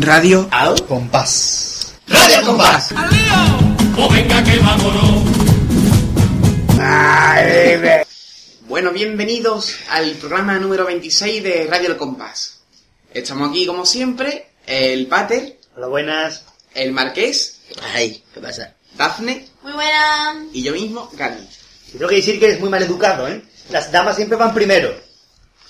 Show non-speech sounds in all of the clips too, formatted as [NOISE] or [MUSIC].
Radio Al Compás. Radio Compás. O venga que vámonos. Bueno, bienvenidos al programa número 26 de Radio El Compás. Estamos aquí como siempre, el Pater, Hola, buenas. el Marqués, Ay, ¿qué pasa? Dafne Muy buena. y yo mismo. Y tengo que decir que eres muy mal educado, ¿eh? Las damas siempre van primero.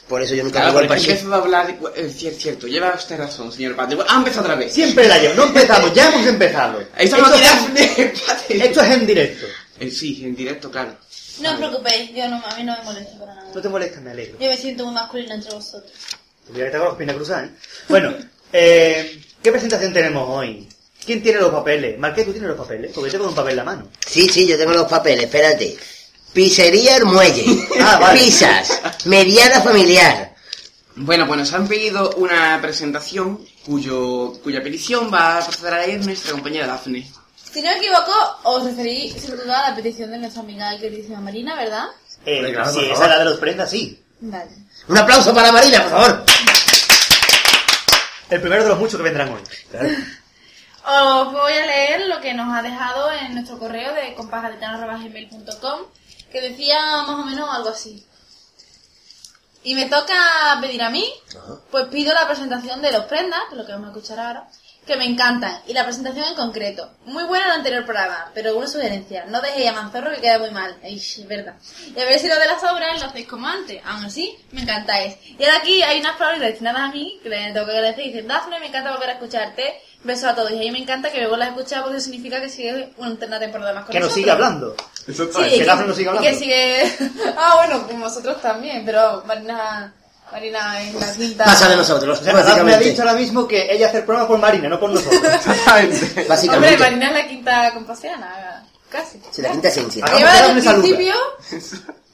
Por eso yo nunca Claro, hago el porque empezó a hablar... Es cierto, cierto, lleva usted razón, señor Pater. Ah, empezó otra vez. Siempre la llevo. No empezamos, ya hemos empezado. [LAUGHS] Estamos esto, aquí, es, Pater. [LAUGHS] esto es en directo. Eh, Sí, en directo, claro. No os preocupéis, yo no, a mí no me molesta para nada. No te molesta, me alegro. Yo me siento muy masculina entre vosotros. Voy a estar con las piernas cruzadas, ¿eh? Bueno, eh, ¿qué presentación tenemos hoy? ¿Quién tiene los papeles? Marqués, ¿tú tienes los papeles? Porque tengo un papel en la mano. Sí, sí, yo tengo los papeles, espérate. Pizzería El Muelle. [LAUGHS] Ah, vale. Pizzas. Mediana familiar. Bueno, pues nos han pedido una presentación cuyo, cuya petición va a proceder a leer nuestra compañera Dafne. Si no me equivoco, os referí sobre todo a la petición de nuestra amiga y queridísima Marina, ¿verdad? Eh, claro, si esa es la de los prendas, sí. Vale. Un aplauso para Marina, por favor. El primero de los muchos que vendrán hoy. [LAUGHS] Os voy a leer lo que nos ha dejado en nuestro correo de compasgadetano.gmail.com que decía más o menos algo así. Y me toca pedir a mí, pues pido la presentación de los prendas, que es lo que vamos a escuchar ahora, que me encantan, y la presentación en concreto. Muy buena el anterior programa, pero una sugerencia, no dejéis a Manzorro que queda muy mal. Es verdad. Y a ver si lo de las obras lo hacéis como antes. Aún así, me encantáis. Y ahora aquí hay unas palabras destinadas a mí, que le tengo que agradecer. Dicen, Dafne, me encanta volver a escucharte. Besos a todos. Y a mí me encanta que me vuelvas a escuchar porque significa que sigue una temporada más con Que nos sigue hablando. Eso Sí, que nos siga y que hablando. sigue... [LAUGHS] ah, bueno, con vosotros también, pero Marina... Marina es la quinta... Pasa de nosotros, Dafne me ha básicamente. dicho ahora mismo que ella hace el programa por Marina, no por nosotros. [LAUGHS] Hombre, Básicamente. Marina es la quinta compaseana, casi. Sí, la quinta esencia. Lleva desde el principio...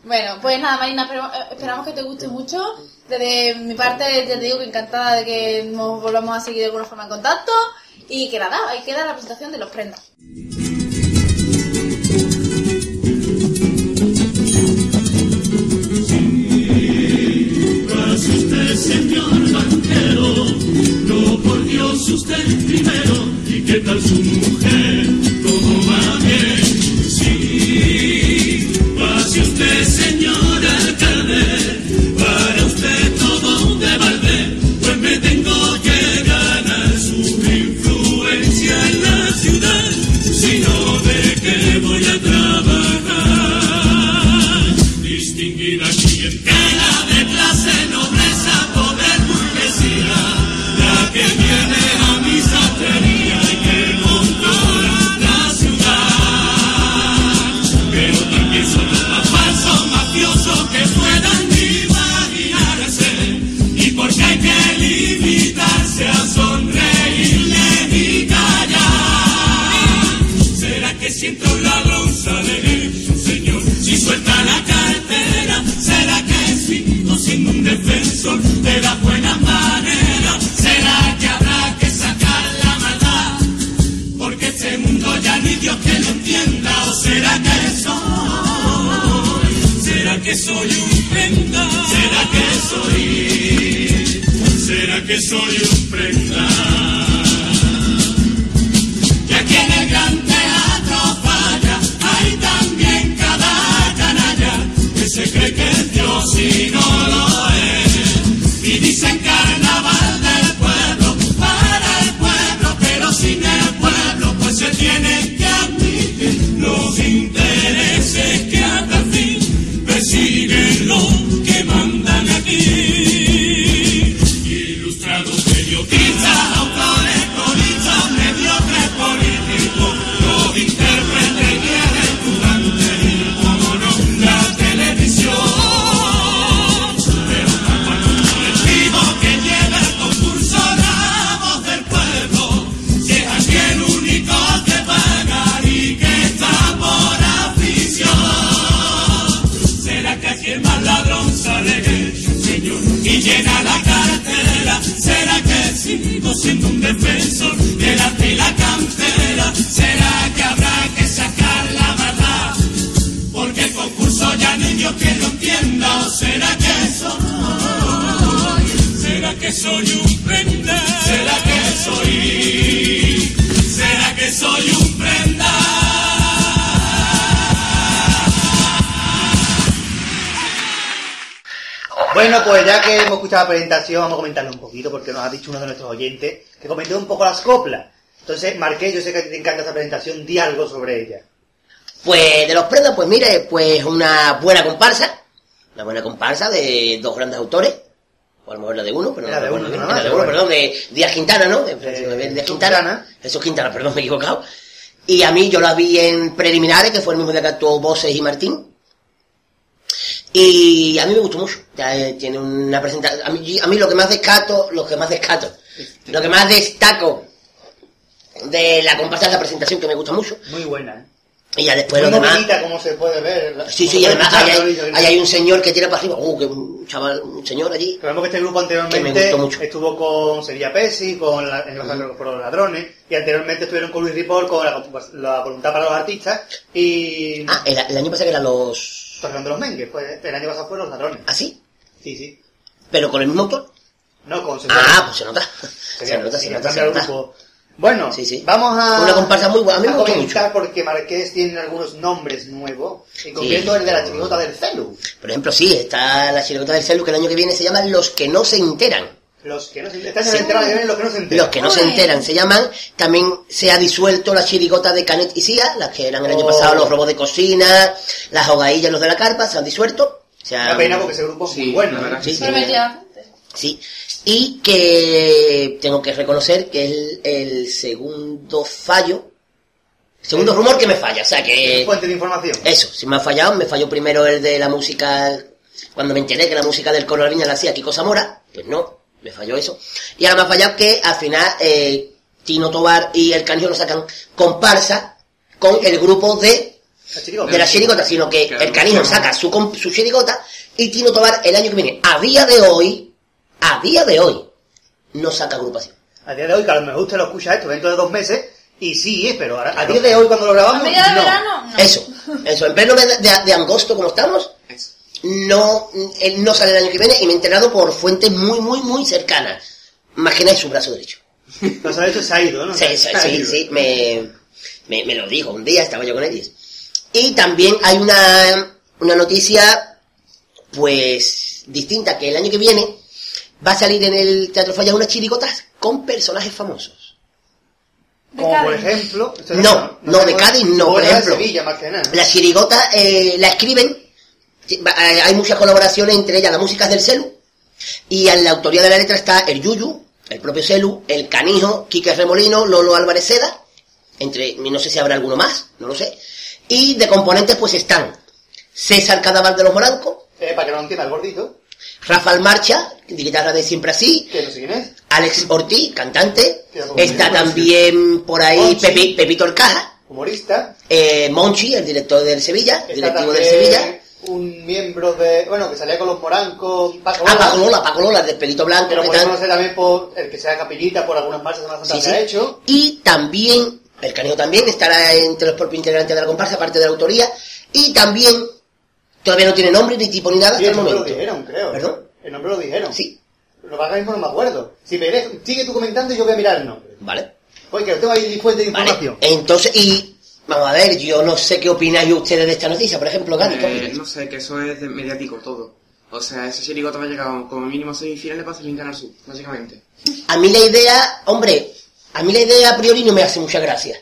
Bueno, pues nada, Marina, eh, esperamos que te guste mucho. Desde mi parte, ya te digo que encantada de que nos volvamos a seguir de alguna forma en contacto. Y que nada, ahí queda la presentación de los prendas. Usted, señor banquero, no por Dios usted primero, y qué tal su mujer, será que soy, será que soy un prenda, será que soy, será que soy un prenda. Y aquí en el gran teatro falla, hay también cada canalla que se cree que es Dios y no lo es. Y dicen carnaval ya que hemos escuchado la presentación, vamos a comentarlo un poquito, porque nos ha dicho uno de nuestros oyentes que comentó un poco las coplas. Entonces, Marqués, yo sé que te encanta esa presentación, di algo sobre ella. Pues de los prendas, pues mire, pues una buena comparsa, una buena comparsa de dos grandes autores, o a lo mejor la de uno, pero no Era de uno, Era de uno, perdón, de Díaz Quintana, ¿no? De Quintana. Quintana. Jesús Quintana, perdón, me he equivocado. Y a mí yo la vi en preliminares, que fue el mismo día que actuó Voces y Martín. Y a mí me gustó mucho. Ya, eh, tiene una presentación. A mí, a mí lo que más descato, lo que más descato, lo que más destaco de la comparsa es la presentación que me gusta mucho. Muy buena, ¿eh? Y ya después Muy lo demás. como se puede ver. la- Sí, sí, y además ahí hay, ahí hay un señor que tira para arriba, uh, que un chaval, un señor allí. Recordemos que este grupo anteriormente estuvo con Sevilla Pesi, con la, en los por los ladrones, y anteriormente estuvieron con Luis Ripoll con la, la voluntad para los artistas, y Ah, el, el año pasado que eran los... Fernando los Mengues, pues el año pasado fueron los ladrones. ¿Ah, sí? Sí, sí. Pero con el mismo autor. No, con Sevilla Ah, pues se nota. [LAUGHS] Se nota, se nota, se nota. Bueno, Sí, sí. vamos a, Una comparsa muy buena, a mí me a comentar porque Marqués tiene algunos nombres nuevos, en concreto el de la chirigota del celu. Por ejemplo, sí, está la chirigota del celu que el año que viene se llama Los que no se enteran. Los que no se año Sí. se enteran, vienen los que no se enteran. Los que no se enteran se llaman. También se ha disuelto la chirigota de Canet y Sia, las que eran el año Oh. pasado los robos de cocina, las hogaillas, los de la carpa, se han disuelto. Se han- Una pena porque ese grupo es Sí, muy bueno. la ¿eh? verdad Sí, sí. Sí, y que tengo que reconocer que es el, el segundo fallo, segundo rumor que me falla, o sea que Fuente de información. eso, si me ha fallado, me falló primero el de la música, cuando me enteré que la música del coro de la viña la hacía Kiko Zamora, pues no, me falló eso, y ahora me ha fallado que al final eh, Tino Tobar y el Canijo no sacan comparsa con el grupo de La chirigota. de la chirigota, sino que Claro, el canijo saca su, com- su chirigota y Tino Tobar el año que viene, a día de hoy, a día de hoy, no saca agrupación. A día de hoy, que a lo mejor usted lo escucha esto dentro de dos meses, y sí, ¿eh? pero ahora, a día de hoy cuando lo ¿A grabamos, de no. verano? No. Eso, eso, en pleno mes de, de- de agosto como estamos. No, él no sale el año que viene y me he enterado por fuentes muy, muy, muy cercanas. Imagináis su brazo derecho. No sabe esto se ha ido, ¿no? Sí, sí, sí, sí, me, me, me lo dijo un día, estaba yo con ellos. Y también hay una, una noticia, pues, distinta, que el año que viene va a salir en el Teatro Falla unas chirigotas con personajes famosos. Como por ejemplo... esto No, no, de Cádiz no, por ejemplo. Sevilla, más que nada. La chirigota eh, la escriben, hay muchas colaboraciones entre ellas, la música es del Celu, y en la autoría de la letra está el Yuyu, el propio Celu, el Canijo, Quique Remolino, Lolo Álvarez Seda, entre, no sé si habrá alguno más, no lo sé, y de componentes pues están César Cadaval de los Morancos, Eh, para que no entienda el gordito, Rafael Marcha, de guitarra de Siempre Así, que no sé quién es. Alex Ortiz, cantante, está conoce. también por ahí. Pepi- Pepito Orcaja, Humorista. eh, Monchi, el director del Sevilla, Está directivo también del Sevilla, un miembro de... Bueno, que salía con los morancos, Paco Ah, Lola, Paco Lola, Paco Lola, del pelito blanco, ¿qué podemos conocer también por el que sea capillita por algunas marchas de Semana Santa Sí, que ha hecho. Y también, el canijo también estará entre los propios integrantes de la comparsa, aparte de la autoría. Y también, todavía no tiene nombre ni tipo ni nada Sí, hasta el el nombre lo momento. dijeron, creo. ¿Perdón? El nombre lo dijeron. Sí, Lo que ahora mismo no me acuerdo. Si me sigue tú comentando y yo voy a mirar el nombre. vale. Porque lo tengo ahí fuente de Vale. información. Entonces, y vamos a ver, yo no sé qué opináis ustedes de esta noticia, por ejemplo, Gary, ¿qué Eh, no sé, que eso es de- mediático todo. O sea, ese chirigota va a llegar como mínimo a semifinales para salir en Canal Sur, básicamente. A mí la idea, hombre, a mí la idea a priori no me hace mucha gracia.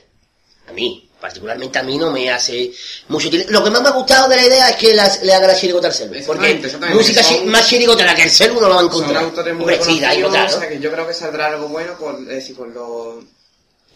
A mí, particularmente a mí no me hace mucho Lo que más me ha gustado de la idea es que las- le haga la chirigota al celu. Porque música Son- más chirigotera que el celu no lo va a encontrar. Hombre, sí, hay otra, o sea que yo creo que saldrá algo bueno por, es decir, por los...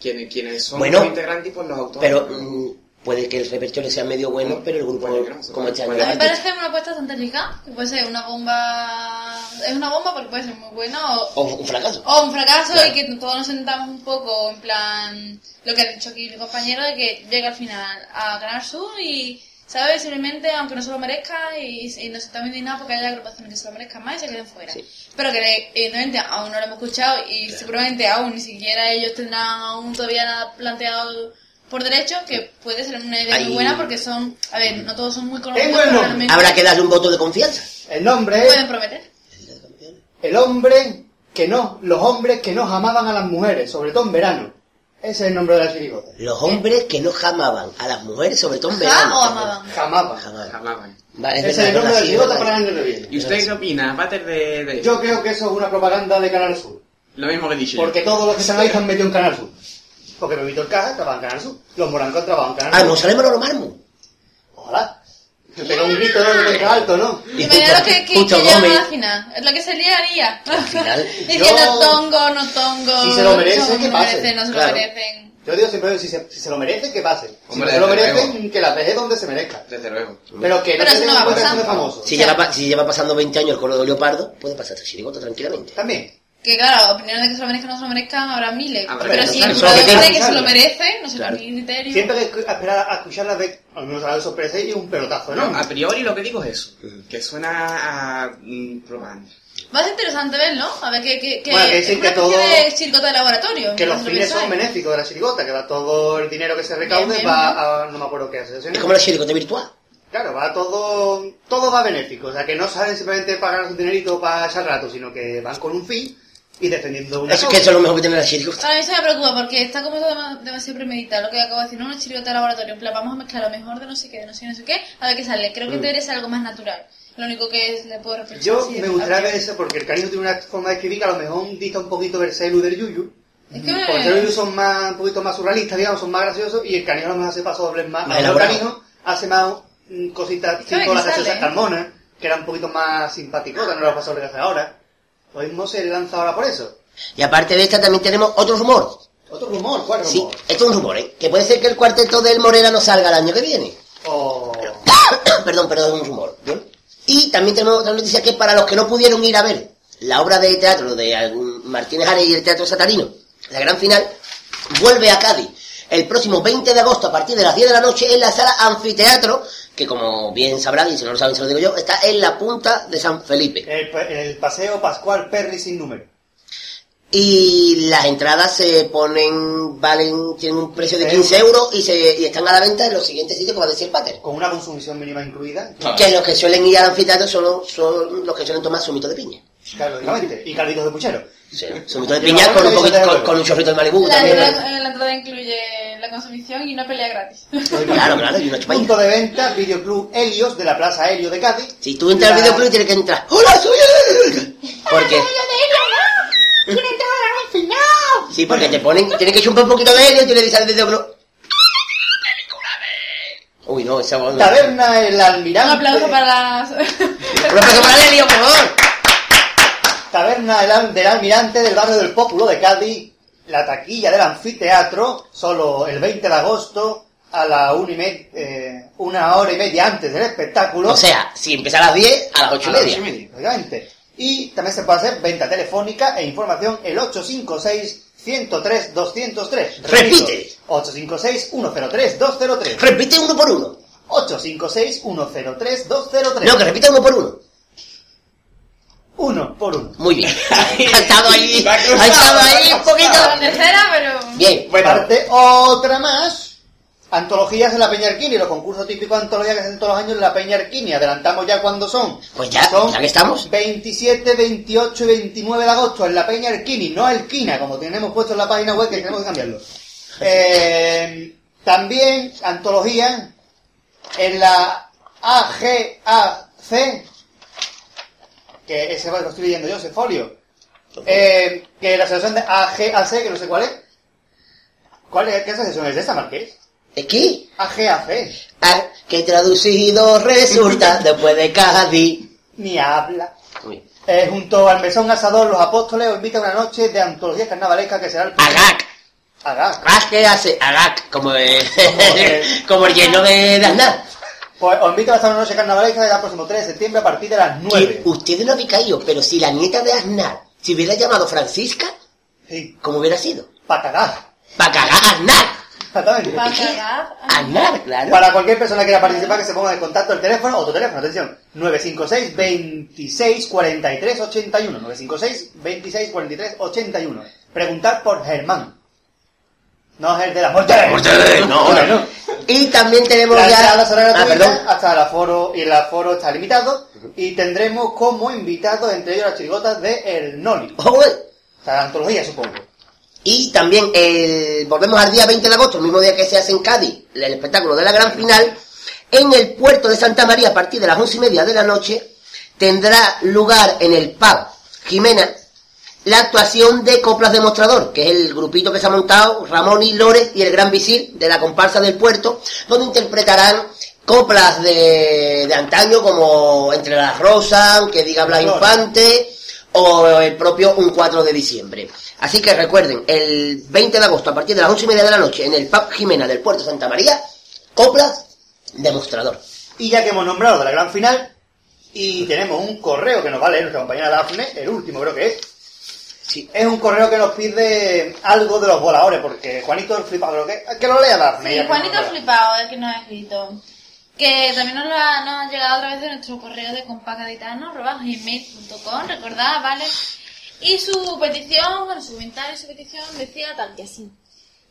Quienes, quienes son Bueno, los integrantes y por los autores. Pero mm, puede que el repertorio sea medio bueno, pero el grupo, no, como me parece una apuesta bastante rica, que puede ser una bomba... Es una bomba porque puede ser muy buena o, o un fracaso. o un fracaso Claro. y que todos nos sentamos un poco en plan... Lo que ha dicho aquí mi compañero, de que llega al final a Canal Sur y... ¿Sabes? Simplemente, aunque no se lo merezca y, y no se está indignados porque hay agrupaciones que se lo merezcan más y se queden fuera. Sí. Pero que evidentemente aún no lo hemos escuchado y seguramente aún ni siquiera ellos tendrán aún todavía nada planteado por derecho, que puede ser una idea Ahí- muy buena porque son, a ver, no todos son muy conocidos, realmente Habrá que darle un voto de confianza. El nombre pueden prometer. el hombre que no, los hombres que no amaban a las mujeres, sobre todo en verano. Ese es el nombre de la chirigota. Los hombres que no jamaban a las mujeres, sobre todo en ¿Ja verano. o amaban? Jamaba. Jamaban. Jamaban. Vale, Ese es el nombre de la chirigota para el año que viene. ¿Y usted qué opina, Pater, de, de Yo creo que eso es una propaganda de Canal Sur. Lo mismo que he dicho yo. Porque todos los que están ahí están metidos en Canal Sur. Porque Bebito el Caja trabaja en Canal Sur. Los morancos trabajan en Canal Ah, Sur. no sabemos lo Marmo. Ojalá. Que pega un grito ¿no? de alto, ¿no? Y Imagina lo que, que, que llama Gómez. final. Es lo que se liaría. final, [LAUGHS] Diciendo yo- tongo, no tongo. Si se lo merece, somos que no pase. merecen, no se Claro. lo merecen. Yo digo siempre, si se, si se lo merecen, que pase. Si Hombre, no se lo merecen, luego. que la deje donde se merezca. Desde luego. Pero que no Pero se no tenga va en cuenta que son famosos. Si lleva, pa- si lleva pasando 20 años el coro de leopardo, puede pasar esta chirigota tranquilamente. También. Que claro, opiniones de que se lo merezcan o no se lo merezcan habrá miles. Habrá pero miles, si el jurado cree que se lo merece, no sé Claro. criterio. Siempre hay que esperar a escucharla de al menos a la sorpresa y un pelotazo, ¿no? No, a priori lo que digo es eso. Que suena a mm, a ser interesante verlo, a ver qué... qué, qué Bueno, que dicen es una que todo- especie de chiricota de laboratorio. que los no fines son benéficos de la chirigota, que va todo el dinero que se recaude Bien, bien, va a, no me acuerdo qué asociación. Es como la chirigota virtual. Claro, va todo, todo va benéfico, o sea que no salen simplemente pagar un dinerito para echar rato, sino que van con un fin y defendiendo una Eso es que eso es lo mejor que tiene la chirigota. A mí se me preocupa porque está como todo dema- demasiado premeditado lo que acabo de decir, no una chirigota de laboratorio, en plan vamos a mezclar lo mejor de no sé qué, de no sé qué, no sé qué, a ver qué sale. Creo que debería ser algo más natural. Lo único que le puedo reprochar. Mm. Yo sí, me gustaría ver. eso porque el cariño tiene una forma de escribir que a lo mejor dista un poquito del celu del yuyu. Es que Porque el yuyu son más, un poquito más surrealistas, digamos, son más graciosos y el canijo a lo mejor hace paso dobles más. Más El canijo hace más mm, cositas Es tipo las graciosas sale. Carmona, que era un poquito más simpaticotas, no los pasos que hace ahora. Lo mismo se lanza ahora por eso. Y aparte de esta también tenemos otro rumor. Otro rumor, ¿cuál Sí, rumor? esto es un rumor, ¿eh? Que puede ser que el cuarteto del Morena no salga el año que viene. O... [COUGHS] perdón, perdón, es un rumor. ¿bien? Y también tenemos otra noticia que para los que no pudieron ir a ver la obra de teatro de Martínez Ares y el Teatro Satarino, la gran final, vuelve a Cádiz el próximo 20 de agosto a partir de las 10 de la noche en la sala Anfiteatro, que como bien sabrán, y si no lo saben se lo digo yo, está en la punta de San Felipe. El, pa- el paseo Pascual Perry sin número. Y las entradas se ponen, valen, tienen un precio de Sí. 15 euros y, se, y están a la venta en los siguientes sitios que va a decir Pater. Con una consumición mínima incluida. Que los que suelen ir al anfiteatro son, son los que suelen tomar zumito de piña. Claro, lógicamente. Y calditos de puchero. Sí, zumito de piña con un, poquito, con, un chorrito de Malibu La también. eh, la entrada incluye la consumición y una pelea gratis. [LAUGHS] Claro, claro, y una. Punto de venta, Videoclub Helios de la Plaza Helio de Cádiz. Si tú entras al videoclub tienes que entrar. ¡Hola, soy él! Porque... Sí, porque te ponen, tienes que chupar un poquito de helio y tú le dices al videoclub. Uy, no, esa voz no. Taberna El Almirante. Un aplauso para las... Un aplauso para el helio, por favor. Taberna El del Almirante del barrio del Pópulo de Cádiz. La taquilla del anfiteatro, solo el 20 de agosto a la una, y eh, una hora y media antes del espectáculo. O sea, si empieza a las 10, a las 8 y las media. ocho y media. Lógicamente. Y también se puede hacer venta telefónica e información el 856-103-203. Repite. 856-103-203. Repite uno por uno. 856-103-203. No, que repita uno por uno. Uno por uno. Muy bien. [LAUGHS] Ha estado ahí, ha estado ahí un poquito. Tercera, pero... Bien. Bueno, Parte otra más. Antologías de la Peña Arquini, los concursos típicos de antología que hacen todos los años en la Peña Arquini. Adelantamos ya cuándo son. Pues ya, Son ya que estamos. 27, 28 y 29 de agosto en la Peña Arquini, no Alquina, como tenemos puesto en la página web que tenemos que cambiarlo. [LAUGHS] Eh, también antología en la AGAC, que ese lo estoy leyendo yo, ese folio. Eh, que la asociación de AGAC, que no sé cuál es. ¿Cuál es? ¿Qué asociación es esa, Marqués? ¿Es que? AGAC. Ah, que traducido resulta [LAUGHS] después de Cádiz. Ni habla. Bien. Eh, junto al mesón asador Los Apóstoles os invitan a una noche de antología carnavalesca que será el Agac. Agac. Agac que hace Agac, como, el- como el lleno de, de Aznar. Pues os invito a pasar una noche carnavalesca el próximo 3 de septiembre a partir de las 9. Que ustedes no habéis caído, pero si la nieta de Aznar se hubiera llamado Francisca, Sí, ¿cómo hubiera sido? para cagar. Para cagar Aznar. Exactamente. Para cagar. Aznar, claro. Para cualquier persona que quiera participar, que se ponga en contacto el teléfono, otro teléfono, atención, 956 26 43 81. 956 26 43 81. Preguntar por Germán. No es el de la muerte. No, Hombre, no. Y también tenemos La ya... será Ah, perdón. hasta el aforo y el aforo está limitado y tendremos como invitados entre ellos las chirigotas de El Noli. O sea, la antología supongo. Y también el, volvemos al día 20 de agosto, el mismo día que se hace en Cádiz, el espectáculo de la gran final, en el puerto de Santa María a partir de las once y media de la noche tendrá lugar en el pub Jimena la actuación de Coplas Demostrador, que es el grupito que se ha montado Ramón y Lórez y el Gran Visir de la comparsa del puerto, donde interpretarán coplas de, de antaño como Entre las Rosas, que diga Blas Infante, o el propio Un 4 de diciembre. Así que recuerden, el 20 de agosto a partir de las once y media de la noche en el pub Jimena del puerto Santa María, Coplas Demostrador. Y ya que hemos nombrado de la gran final, y tenemos un correo que nos va a leer nuestra compañera Dafne, el último creo que es. Sí. Es un correo que nos pide algo de los voladores, porque Juanito flipado creo que. Que lo lea Dafne. Sí, Juanito lo- flipado, el que nos ha escrito. Que también nos, lo ha, nos ha llegado a través de nuestro correo de compacaditano.gmail.com, recordad, ¿vale? Y su petición, bueno, su comentario y su petición decía tal que así.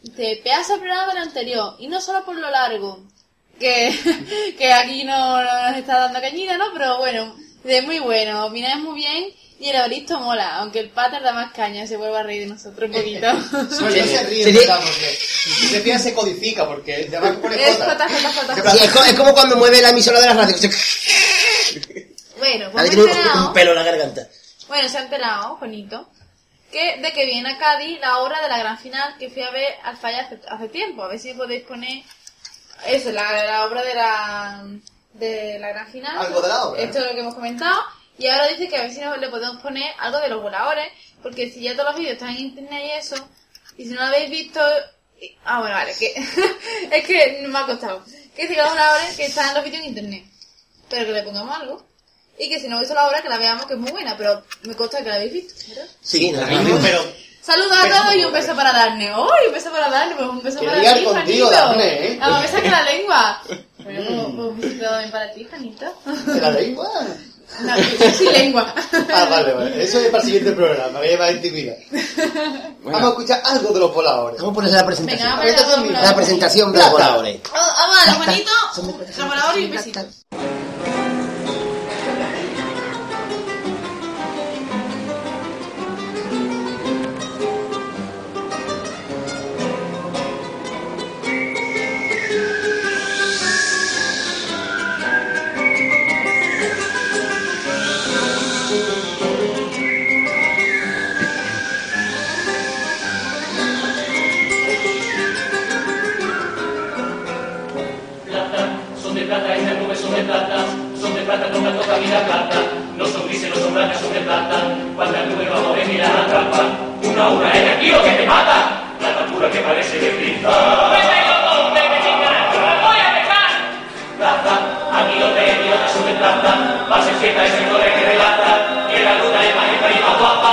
Dice, pedazo de programa del anterior, y no solo por lo largo, que, [LAUGHS] que aquí no, no nos está dando cañita, ¿no? Pero bueno, de muy bueno, opináis muy bien, y el Evaristo mola, aunque el pater da más caña, se vuelve a reír de nosotros un [LAUGHS] poquito. No, no se ríe, Sí, sí. ¿verdad? Porque si se pilla se codifica, porque además pone es J. jota, jota, jota. Sí, es, co- es como cuando mueve la emisora de la radio. que se- Bueno, pues un, un pelo en la garganta. Bueno, se ha enterado, Juanito, que de que viene a Cádiz la obra de la gran final que fui a ver al falla hace, hace tiempo. A ver si podéis poner eso, la, la obra de la, de la gran final. Algo de la obra. Esto es lo que hemos comentado. Y ahora dice que a ver si nos- le podemos poner algo de los voladores, porque si ya todos los vídeos están en internet y eso, y si no lo habéis visto... y- Ah, bueno, vale, que es que me ha costado. Que si los voladores que están en los vídeos en internet, pero que le pongamos algo. Y que si no he visto la obra, que la veamos, que es muy buena, pero me consta que la habéis visto, ¿verdad? Sí, la misma. pero Saludos a todos y un beso para Darne. ¡Uy! Un beso para Darne, pues un beso para ti, contigo. Dafne, ¿eh? Vamos, me saca la lengua. Bueno, pues, pues un besito también para ti, Juanito. ¿De la lengua? No, lengua. Ah, vale, vale. Eso es para el siguiente programa, que lleva intimidad. Vamos a escuchar algo de los voladores. Vamos a ponerse la presentación. Venga, vamos a la La presentación de los voladores. Vamos a ver, Juanito. Trabajador y un plata, cuando la nube va a mover, mira la trampa, una a una es aquí lo que te mata, plata pura que parece de aquí los de idiotas son de plata, va a ser fiesta de sectores que relata, que la luna es más y más guapa,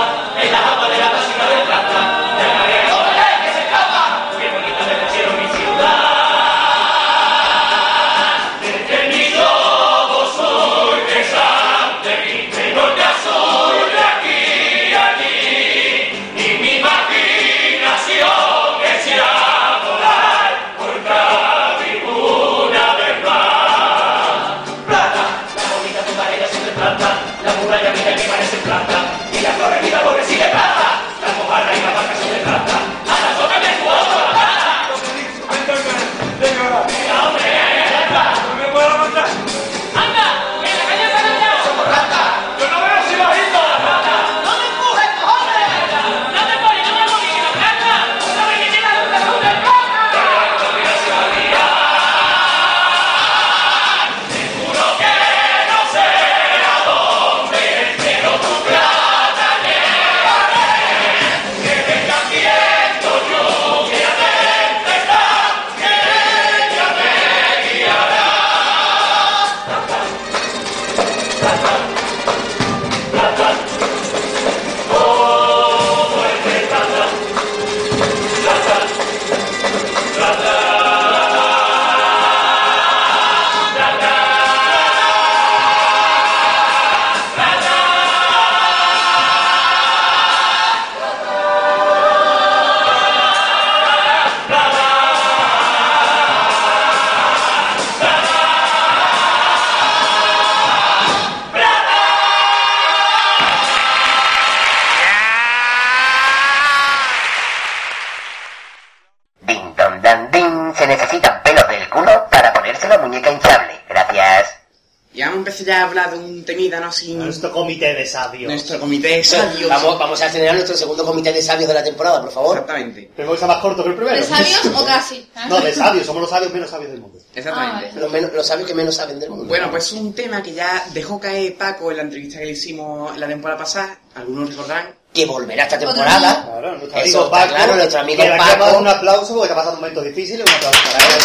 Sin Nuestro comité de sabios. nuestro comité de sabios. Vamos, vamos a estrenar nuestro segundo comité de sabios de la temporada, por favor. Exactamente. Pero que sea más corto que el primero. ¿De sabios o casi? [LAUGHS] No, de sabios. Somos los sabios menos sabios del mundo. Exactamente. Ah, Los, menos- los sabios que menos saben del mundo. Bueno, pues un tema que ya dejó caer Paco en la entrevista que le hicimos la temporada pasada. Algunos recordarán. Que volverá esta temporada. Claro, nuestro Eso amigo está Paco. claro, nuestro amigo le Paco. un aplauso porque está pasando momentos difíciles. Un aplauso para él.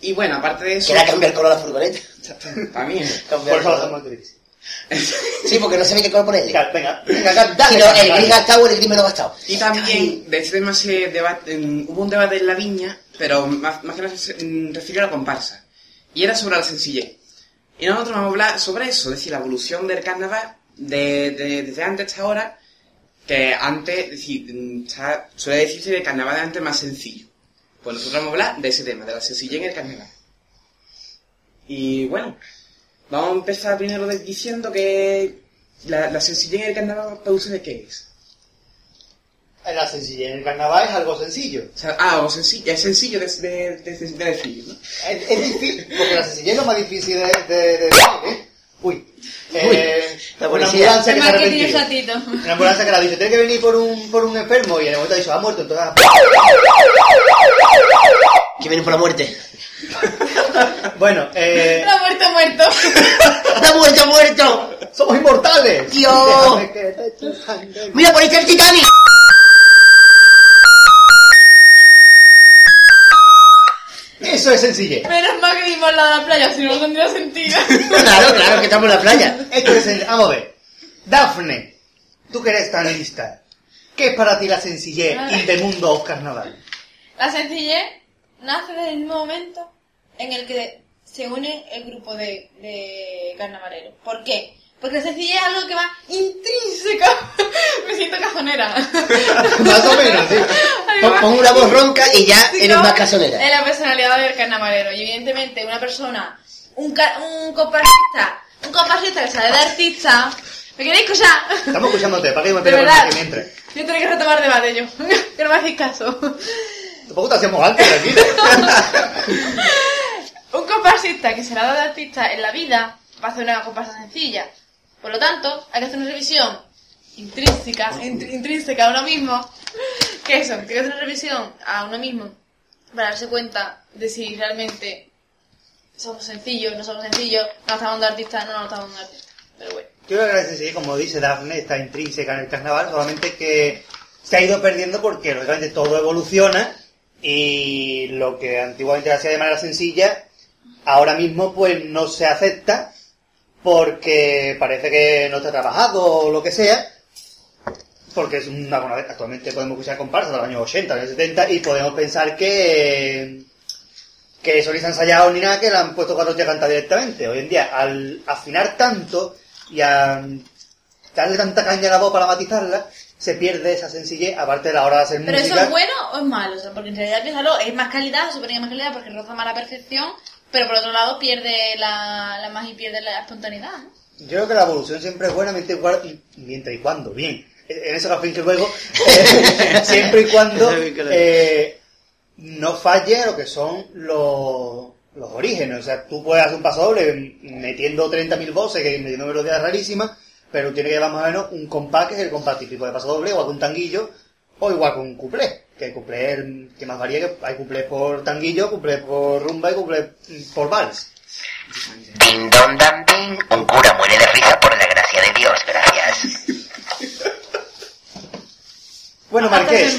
Y bueno, aparte de eso. Que el color a la furgoneta. También. Por el eso lo hacemos difícil. Sí, porque no sé qué color ponerle. Venga, venga, venga, dale. Si no, el gris gastado o el gris menos gastado. Y también, de ese tema se debate, en- hubo un debate en la viña, pero más, más que nada se refirió a la comparsa. Y era sobre la sencillez. Y nosotros vamos a hablar sobre eso, es decir, la evolución del carnaval de, de- desde antes hasta ahora, que antes, es decir, está- suele decirse que el carnaval de antes es más sencillo. Pues nosotros vamos a hablar de ese tema, de la sencillez en el carnaval. Y bueno, vamos a empezar primero de- diciendo que la, la sencillez en el carnaval para ustedes qué es. La sencillez en el carnaval es algo sencillo. O sea, ah, o sencillo, es sencillo de, de, de, de decir, ¿no? Es, es difícil, porque la sencillez es lo más difícil de, de, de decir, ¿eh? Uy. Eh, la una ambulancia que se ha. Una ambulancia que le ha dicho, tiene que venir por un, por un enfermo y en el momento ha dicho, ha muerto, entonces... Que viene por la muerte. [LAUGHS] Bueno, eh, No, muerto, muerto. ¡Está muerto, muerto! somos inmortales. Dios. [LAUGHS] ¡Mira, por ahí está el Titanic! Eso es sencillez. Menos mal que vimos la de la playa, si no, no tendría sentido. [LAUGHS] Claro, claro, que estamos en la playa. Esto es sen- Vamos a ver. Dafne, tú que eres tan lista, ¿qué es para ti la sencillez y de mundo o carnaval? La sencillez nace desde el mismo momento en el que se une el grupo de, de carnavaleros. ¿Por qué? Porque la sencillez es algo que va intrínseca. [LAUGHS] Me siento cajonera. [LAUGHS] Más o menos, sí. Pon, pon una voz ronca y ya eres más casonera. Es la personalidad del carnavalero. Y evidentemente una persona, un, un comparsista, un comparsista que sale de artista... ¿Me queréis escuchar? Estamos escuchándote, [LAUGHS] para que me pegue que mientras. Yo tengo que retomar debate yo. que no me hacéis caso. Tampoco te hacíamos antes, tranquilo. [LAUGHS] Un comparsista que se la da de artista en la vida va a hacer una comparsa sencilla. Por lo tanto, hay que hacer una revisión intrínseca, int- intrínseca a uno mismo. [LAUGHS] Que eso, hay que hacer una revisión a uno mismo para darse cuenta de si realmente somos sencillos, no somos sencillos, nos estamos dando artistas, no nos estamos dando artistas. Pero bueno. Yo creo que sencillez, como dice Dafne, está intrínseca en el carnaval, solamente que se ha ido perdiendo porque lógicamente todo evoluciona y lo que antiguamente hacía de manera sencilla, ahora mismo pues no se acepta porque parece que no está trabajado o lo que sea, porque es una buena actualmente podemos escuchar comparsas de los años 80, años 70 y podemos pensar que que eso ni se ha ensayado ni nada, que le han puesto cuatro cantar directamente. Hoy en día, al afinar tanto y a darle tanta caña a la voz para matizarla, se pierde esa sencillez, aparte de la hora de hacer Pero música. eso es bueno o es malo, o sea, porque en realidad piénsalo, es más calidad, se supone que es más calidad porque roza más la perfección, pero por otro lado pierde la, la magia y pierde la espontaneidad. Yo creo que la evolución siempre es buena mientras y, mientras y cuando, bien. En eso que al fin que luego, eh, siempre y cuando eh, no falle lo que son los, los orígenes. O sea, tú puedes hacer un paso doble metiendo 30.000 voces, que metiendo melodías rarísimas, pero tiene que llevar más o menos un compás que es el compás típico de paso doble, igual que un tanguillo, o igual que un cuplé. Que el cuplé es el que más varía, que hay cuplé por tanguillo, cuplé por rumba y cuplé por vals. Ding dong dam ding. Un cura muere de risa por la gracia de Dios, gracias. Bueno, Marqués.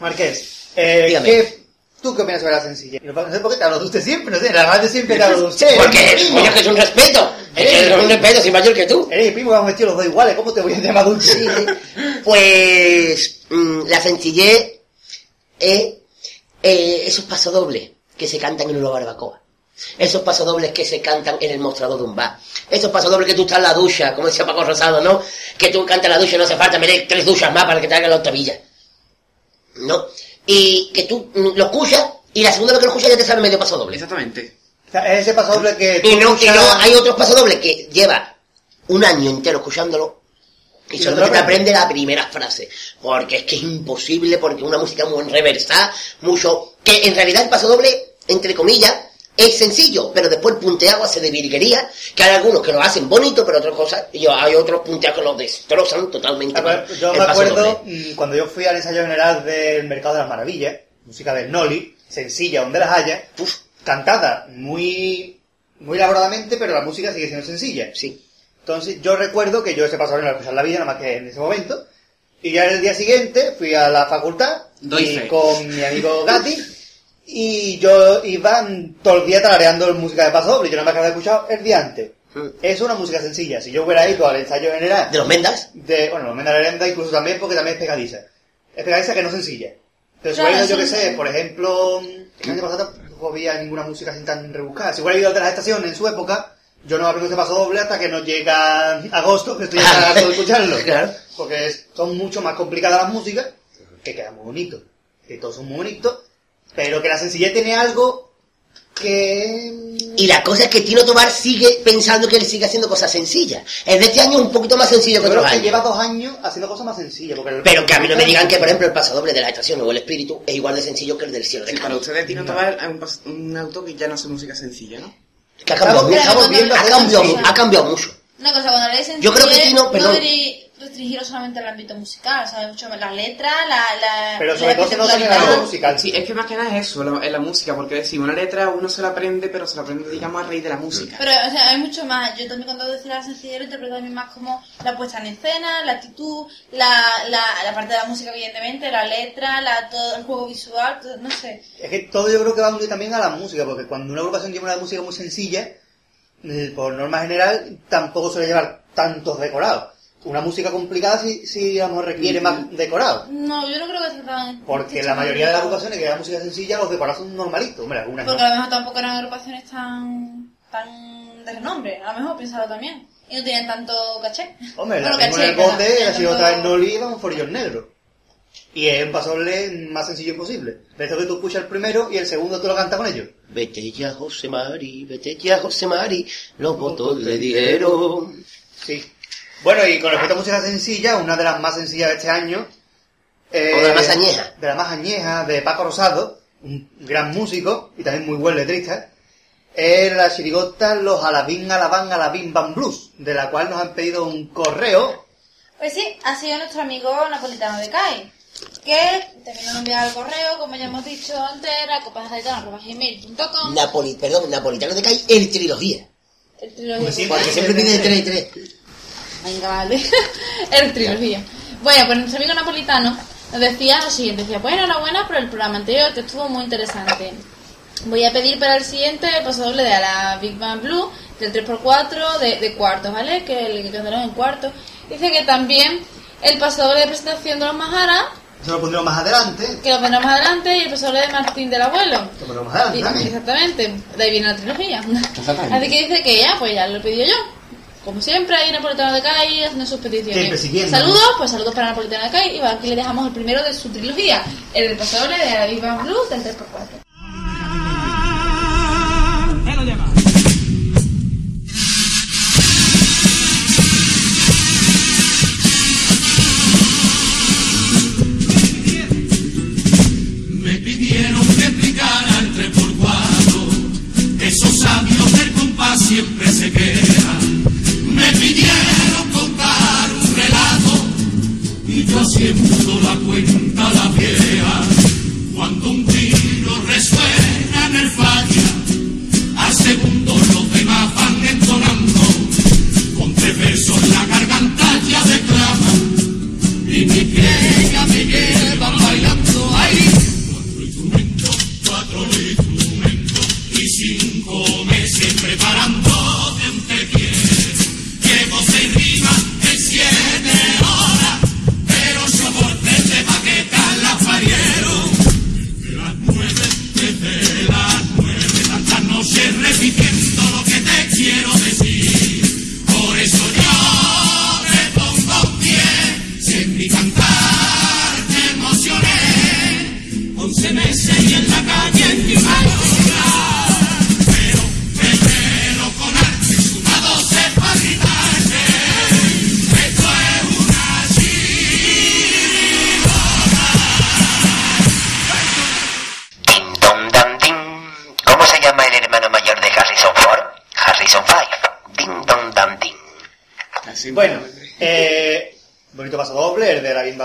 Marqués, eh, Dígame. ¿qué, ¿tú qué opinas sobre la sencillez? No sé por qué te hablo de usted siempre, no sé, la radio siempre te hablo de usted. Porque es, coño, que es un respeto. Es un respeto, soy mayor que tú. Eres mi primo, vamos vestidos los dos iguales, ¿cómo te voy a llamar dulce? Sí, sí. Pues mm, la sencillez es eh, esos pasodobles que se cantan en una barbacoa. Esos pasodobles que se cantan en el mostrador de un bar. Esos pasodobles que tú estás en la ducha, como decía Paco Rosado, ¿no? Que tú cantas en la ducha y no hace falta meter tres duchas más para que te hagan la octavilla. ¿No? Y que tú lo escuchas y la segunda vez que lo escuchas ya te sale medio pasodoble. Exactamente. O sea, es ese paso doble que Y no, y escuchas- no hay otros pasodobles que lleva un año entero escuchándolo y Y solo no te aprende. la primera frase. Porque es que es imposible, porque una música muy reversada, mucho... Que en realidad el pasodoble, entre comillas, es sencillo, pero después el punteado hace de virguería, que hay algunos que lo hacen bonito, pero otras cosas, y hay otros punteados que lo destrozan totalmente. Yo me acuerdo doble. mm, cuando yo fui al ensayo general del Mercado de las Maravillas, música del Noli, sencilla, donde las haya, Uf, cantada muy, muy elaboradamente, pero la música sigue siendo sencilla. sí. Entonces yo recuerdo que yo ese no lo escuché en la vida, nada más que en ese momento, y ya el día siguiente fui a la facultad Doy y fe. con mi amigo Gatti, [LAUGHS] y yo iba todo el día tarareando música de paso doble, yo no me había escuchado el día antes. Mm. Es una música sencilla, si yo hubiera ido al ensayo general De los Mendas, de, bueno, los Menda Lerenda incluso también porque también es pegadiza. Es pegadiza que no es sencilla. Pero si hubiera ido, yo sí. que sé, por ejemplo, el año pasado tampoco había ninguna música así tan rebuscada. Si hubiera ido a otras estaciones en su época, yo no aprendo ese paso doble hasta que no llega agosto, que estoy [LAUGHS] harto de escucharlo. Claro. Porque es- son mucho más complicadas las músicas, que quedan muy bonitos. Que todos son muy bonitos, pero que la sencillez tiene algo que... Y la cosa es que Tino Tobar sigue pensando que él sigue haciendo cosas sencillas. El de este año es un poquito más sencillo que otros años. lleva dos años haciendo cosas más sencillas. Porque el- Pero que a mí no me digan que, por ejemplo, el pasodoble de la estación o el espíritu es igual de sencillo que el del cielo de Sí, para ustedes Tino Tobar es un, pas- un autor que ya no hace música sencilla, ¿no? Que ha cambiado, estamos viendo ha, cambiado, ha cambiado mucho. Una cosa, cuando lees Yo creo que Tino, no perdón. Restringirlo solamente al ámbito musical, ¿sabes? Mucho más las letras, la, la, Pero la sobre todo se nota en el espectacularidad. ámbito musical. Sí, es que más que nada es eso, la- en la música, porque decir, una letra uno se la aprende, pero se la aprende, digamos, a raíz de la música. Pero, o sea, hay mucho más. Yo también cuando decía la sencillez lo interpreto también más como la puesta en escena, la actitud, la, la, la parte de la música, evidentemente, la letra, la, todo el juego visual, todo- no sé. Es que todo yo creo que va muy también a la música, porque cuando una agrupación lleva una música muy sencilla, eh, por norma general, tampoco suele llevar tantos decorados. Una música complicada sí, sí a lo mejor requiere más decorados. No, yo no creo que sea tan... Porque la mayoría de las agrupaciones que llevan música sencilla, los decorados son normalitos. Hombre, algunas Porque no. a lo mejor tampoco eran agrupaciones tan, tan de renombre, a lo mejor piénsalo también. Y no tienen tanto caché. Hombre, la Bueno, tengo en el bote, ha sido otra vez Noli y va un forillo negro. Y es un pasoble más sencillo imposible. De esto que tú escuchas el primero y el segundo tú lo cantas con ellos. Vete ya, José Mari, vete ya, José Mari, los votos le dieron. Sí. Bueno, y con respecto a música sencilla, una de las más sencillas de este año. eh, O de la más añeja. De la más añeja, de Paco Rosado, un gran músico y también muy buen letrista. Es la chirigota Los Alabín Alabán Alabín Ban Blues, de la cual nos han pedido un correo. Pues sí, ha sido nuestro amigo napolitano de CAI. Que también nos envía el correo, como ya hemos dicho antes, era copasaitano.gmail.com Napoli, perdón, Napolitano de Cai, el trilogía. El trilogía. Pues sí, Porque siempre pide tres y tres. Venga, vale. [LAUGHS] el trilogía. Bueno, pues nuestro amigo napolitano nos decía lo siguiente. Decía, pues enhorabuena por el programa anterior, que estuvo muy interesante. Voy a pedir para el siguiente el paso doble de la Big Bang Blue, del 3x4 de, de cuartos, ¿vale? Que el que en cuartos. Dice que también el paso doble de presentación de los Majara, Eso lo pondremos más adelante. que lo pondremos más adelante, y el doble de Martín del Abuelo. Lo pondremos más adelante también. Exactamente, de ahí viene la trilogía. Exactamente. Así que dice que ya, pues ya lo he pedido yo. Como siempre, ahí Napolitano de Cai haciendo sus peticiones. Siempre. Saludos, pues saludos para Napolitano de Cai. Y bueno, aquí le dejamos el primero de su trilogía, el doble de la Bang Blues del 3x4. Y yo haciendo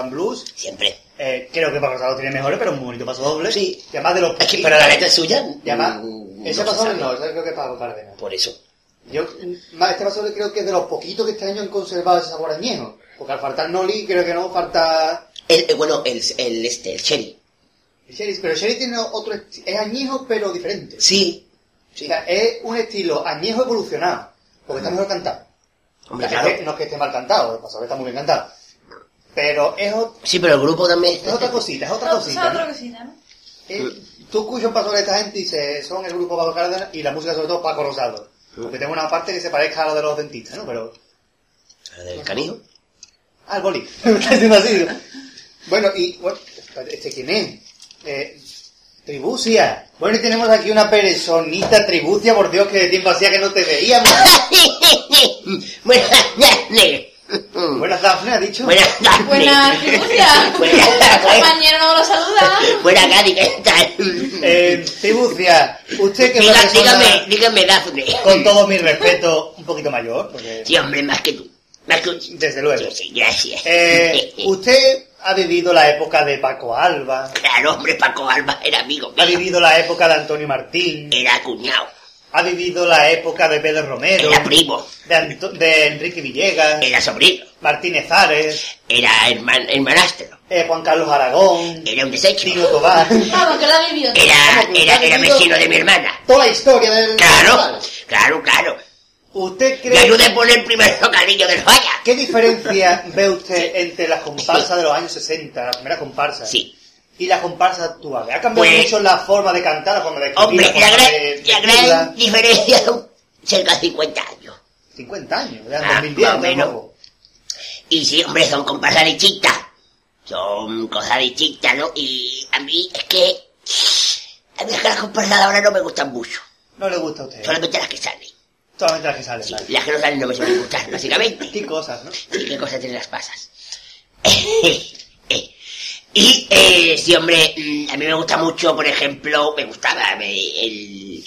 Blues. Siempre. Eh, creo que Paco tiene mejores, pero un bonito paso doble. Sí. Y además de los Es que, pero la letra es suya. Y además, mm, ese paso doble no, ese creo que es Paco Cárdenas. Por eso. Yo, más este paso doble creo que es de los poquitos que este año han conservado ese sabor añejo. Porque al faltar Noli, creo que no falta... El, eh, bueno, el, el, este, el Sherry. el Sherry, pero el Sherry tiene otro... Es añejo, pero diferente. Sí. O sea, es un estilo añejo evolucionado. Porque está mejor cantado. Hombre, claro. no es que esté mal cantado, el paso está muy bien cantado. Pero es, ot- Sí, pero el grupo también. es otra cosita, es otra No, cosita. ¿no? otra cosita, ¿no? Eh, tú escuchas un paso de esta gente y dices, son el grupo Paco Cárdenas y la música sobre todo Paco Rosado. Porque tengo una parte que se parezca a la de los dentistas, ¿no? Pero... ¿La del canijo? Ah, el boli. [LAUGHS] Me está diciendo así. ¿no? Bueno, y... Bueno, ¿este quién es? Eh, Tribucia. Bueno, y tenemos aquí una personita Tribucia, por Dios, que de tiempo hacía que no te veíamos. [LAUGHS] Buenas [LAUGHS] tardes. [LAUGHS] Buenas, Dafne, ha dicho. Buenas tribucia. Buenas El tardes. compañero no lo saluda. Buenas tardes, ¿qué tal? Eh, Tribucia, usted que es persona, dígame, dígame, Dafne. con todo mi respeto, un poquito mayor, porque... Sí, hombre, más que tú. Más que tú. Desde luego. Sí, sí, gracias. Eh, [LAUGHS] usted ha vivido la época de Paco Alba, Claro, hombre, Paco Alba era amigo ha vivido la época de Antonio Martín, Era cuñado. Ha vivido la época de Pedro Romero, Era primo. de, Anto- de Enrique Villegas, Era sobrino. Martínez Ares, Era herman, hermanastro. eh, Juan Carlos Aragón, Era un desecho. Tino Tobar. [LAUGHS] Vamos, que lo ha vivido. Era, que era, era vecino de mi hermana. Toda la historia del... Claro, claro, claro. ¿Usted Me cree... ayudé a poner el primer localillo del falla. ¿Qué diferencia ve usted entre las comparsas de los años 60, la primera comparsa, Sí. Y la comparsa actual? ¿Ha cambiado Pues- mucho la forma de cantar, la forma de escribir, Hombre, la gran, de la gran diferencia son cerca de 50 años. 50 años, en Ah, 2010, más o menos. tampoco. Y sí, hombre, son comparsas distintas. Son cosas distintas, ¿no? Y a mí es que... A mí es que las comparsas de ahora no me gustan mucho. No le gusta a usted. Solamente las que salen. Solamente las que salen. Sí, vale. las que no salen no me suelen gustar, básicamente. [LAUGHS] Qué cosas, ¿no? Sí, qué cosas tienen las pasas. [LAUGHS] y, eh, sí, hombre, mm, a mí me gusta mucho, por ejemplo, me gustaba el...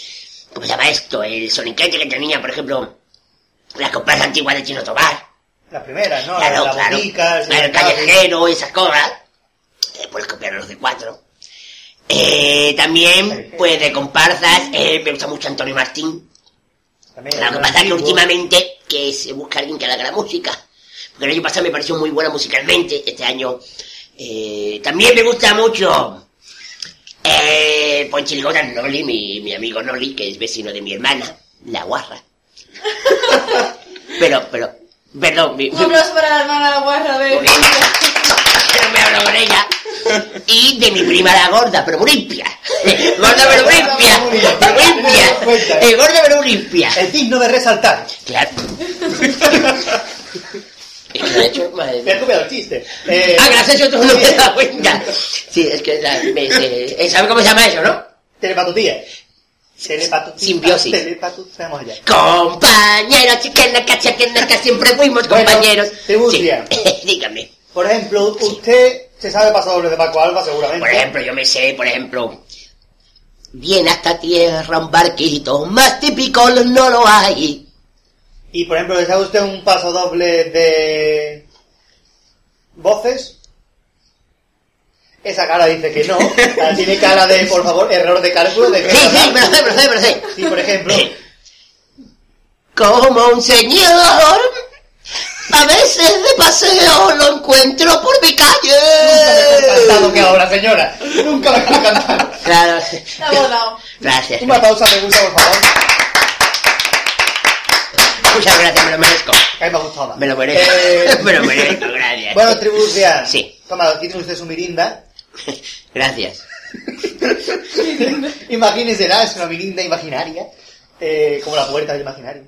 ¿Cómo se llama esto? El soniquete que tenía, por ejemplo, las comparsas antiguas de Chino Tobar. Las primeras, ¿no? Claro, la claro. el Claro, el señor callejero, esas cosas. Eh, puedes copiar los de cuatro. Eh, también, pues de comparsas, eh, me gusta mucho Antonio Martín. También, Lo que el pasa es que últimamente que se busca alguien que haga la música. Porque el año pasado me pareció muy buena musicalmente. Este año eh, también me gusta mucho. Eh, Ponchiligota Noli, mi, mi amigo Noli, que es vecino de mi hermana, la guarra. pero, pero, perdón, mi, Un aplauso para la hermana la guarra de... Porque- pero me hablo con ella. Y de mi prima la gorda, pero muy limpia. gorda pero muy limpia. Muy limpia. Eh, gorda pero muy limpia. El digno de resaltar. Claro. [LAUGHS] Que de hecho, madre Me mía. copiado el chiste. Eh, Ah, gracias, yo no me he dado cuenta. Sí, es que la, me, eh, ¿sabe cómo se llama eso, no? Telepatutía. Telepatutía. Simbiosis. Telepatutía. Allá. Compañeros, chiquenaca, chiquenaca, siempre fuimos Bueno, compañeros. Tribucia. Sí, [LAUGHS] dígame. Por ejemplo, usted se sabe pasadores de Paco Alba, seguramente. Por ejemplo, yo me sé, por ejemplo, viene hasta tierra un barquito, más típico no lo hay. Y por ejemplo, ¿le sabe usted un paso doble de voces? Esa cara dice que no. [LAUGHS] Tiene cara de, por favor, error de cálculo. De que Sí, sí, me lo sé, me lo sé, me lo sé. Sí, por ejemplo. Como un señor, a veces de paseo lo encuentro por mi calle. Cantado que ahora, señora. Nunca me ha cantado. Claro, Está gracias. Una pausa de gusta, por favor. Muchas gracias, me lo merezco. Que a mí me ha gustado más. Me lo merezco. Eh, [LAUGHS] Me lo merezco, gracias. Bueno, Tribucia. Sí. Toma, aquí tiene usted su mirinda. [LAUGHS] Gracias. [LAUGHS] Imagínese, ¿no? es una mirinda imaginaria. Eh, como la puerta del imaginario.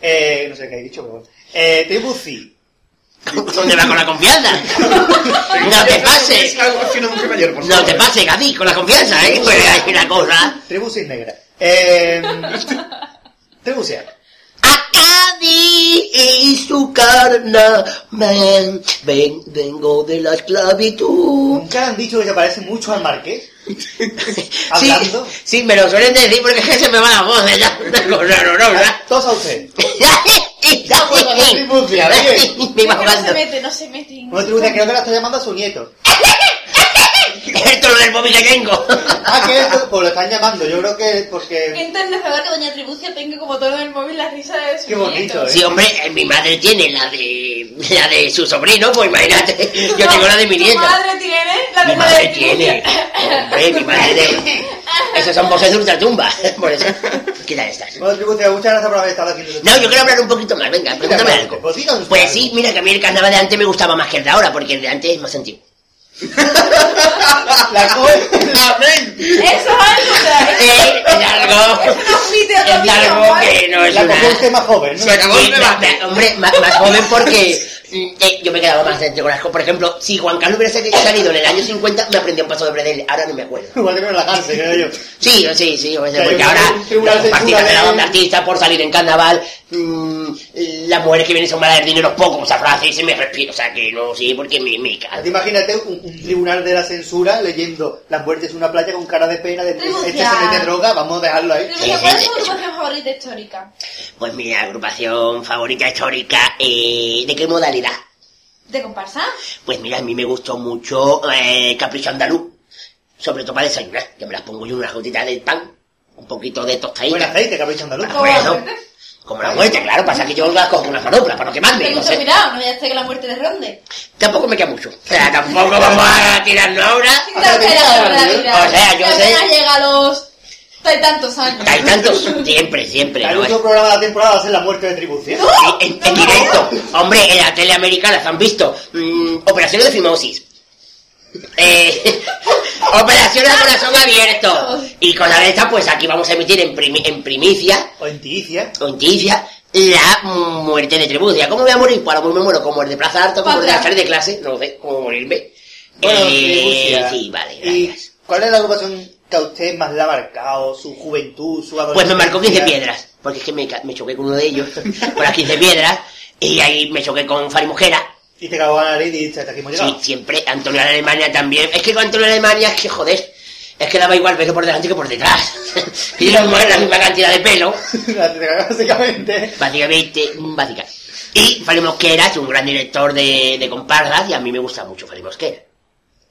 Eh, no sé qué he dicho, pero bueno. Eh, Tribuci. ¿Dónde va con la confianza? No te pases. No te pases, Gaby, con la confianza, ¿eh? Pues hay una cosa. Tribuci negra. Eh, Tribucia. A Cádiz y su carnaval. Ven, vengo de la esclavitud. Nunca han dicho que se parece mucho al marqués. Hablando. Sí, sí, me lo suelen decir porque es que se me va la voz de. Una cosa horrorosa. Todos a usted. Pues, que no se mete, no se mete. Una tribucia, creo que la está llamando a su nieto. [LAUGHS] Esto es lo del móvil que tengo. [LAUGHS] Ah, que esto, pues lo están llamando. Yo creo que Qué porque... enternecedor que Doña Tribucia tenga como todo en el móvil la risa de su Qué bonito, nieto. ¿eh? Sí, hombre, eh, mi madre tiene la de la de su sobrino, pues imagínate. Yo tengo la de mi Tu nieta. madre tiene la Mi de madre la tiene. Hombre, mi madre de... Esos son voces de ultratumba. [LAUGHS] Por eso. Quita estas. Bueno, tribucia, muchas gracias por haber estado aquí. No, yo quiero hablar un poquito más, venga, pregúntame algo. Pues usted Pues algo. sí, mira que a mí el carnaval de antes me gustaba más que el de ahora, porque el de antes es más antiguo. La coge. ¡Amén! Eso es algo, Eh, es no otro Es vídeo, algo ¿vale? que no es La una... cogió usted más joven, ¿no? Se acabó Sí, el me- hombre, más, más joven porque mm, eh, yo me quedaba más dentro con las cosas. Por ejemplo, si Juan Carlos hubiera sali- salido en el año 50, me aprendí un paso de Bredel. Ahora no me acuerdo. Igual que en la cárcel, creo yo. Sí, sí, sí, o sea, sea, porque ahora un las de la banda artista por salir en carnaval, mm, las mujeres que vienen son malas de dinero poco, esa frase y se me respira, o sea que no, sí, porque me, me cago. Imagínate un, un tribunal de la censura leyendo Las muertes en una playa con cara de pena de este se mete droga, vamos a dejarlo ahí. Tribucia, Sí, ¿cuál sí, es tu sí. agrupación favorita histórica? Pues mi agrupación favorita histórica, eh, ¿de qué modalidad? ¿De comparsa? Pues mira, a mí me gustó mucho eh, Capricho Andaluz, sobre todo para desayunar, que me las pongo yo en una gotita de pan, un poquito de Buen tostadita, aceite, capricho andaluz. Ah, ¿Cómo la bueno. Como la muerte, claro, pasa que yo las cojo una manopla para no quemarme, Ten no mucho sé. cuidado, no ya sé que la muerte de ronde. Tampoco me queda mucho, o sea, tampoco vamos a tirarnos ahora. La. O sea, yo sé- llega a los... Hay tantos años. Hay tantos, siempre, siempre, El ¿no? último programa de la temporada va a ser la muerte de tribución. Sí, en, en directo. Hombre, en la tele americana se han visto mm, operaciones de fimosis. Eh, [LAUGHS] operaciones de corazón abierto. Y con la de esta, pues aquí vamos a emitir en, primi- en primicia, O en Ticia. o en ticia, la muerte de Tribucia. ¿Cómo voy a morir? Pues a lo mejor me muero como el de Plaza Alto, como el de la de clase, no sé cómo morirme. Bueno, Eh, Tribucia. sí, vale, ¿Y cuál es la agrupación que a usted más le ha marcado? Su juventud, su adolescencia. Pues me marcó 15 piedras, porque es que me, me choqué con uno de ellos, [LAUGHS] con las 15 piedras, y ahí me choqué con Fari Mosquera, Y te cagó la nariz y dijiste, hasta aquí hemos Sí, llegado. siempre Antonio de Alemania también. Es que con Antonio de Alemania es que joder. Es que daba igual pelo por delante que por detrás. [LAUGHS] y no la misma cantidad de pelo. [LAUGHS] básicamente. Básicamente, mm, básica. Y Fari Mosquera es un gran director de, de comparsas y a mí me gusta mucho Fari Mosquera.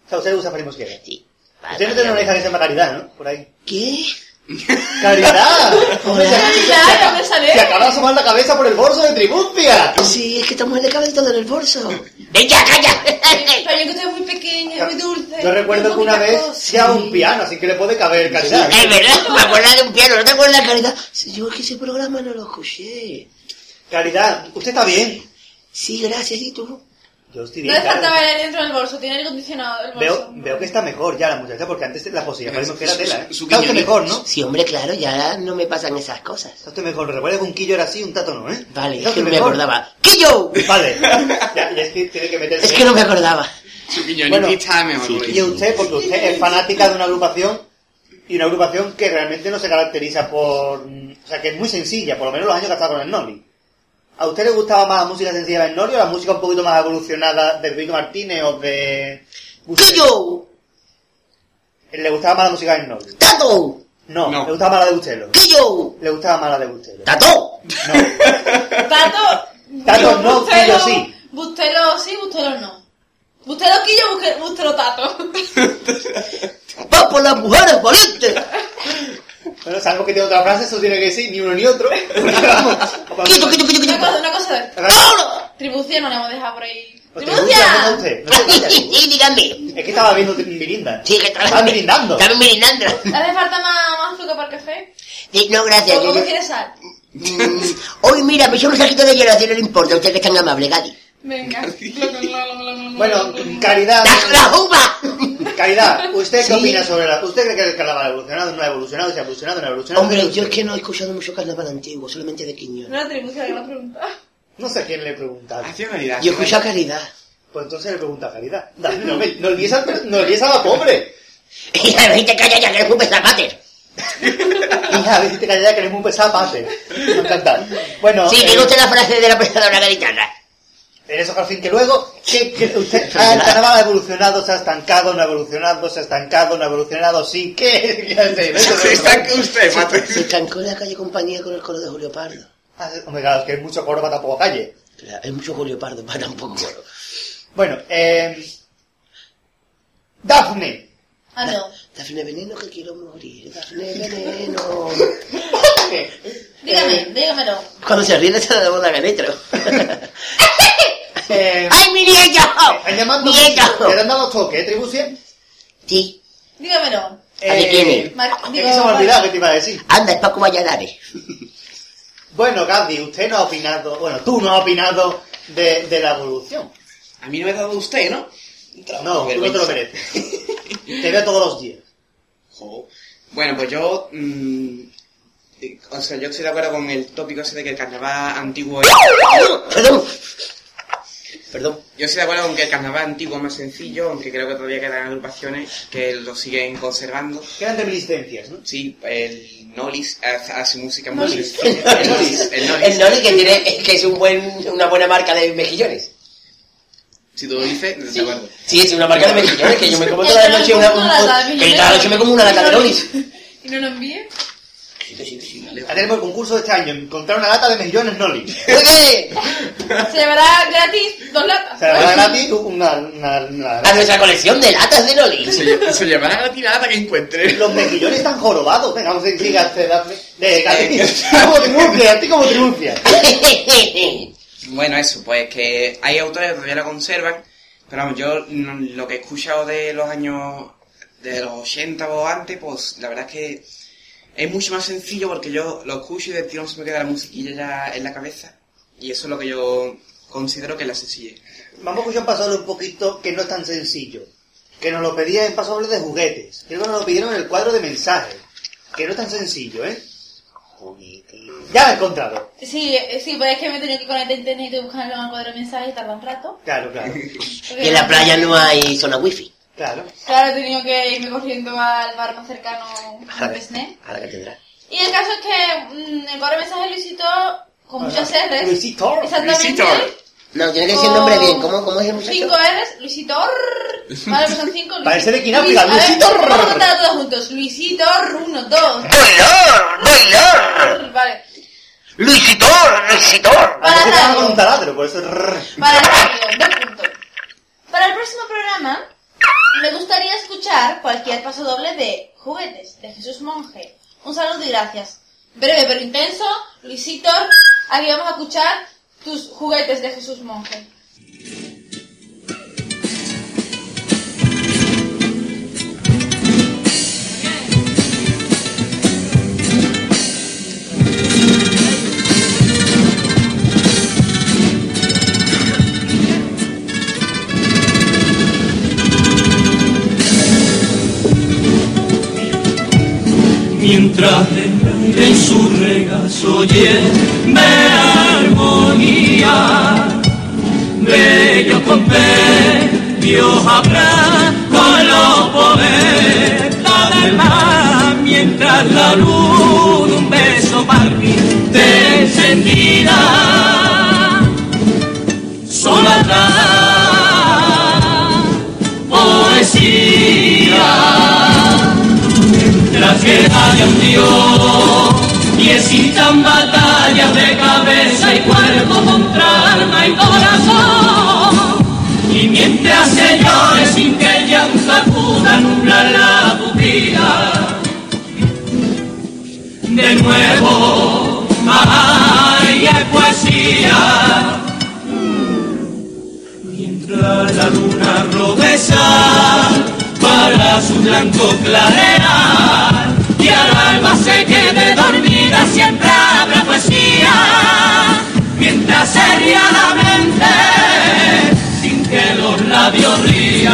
O sea, usted le gusta Fari Mosquera. Sí. Usted no tiene una hija que se llama Caridad, ¿no? Por ahí. ¿Qué? ¡Caridad! Hombre, se- Caridad, ¿dónde sale? Se acaba de asomar la cabeza por el bolso de Tribucia. Sí, es que estamos en el cabecito en el bolso. ¡Venga, calla! Pero yo que estoy muy pequeña, muy dulce. Yo recuerdo que una vez ya un piano, así que le puede caber Caridad. Es verdad, me acuerdo de un piano, ¿no te acuerdas, Caridad? Sí, Yo es que ese programa no lo escuché. Caridad, ¿usted está bien? Sí, gracias, ¿y tú? Yo estoy No bien, le falta claro. ver dentro del bolso, tiene aire acondicionado el bolso. Veo, veo que está mejor ya la muchacha, porque antes la posilla parecía que era tela, ¿eh? Está usted mejor, ¿no? Sí, hombre, claro, ya no me pasan esas cosas. Está usted mejor. Recuerda que un quillo era así, un tato no, ¿eh? Vale, es que no me mejor. acordaba. ¡Que yo! Vale. [LAUGHS] Ya, ya es que tiene que meterse. Es que no me acordaba. Su Bueno, está mejor. sí. Y usted, porque usted es fanática de una agrupación y una agrupación que realmente no se caracteriza por... O sea, que es muy sencilla, por lo menos los años que ha estado con el Noli. ¿A usted le gustaba más la música sencilla del Noli o la música un poquito más evolucionada del Vito Martínez o de... ¡Que yo! ¿Le gustaba más la música del Noli? ¡Tato! No, No. le gustaba más la de Bustelo. ¡Que yo! Le gustaba más la de Bustelo. ¡Tato! No. [LAUGHS] Tato. Tato no, Bustelo- Quillo sí. Bustelo sí, Bustelo no. Bustelo quillo, Bustelo tato. ¡Va por las mujeres valientes! [LAUGHS] Bueno, salvo que tiene otra frase, eso tiene que decir ni uno ni otro. [LAUGHS] Vamos, ¡Quito, quito, quito, Una quito! cosa, una cosa. Tribución no la hemos dejado por ahí. Tribucia, no usted. Y díganme. Es que estaba viendo Mirinda. Sí, que Estaba mirindando. Estaba mirindando. ¿Le hace falta más, más azúcar para el café? Sí, No, gracias. ¿O yo- cómo quieres sal? Mm, Hoy, mira, me echó un saquito de hielo, así no le importa. Usted que es tan amable, Gadi. Venga. [LAUGHS] Bueno, Caridad, ¡La, uva! Caridad, ¿usted qué Sí. opina sobre la... ¿Usted cree que el carnaval ha evolucionado, no ha evolucionado, se ha evolucionado, no ha evolucionado? Hombre, yo es que no he escuchado mucho carnaval antiguo, solamente de Quiñón. No tribución que la pregunta. No sé a quién le preguntar. Hacía caridad. Yo escucho a Caridad. Pues entonces le pregunta a Caridad. No, olvides al- no olvides a la pobre. [LAUGHS] Y a ver, te calla ya, que eres un pesapater. Hija, [LAUGHS] dijiste Caridad que eres muy pesada, pase. Me encanta. Bueno, Sí, eh, diga usted la frase de la pensadora gaditana. En eso que al fin que luego, que, que usted, ah, el carnaval ha evolucionado, se ha estancado, no ha evolucionado, se ha estancado, no ha evolucionado, sí, eso [LAUGHS] [LAUGHS] Se estanca usted, Patrick. Se estancó en la calle compañía con el coro de Julio Pardo. Ah, Hombre, claro, es que es mucho coro para tampoco calle. Claro, Hay mucho Julio Pardo para tan poco coro. Bueno, eh... Dafne. Ah, no. Dafne Veneno que quiero morir, Dafne [LAUGHS] Veneno. Dígame, dígamelo. Cuando se ríe le sale la voz de Ganetro. Eh, ¡Ay, mi llamando ¡Nieto! mucho. ¿Le han dado toque, eh, Tribucia? Sí, Dígamelo. ¿A de quién es? Mar- es digo, que se me ha olvidado que te iba a decir. anda, es Paco Valladares. [LAUGHS] Bueno, Gandhi, usted no ha opinado, bueno, tú no has opinado de, de la evolución. A mí no me ha dado usted, ¿no? No, tú no te lo mereces. [LAUGHS] Te veo todos los días. Jo. Bueno, pues yo... mm, eh, o sea, yo estoy de acuerdo con el tópico ese de que el carnaval antiguo es... [COUGHS] Perdón. Perdón. Yo estoy de acuerdo con que el carnaval antiguo es más sencillo, aunque creo que todavía quedan agrupaciones que lo siguen conservando. Quedan reminiscencias, ¿no? Sí, el Nolis hace, hace música muy Nolis. sencilla. El Nolis, el Nolis. El que tiene, que es un buen, una buena marca de mejillones. Si tú lo dices, de acuerdo. Sí, es una marca de mejillones que yo me como toda la noche una, un, que toda la noche me como una lata de Nolis. ¿Y no lo envíe? Sí. Haremos el concurso de este año, encontrar una lata de mejillones Noli. Oye, Se llevará gratis dos latas. Se dará gratis una, una, una- A nuestra colección de latas de Nolis. Se, se llevará la tirada que encuentre. Los mejillones están jorobados. Venga, vamos a darle. De como tribucia, [LAUGHS] a ti como tribucia. [LAUGHS] Bueno, eso, pues que hay autores que todavía lo conservan, pero vamos, yo lo que he escuchado de los años de los 80 o antes, pues la verdad es que es mucho más sencillo porque yo lo escucho y de tirón se me queda la musiquilla ya en la cabeza. Y eso es lo que yo considero que es la sencillez. Vamos a escuchar un paso un poquito que no es tan sencillo. Que nos lo pedía en paso de juguetes. Creo que nos lo pidieron en el cuadro de mensajes. Que no es tan sencillo, ¿eh? Ya lo he encontrado. Sí, eh, sí, pues es que me he tenido que conectar a internet y buscarlo en el cuadro de mensajes y tarda un rato. Claro, claro. [LAUGHS] Y en la playa no hay zona wifi. Claro. Claro, he tenido que irme corriendo al bar más cercano A Besné. a la catedral. Y el caso es que mm, el cuadro de mensajes Luisito, con muchas R's. Luisito. Exactamente. Luisito. No, tiene que decir el nombre bien. ¿Cómo, cómo es el muchacho? Cinco R's, Luisito. Vale, pues son cinco. [LAUGHS] Parece de Luis- Quinápica, a ver, Luisito. Vamos a contar todos juntos. Luisito, uno, dos. ¡Bailor! ¡Bailor! Vale. ¡Luisitor! ¡Luisitor! Para con un taladro, por eso el radio, dos puntos. Para el próximo programa, me gustaría escuchar cualquier paso doble de Juguetes, de Jesús Monje. Un saludo y gracias. Breve pero intenso, Luisito, aquí vamos a escuchar tus juguetes de Jesús Monje. Mientras en su regazo lleve armonía. Bello compendios habrá con los poetas del mar, mientras la luz de un beso para mí te encendida. Solo habrá poesía mientras que haya un Dios y existan batallas de cabeza y cuerpo contra alma y corazón. Y mientras señores sin que el llanto acuda nublar la pupila. De nuevo hay poesía. Mientras la luna rodea su blanco clarear y al alma se quede dormida siempre habrá poesía mientras seriadamente sin que los labios rían.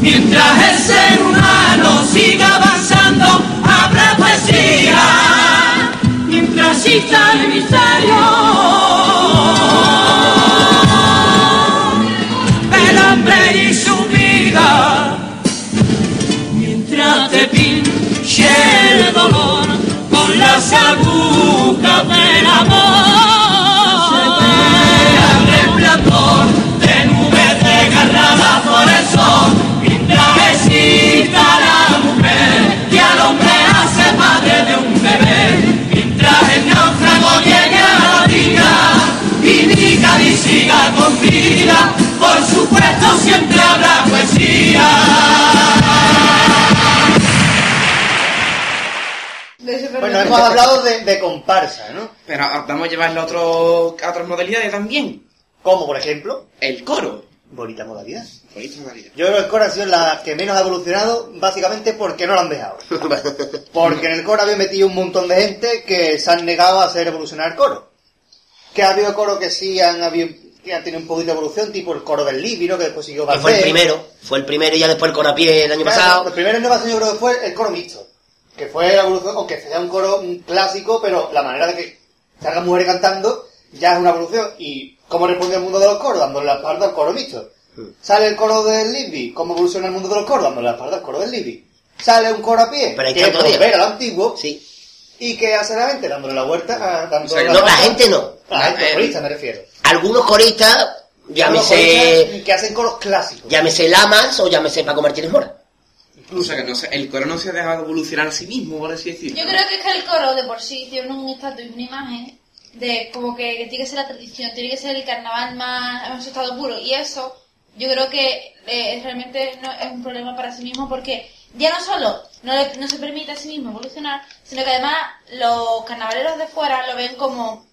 Mientras el ser humano siga avanzando habrá poesía mientras exista el misterio por supuesto siempre habrá poesía. Bueno, hemos hablado de, comparsa, ¿no? Pero vamos a llevarlo a, otro, otras modalidades también. Como por ejemplo, el coro. Bonita modalidad. Bonita modalidad. Yo creo que el coro ha sido la que menos ha evolucionado, básicamente porque no lo han dejado. [LAUGHS] porque en el coro había metido un montón de gente que se han negado a hacer evolucionar el coro. Que ha habido coro que sí han habido que han tenido un poquito de evolución, tipo el coro del Líbiro, que después siguió Que fue el primero, fue el primero y ya después el corapié el año Claro, pasado. El primero en Nueva yo creo que fue el coro mixto. Que fue la evolución, aunque sea un coro clásico, pero la manera de que salgan mujeres cantando ya es una evolución. ¿Y cómo responde el mundo de los coros? Dándole la espalda al coro mixto. Hmm. Sale el coro del Libby. ¿Cómo evoluciona el mundo de los coros? Dándole la espalda al coro del Libby. Sale un coro a pie, Pero ahí que volver a lo antiguo. Sí. ¿Y que hace la gente? Dándole la vuelta a... Dándole No, la gente no. La gente, Eh, me refiero. Algunos coristas, llámese, coristas que hacen coros clásicos. llámese Lamas o llámese Paco Martínez Mora. O sea que no sé, el coro no se ha dejado evolucionar a sí mismo, por así decirlo. Yo creo que es que el coro de por sí tiene un estatus y una imagen de como que, que tiene que ser la tradición, tiene que ser el carnaval más en su estado puro. Y eso yo creo que eh, realmente no, es un problema para sí mismo porque ya no solo no, le- no se permite a sí mismo evolucionar, sino que además los carnavaleros de fuera lo ven como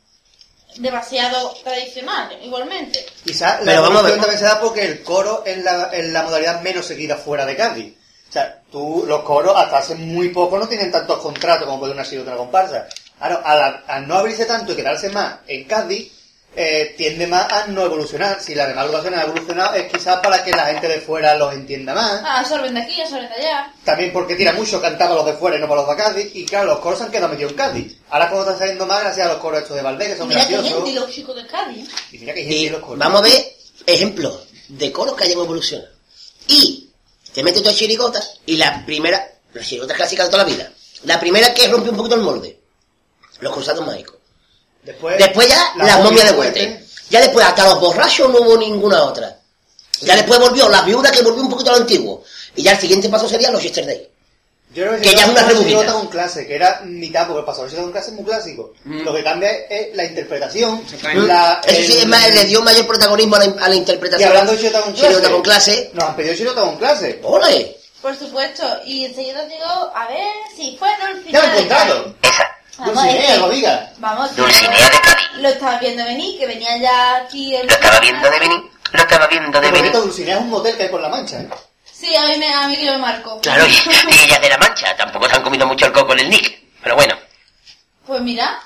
demasiado tradicional, igualmente. Quizás la Pero vamos a ver. evolución también se da porque el coro es la, es la modalidad menos seguida fuera de Cádiz. O sea, tú, los coros hasta hace muy poco no tienen tantos contratos como puede una sido otra comparsa. Ahora, al, al no abrirse tanto y quedarse más en Cádiz, eh, tiende más a no evolucionar. Si las demás agrupaciones han evolucionado es quizás para que la gente de fuera los entienda más. Ah, absorben de aquí, absorben de allá. También porque tira mucho cantar para los de fuera y no para los de Cádiz. Y claro, los coros han quedado metidos en Cádiz. Ahora como están saliendo más gracias a los coros estos de Valdés, que son Mira que graciosos. gente y los chicos de Cádiz. Y mira que gente Y los coros. vamos a ver ejemplos de coros que hayan evolucionado. Y te metes tú a chirigotas y la primera, las chirigotas clásicas de toda la vida. La primera que rompe un poquito el molde. Los cruzados mágicos. Después, Después ya la las momia momias de Huete. Huete. Ya después hasta los borrachos no hubo ninguna otra. Ya después volvió la viuda que volvió un poquito a lo antiguo. Y ya el siguiente paso sería los Yesterday. Yo creo Que ya es una rebujita. con clase, que era mitad, porque el paso de con clase es muy clásico. Mm. Lo que cambia es, la interpretación, la, Eso sí, el- es más, le dio mayor protagonismo a la, a la Y interpretación. hablando de chirigota con clase, Chirigota con clase. nos han pedido chirigota con clase. ¡Ole! Por supuesto, y enseguida os digo, a ver si fue el Ya lo final he encontrado. [COUGHS] Vamos, lo diga. Vamos, Dulcinea de Cádiz. Lo estaba viendo venir, que venía ya aquí el... Lo estaba viendo de venir. Lo estaba viendo de Por venir. cierto, Dulcinea es un motel que hay por la mancha, ¿eh? Sí, a mí, me, a mí que me marcó. Claro, y, [LAUGHS] y ella de la mancha. Tampoco se han comido mucho el coco en el Nick. Pero bueno. Pues mira,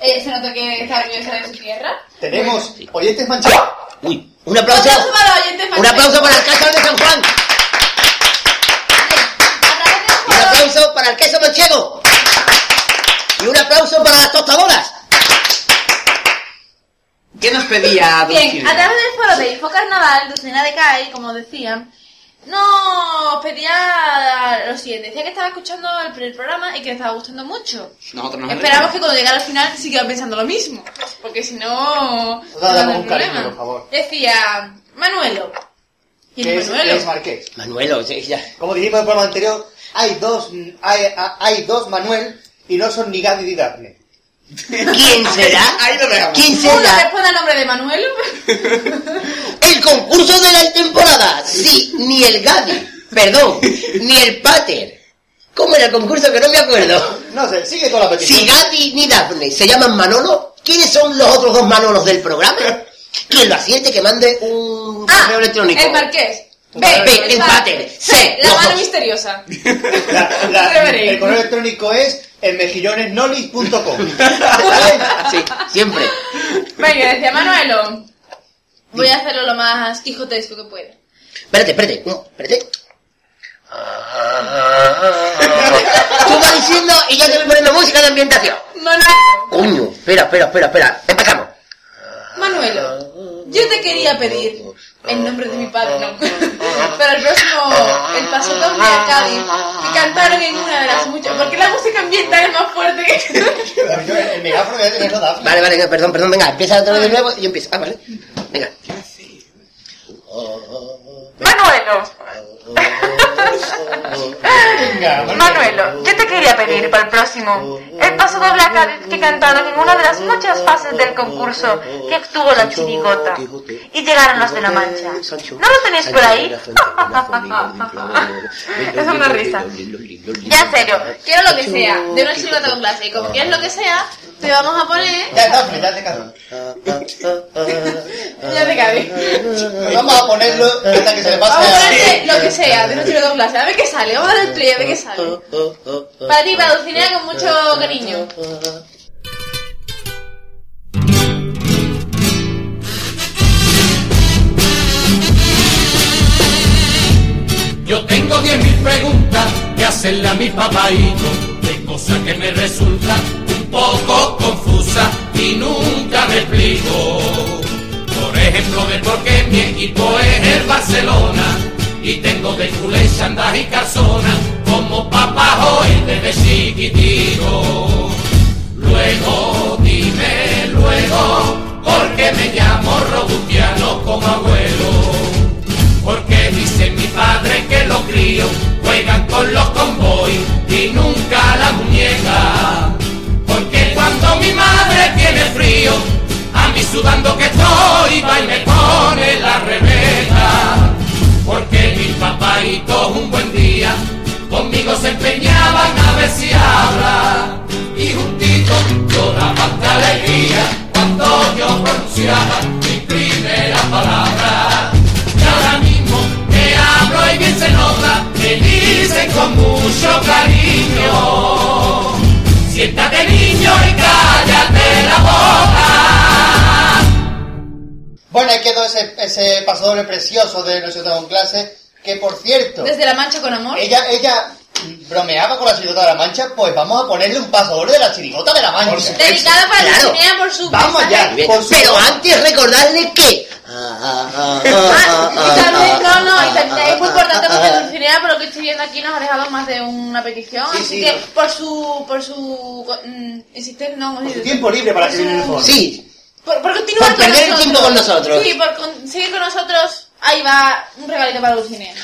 eh, se nota que está orgullosa de su tierra. Tenemos Bueno. oyentes manchados. Uy, un aplauso. Un aplauso para los oyentes Un manchados. aplauso para el Cásar de San Juan. Un aplauso para el queso manchego. Y un aplauso para las tostadoras. ¿Qué nos pedía Bien, a través del foro de Info Carnaval, Dulcinea de CAI, como decían, nos pedía lo siguiente. Decía que estaba escuchando el primer programa y que le estaba gustando mucho. Nosotros nos Esperamos que cuando llegara al final siga pensando lo mismo. Porque si no. Dale un cariño, por favor. Decía, Manuelo. ¿Quién Que es Manuelo? es Marqués. Manuelo, sí, ya. Como dijimos en el programa anterior, hay dos, hay, hay dos Manuel y no son ni Gadi ni Daphne. [LAUGHS] ¿Quién será? [LAUGHS] Ahí lo dejamos. ¿Quién ¿Uno será? responde al nombre de Manuelo? [LAUGHS] El concurso de la temporada. Sí, ni el Gaby. Perdón, ni el Pater. ¿Cómo era el concurso que no me acuerdo? No sé, sigue toda la petición. Si Gaby ni Daphne se llaman Manolo, ¿quiénes son los otros dos Manolos del programa? Quien lo asiente que mande un Ah, correo electrónico. el Marqués. B, B, el pater. C, la mano misteriosa. La- la- el correo electrónico es en mejillonesnolis.com. [LAUGHS] Sí, siempre. Venga, decía Manuelo. Voy a hacerlo lo más quijotesco que pueda. Espérate, espérate, no, espérate. Tú vas diciendo y ya te voy poniendo música de ambientación. Manuelo. Coño, espera, espera, espera, espera. Empezamos. Manuelo, yo te quería pedir, en nombre de mi padre, no, [LAUGHS] pero el próximo, el pasadón de Cádiz, que cantaron en una de las muchas, porque la música ambiental es más fuerte que... [LAUGHS] el megáfono voy a tenerlo Daphne. Vale, vale, perdón, perdón, venga, empieza otra vez de nuevo y yo empiezo. Ah, vale. Venga. Manuelo, Venga, Manuelo, yo te quería pedir para el próximo el paso doble a que cantaron en una de las muchas fases del concurso que obtuvo la chirigota. Y llegaron los de la Mancha. ¿No lo tenéis por ahí? [LAUGHS] es una risa. Ya en serio, Quiero lo que sea, de una chirigota con clase. Y como quieres lo que sea, te vamos a poner... Ya, Dafne, [LAUGHS] ya te. Ya te cabe. Pues vamos a ponerlo hasta que se le Vamos a pase ponerte lo que sea, de con clase. A ver qué sale, vamos a dar el play, a ver qué sale. Para ti, para Dulcinea, con mucho cariño. Yo tengo diez mil preguntas que hacerle a mi papaito, de cosas que me resultan un poco confusas y nunca me explico. Por ejemplo, de por qué mi equipo es el Barcelona y tengo de culé, chandas y calzona como papá hoy desde chiquitito. Luego, dime luego, ¿por qué me llamo Robustiano como abuelo? Porque dice mi padre que los críos juegan con los convoy y nunca la muñeca. Porque cuando mi madre tiene frío, a mí sudando que estoy, va y me pone la rebeca. Porque mis papaitos un buen día conmigo se empeñaban a ver si habla. Y juntito toda tanta alegría cuando yo pronunciaba mi primera palabra. Y ahora mismo que hablo y bien se nota, me dicen con mucho cariño. Siéntate niño y cállate la boca. Bueno, ahí quedó ese, ese paso doble precioso de nosotros en clase, que por cierto, Desde La Mancha con amor. ella, ella bromeaba con la chirigota de la mancha, pues vamos a ponerle un paso doble de la chirigota de la mancha. Dedicada para Claro. Dulcinea por su Vamos allá. Por su- Pero antes recordarle que... Ah, ah, ah, Ah, ah, y también, ah, no, no, y ah, también ah, es muy ah, importante ah, porque ah, Dulcinea, por lo que estoy viendo aquí, nos ha dejado más de una petición. Sí, así sí, que, no. por su, por su, mm, insistir, no, Por su tiempo libre para en el foro. Sí, Por, por continuar Por con perder el nosotros. tiempo con nosotros. Sí, por con- seguir con nosotros. Ahí va un regalito para Dulcinea.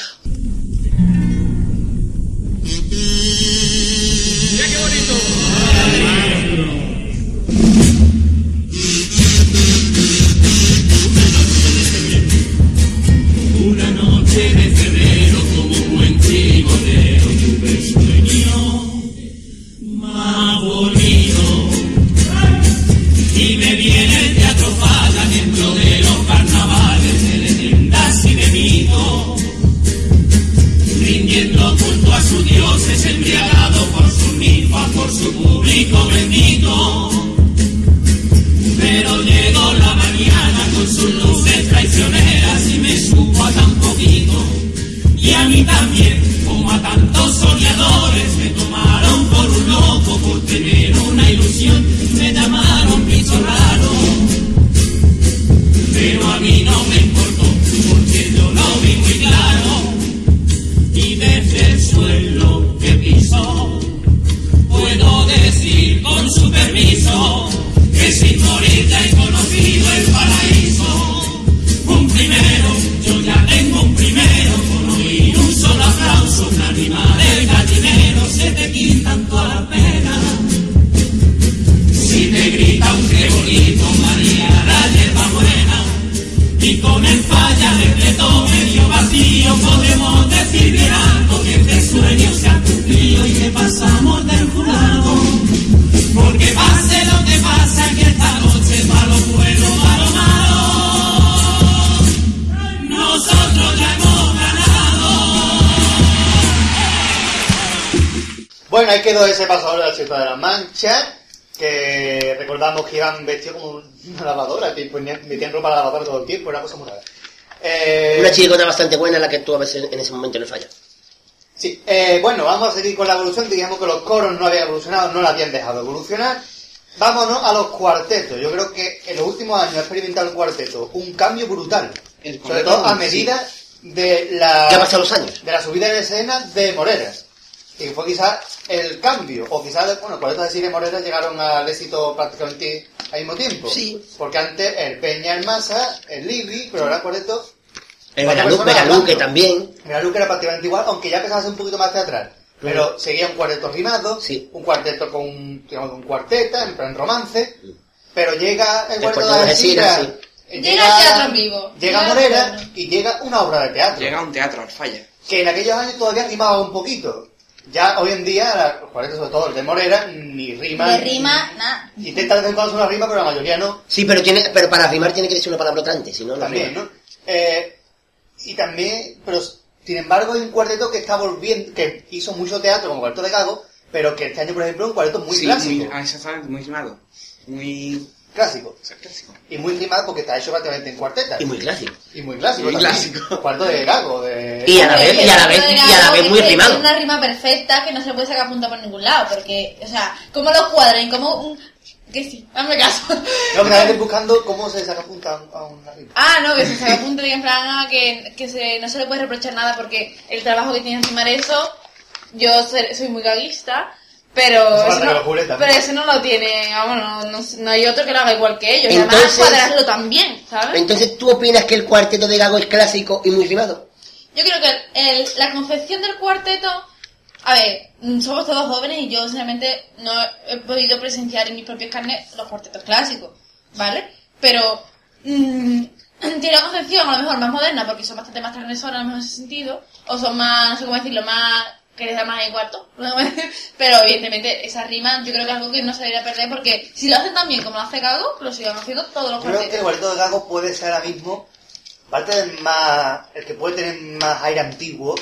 Ese paso doble de la chirigota de la mancha, que recordamos que iban vestidos como una lavadora, ponían- metían ropa a la lavadora todo el tiempo, era una cosa muy rara. Eh, Una chirigota bastante buena la que tú a veces en ese momento no falla. Sí, eh, bueno, vamos a seguir con la evolución. Digamos que los coros no habían evolucionado, no la habían dejado evolucionar. Vámonos a los cuartetos. Yo creo que en los últimos años ha experimentado el cuarteto un cambio brutal. El Sobre todo a sí. medida de la, ¿Qué ha pasado los años? de la subida en escena de Moreras. Que fue quizás el cambio. O quizás, bueno, cuartetos de Siria y llegaron al éxito prácticamente al mismo tiempo. Sí. Porque antes el Peña, el Masa, el Libri, pero ahora el cuarteto El Veraluque también. Mira, Luke era prácticamente igual, aunque ya empezaba a ser un poquito más teatral. Pero seguía un cuarteto rimado, Sí. un cuarteto con, digamos, un cuarteta, en plan romance, pero llega el cuarteto de Algeciras, Algeciras, eh, Llega el teatro en vivo. Llega Llega Morera y llega una obra de teatro. Llega un teatro, al falla. que en aquellos años todavía rimaba un poquito. Ya hoy en día, la- los cuartetos, sobre todo el de Morera, ni riman. De rima, nada. Intenta de vez en cuando hacer una rima, pero la mayoría no. Sí, pero tiene, pero para rimar tiene que decir una palabra antes, si no, no También, rima. ¿no? Eh, y también, pero sin embargo hay un cuarteto que está volviendo, que hizo mucho teatro como cuarteto de Gago, pero que este año, por ejemplo, es un cuarteto muy Sí, clásico. Muy, ah, exactamente, muy rimado. Muy... Clásico. sea, clásico. Y muy rimado porque está hecho prácticamente en cuarteta. Y muy clásico. Y muy clásico. Muy también. clásico. Cuarto de Gago, de... Y a la vez, y a la vez, y a la vez muy Es rimado. una rima perfecta que no se puede sacar punta por ningún lado, porque, o sea, como los cuadren, como un... Que sí, hazme caso. No, que también buscando cómo se saca punta a una rima. Ah, no, que se saca punta y en plan, ah, que, que se, no se le puede reprochar nada porque el trabajo que tiene encima de eso, yo soy, soy muy gaguista, pero eso, no, pero eso no lo tiene, vamos, no, no, no hay otro que lo haga igual que ellos, y además Entonces- cuadrarlo también, ¿sabes? Entonces, ¿tú opinas que el cuarteto de Gago es clásico y muy rimado? Yo creo que el- la concepción del cuarteto, a ver, somos todos jóvenes y yo sinceramente no he podido presenciar en mis propios carnes los cuartetos clásicos, ¿vale? Pero mm, [CLEARS THROAT] tiene una concepción a lo mejor más moderna porque son bastante más transgresoras a lo mejor en ese sentido, o son más, no sé cómo decirlo, más que les da más en cuarto. [LAUGHS] Pero evidentemente esa rima yo creo que es algo que no se debería perder porque si lo hacen tan bien como lo hace Gago, lo sigan haciendo todos los Yo creo que el cuarteto de Gago puede ser ahora mismo, aparte del más, el que puede tener más aire antiguo,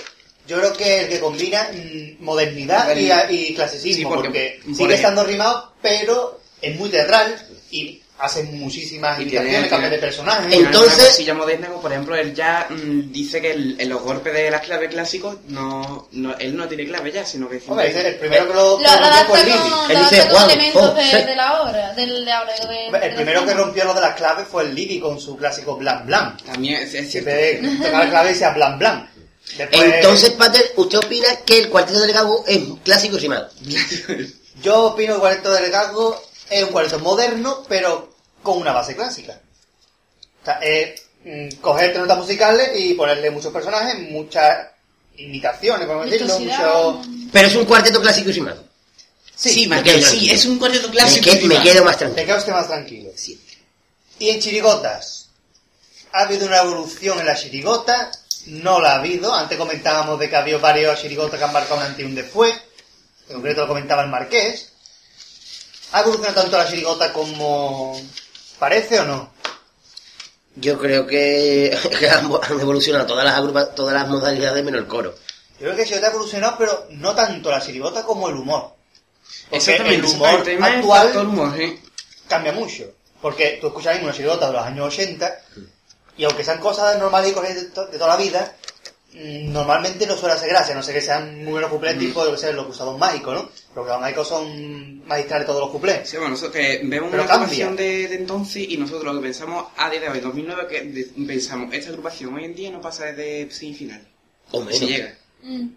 yo creo que el que combina mm, modernidad y, y clasicismo, Sí, porque, porque, por sigue estando rimado, pero es muy teatral y hace muchísimas Y imitaciones, cambios de. Tiene Entonces- cosilla moderna, como por ejemplo, él ya mm, dice que el- en los golpes de las claves clásicos, no, no, él no tiene clave ya, sino que... Hombre, es el primero que lo, Lo que rompió con, Lili. Él dice, elementos oh, de, la obra, del, de ahora, de, de- El primero que rompió lo de las claves fue el Lili con su clásico Blan Blan. También es, es Que cierto. de tocar la clave decía Blan Blan. Después, Entonces, Pater, ¿usted opina que el cuarteto de Gago es clásico y rimado? [LAUGHS] Yo opino que el cuarteto del Gago es un cuarteto moderno, pero con una base clásica. O sea, es mm, coger notas musicales y ponerle muchos personajes, muchas imitaciones, podemos decirlo, mucho... Pero es un cuarteto clásico y rimado. Sí, me Martín, quedo sí, es un cuarteto Me, clásico. que- me quedo más tranquilo. Te queda usted más tranquilo. Sí. Y en chirigotas, ¿ha habido una evolución en la chirigota? No la ha habido. Antes comentábamos de que había varios chirigotas que han marcado un antes y un después. En concreto lo comentaba el Marqués. ¿Ha evolucionado tanto la chirigota como parece o no? Yo creo que, [LAUGHS] que han, evolucionado todas las agrupa- todas las modalidades menos el coro. Yo creo que chirigota ha evolucionado, pero no tanto la chirigota como el humor. Porque Exactamente, el humor el tema actual humor, ¿eh? cambia mucho. Porque tú escuchas una chirigota de los años 80 y aunque sean cosas normales y corrientes de, to- de toda la vida, normalmente no suele hacer gracia, no sé que sean muy buenos cuplés tipo, yo que sé, los cruzados mágicos, ¿no? Los mágicos son magistrales todos los cuplés. Sí, bueno, nosotros que vemos Pero una cambia. agrupación de, de entonces y nosotros lo que pensamos a día de hoy, 2009, que de- pensamos, esta agrupación hoy en día no pasa desde semifinal. O Si menos. llega. Mm.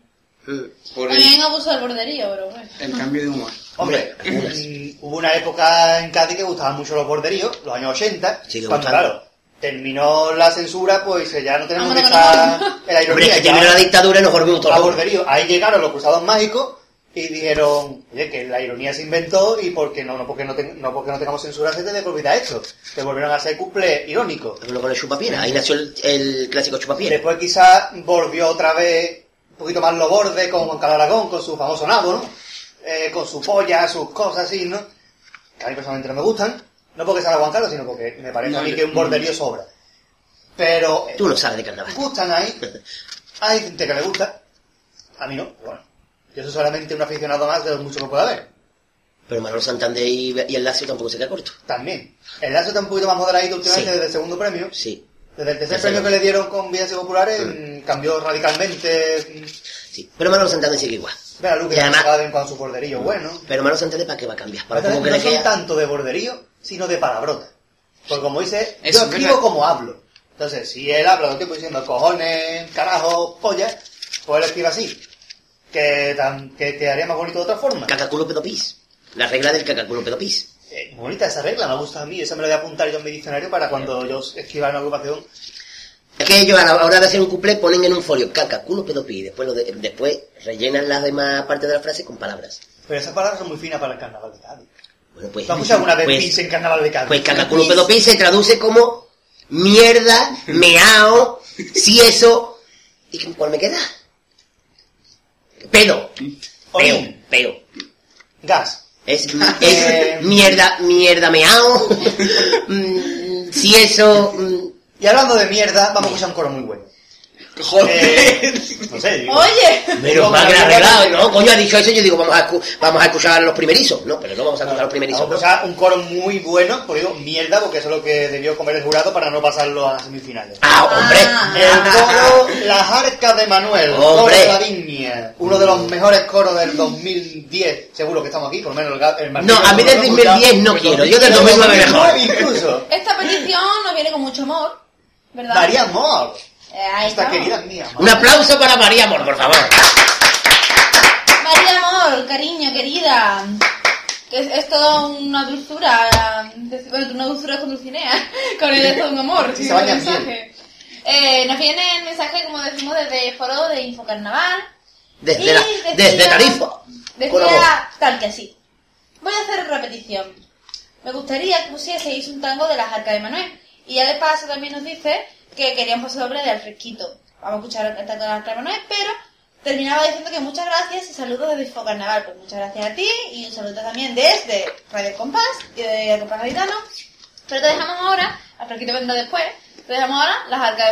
Mm. Por También el, abuso del borderío, pero bueno. el cambio de humor. Hombre, mm, hubo una época en Cádiz que gustaban mucho los borderíos, los años 80, Sigue cuando claro, terminó la censura, pues ya no tenemos que Vámonos, estar en la Hombre, que ya- terminó la dictadura y nos volvimos todos. Ahí llegaron los cruzados mágicos y dijeron, oye, que la ironía se inventó y porque no, no porque no, ten- no porque no tengamos censura se te propiedad esto. Se volvieron a hacer cuplé irónicos. Uno con el chupapiera. Ahí nació el, el clásico chupapiera. Después quizás volvió otra vez un poquito más lo borde con Juan Carlos Aragón, con su famoso nabo, ¿no? Eh, con su polla, sus cosas así, ¿no? Que a mí personalmente no me gustan. No porque sea Juan Carlos, sino porque me parece No, a mí que un borderío sobra. Pero eh, Tú no sabes de carnaval. gustan ahí. Hay gente que le gusta. A mí no, bueno. Yo soy solamente un aficionado más de los muchos que pueda haber. Pero Manolo Santander y, y el Lazio tampoco se queda corto. También. El lazo está un poquito más moderadito últimamente Sí. desde el segundo premio. Sí, Desde el tercer premio que le dieron con Vidas Populares, mm, cambió radicalmente. sí. Pero Manolo Santander sigue igual. Ve a Luque Y además- de vez cuando su borderillo bueno. Pero Manolo Santander, ¿para qué va a cambiar? Para como que no le son queda... tanto de borderío, sino de palabrota. Porque como dice, Eso yo es escribo verdad. como hablo. Entonces, si él habla el tiempo diciendo cojones, carajo, polla, pues él escribe así. Que, tan, que quedaría más bonito de otra forma. Cacaculo pedopis. La regla del cacaculo pedopis. Eh, bonita esa regla, me gusta a mí. Esa me la voy a apuntar yo en mi diccionario para cuando yo escriba una agrupación. Es que ellos a la hora de hacer un cuplé ponen en un folio caca, culo, pedo, pi, y después, lo de- después rellenan las demás partes de la frase con palabras. Pero esas palabras son muy finas para el carnaval de Cádiz. Bueno, pues, ¿Tú has escuchado alguna vez pues- pis en carnaval de Cádiz? Pues caca, culo, pedo, pi se traduce como mierda, meao, si eso. ¿Y qué- cuál me queda? Pedo. Peo, peo. Gas. Es, [LAUGHS] es mierda, mierda, meao. [LAUGHS] Mm, si eso. mm, Y hablando de mierda, vamos a escuchar un coro muy bueno. Joder. Eh, no sé, digo. Oye, Menos Como mal que la la mierda arreglado, ¿no? Coño, ha dicho eso, yo digo, vamos a, vamos a escuchar a los primerizos. No, pero no vamos a escuchar a los primerizos. Vamos a escuchar un coro muy bueno, porque digo mierda, porque eso es lo que debió comer el jurado para no pasarlo a las semifinales. Ah, hombre. El coro Las Arcas de Manuel, Hombre. coro de la Viña, uno de los mejores coros del 2010, seguro que estamos aquí, por lo menos el, el Martín No, a mí del lo hemos 2010 no quiero, yo del 2009 mejor. incluso. esta petición nos viene con mucho amor, ¿verdad? María Amor, esta estamos. querida mía. Un aplauso para María Amor, por favor. María Amor, cariño, querida. Que es, es toda una dulzura. Bueno, una dulzura con Dulcinea. [LAUGHS] Con el todo un amor. Sí, se mensaje. Eh, nos viene el mensaje, como decimos, desde el foro de Infocarnaval. Desde, Y la, decía- desde Tarifa. Decía tal que así. Voy a hacer repetición. Me gustaría que pusieseis un tango de las arcas de Manuel. Y ya de paso también nos dice que quería un paso doble de Alfresquito. Vamos a escuchar de las Manuel, pero terminaba diciendo que muchas gracias y saludos desde Info Carnaval. Pues muchas gracias a ti y un saludo también desde Radio Compás y de Compás Gaditano. Pero te dejamos ahora, Alfresquito vendrá después, te dejamos ahora las arcas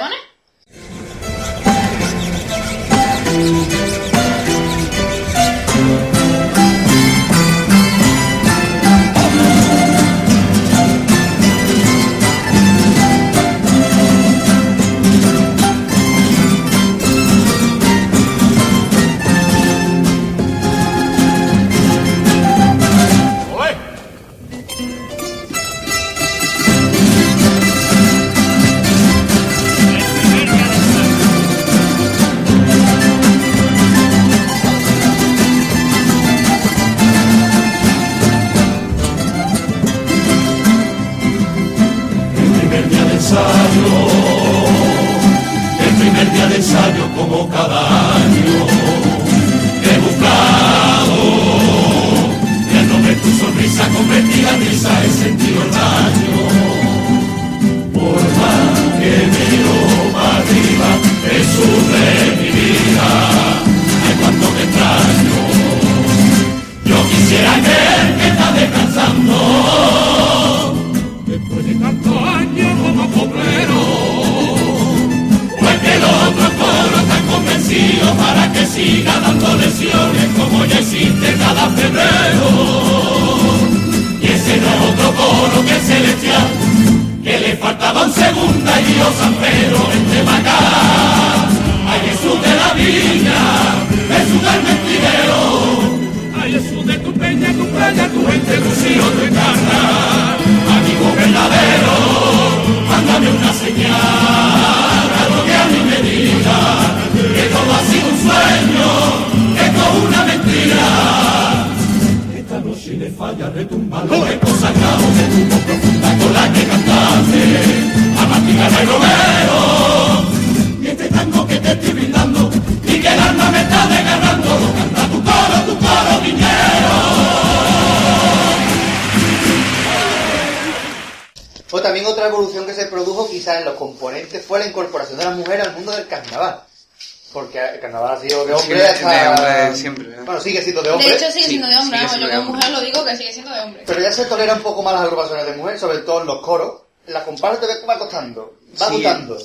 La comparsa te va costando, va Sí. gustando.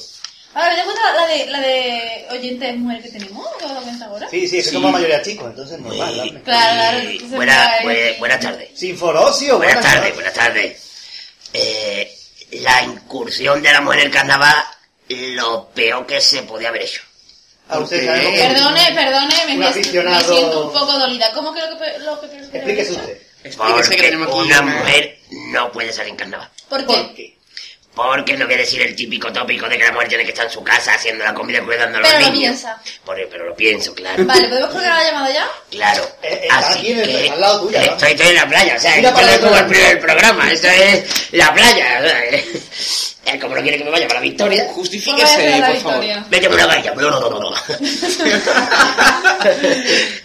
Ahora, ¿te cuenta la de, la de oyentes mujeres que tenemos? ¿Qué ahora? Sí, sí, es que Sí. somos la mayoría chicos, entonces normal. Claro, claro. Entonces, buena- pues, bue- buenas tardes. Sin forocio, Buenas buenas tardes, buenas tardes. Eh, la incursión de la mujer en el carnaval, lo peor que se podía haber hecho. A usted, Porque- ¿sabe lo que- Perdone, perdone, me, Un me- aficionado- me siento un poco dolida. ¿Cómo que lo que, lo que que Explíquese usted. Explíquese que Porque tenemos aquí una mujer no puede salir en carnaval. ¿Por ¿Por qué? Porque no voy a decir el típico tópico de que la mujer tiene que estar en su casa haciendo la comida y cuidando a los Pero lo niños. piensa. Por- pero lo pienso, claro. Vale, ¿podemos colgar la llamada ya? Claro. Eh, eh, Así aquí en el- que al lado tuya, ¿no? estoy, estoy en la playa, o sea, Mira esto para no es como el primer programa, esto es la playa. o sea, Él como no quiere que me vaya para la victoria, Pues a Justifíquese, la por favor. victoria. méteme una galla. No, no, no, no, no. [LAUGHS]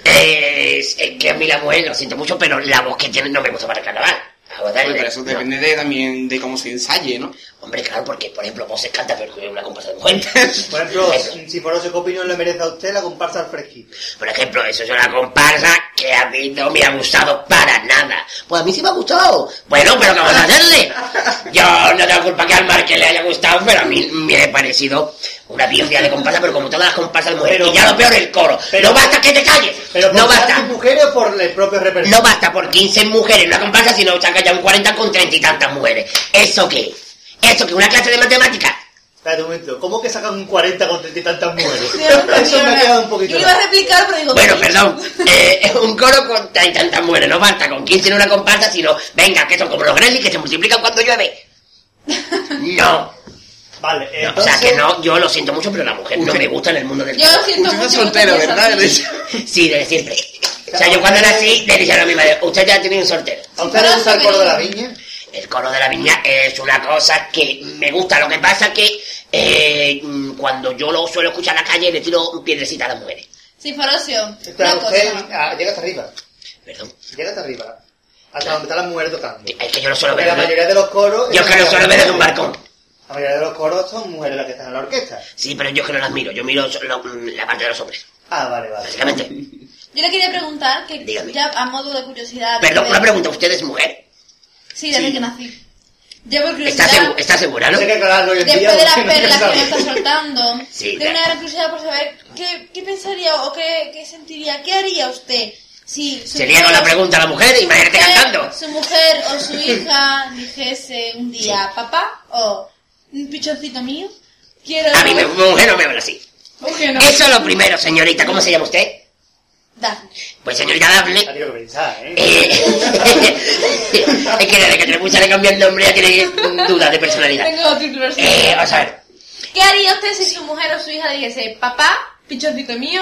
es, es que a mí la mujer, lo siento mucho, pero la voz que tiene no me gusta para el carnaval. Hombre, pero eso no. depende de, también de cómo se ensaye, ¿no? Hombre, claro, porque, por ejemplo, vos se canta, pero que una comparsa de mujer. Por ejemplo, [LAUGHS] Eso. si Foroso, ¿qué opinión le merece a usted la comparsa al fresquito? Por ejemplo, eso es una comparsa que a mí no me ha gustado para nada. Pues a mí sí me ha gustado. Bueno, pero ¿qué vamos a hacerle? Yo no tengo culpa que al Marque le haya gustado, pero a mí me ha parecido una birria de comparsa, pero como todas las comparsas de mujeres. Pero- y ya lo peor, el coro. pero- no basta que te calles. Pero por no basta. mujeres por el propio repertorio. No basta por 15 mujeres en una comparsa, sino saca ya un 40 con 30 y tantas mujeres. ¿Eso qué? ¿Eso qué? ¿Una clase de matemáticas? Espérate un momento, ¿cómo que sacan un 40 con 30 y tantas [LAUGHS] mujeres? Eso me ha quedado un poquito Yo iba a replicar, pero digo... Bueno, perdón. [LAUGHS] Eh, es un coro con treinta y tantas mujeres. No basta con 15 en una comparsa, sino, venga, que son como los Gremlins que se multiplican cuando llueve. [LAUGHS] No. Vale, No, entonces... o sea que no, yo lo siento mucho, pero la mujer no me gusta en el mundo del Yo lo siento Usted mucho. porque ¿verdad? Sí, desde siempre. O sea, yo cuando nací le dije a mi madre, usted ya tiene un soltero. ¿A usted le gusta el coro de la viña? El coro de la viña es una cosa que me gusta. Lo que pasa que eh, cuando yo lo suelo escuchar en la calle le tiro piedrecita a las mujeres. Sí, Farosio, Espera, una usted cosa. ah, llega hasta arriba. Perdón. Llega hasta arriba. Hasta donde están las mujeres tocando. Es que yo lo suelo ver. la mayoría de los coros... Yo que lo suelo ver desde un balcón. La mayoría de los coros son mujeres las que están en la orquesta. Sí, pero yo que no las miro. Yo miro lo- la parte de los hombres. Ah, vale, vale. Básicamente. Yo le quería preguntar, que Dígame. ya a modo de curiosidad... Perdón, de- una pregunta. ¿Usted es mujer? Sí, desde Sí. que nací. Ya por ¿Está, curiosidad... segu- está segura, no? No sé qué aclararlo hoy en día. Después de las no perlas que me está soltando, Sí, tengo claro. una gran curiosidad por saber qué, qué pensaría o qué, qué sentiría, qué haría usted si su Se niega la mujer- pregunta a la mujer, imagínate mujer- cantando. Su mujer o su hija dijese un día, papá o un pichoncito mío, quiero... A mí mi mujer no me habla así. ¿Por qué no? Eso es lo primero, señorita. ¿Cómo se llama usted? Dafne. Pues señorita Daphne. Ha tenido que pensar, ¿eh? Eh, [LAUGHS] es que desde que Trepucha le cambió el nombre ya tiene dudas de personalidad. Tengo títulos. Eh, vamos a ver. ¿Qué haría usted si su mujer o su hija dijese, papá, pichoncito mío,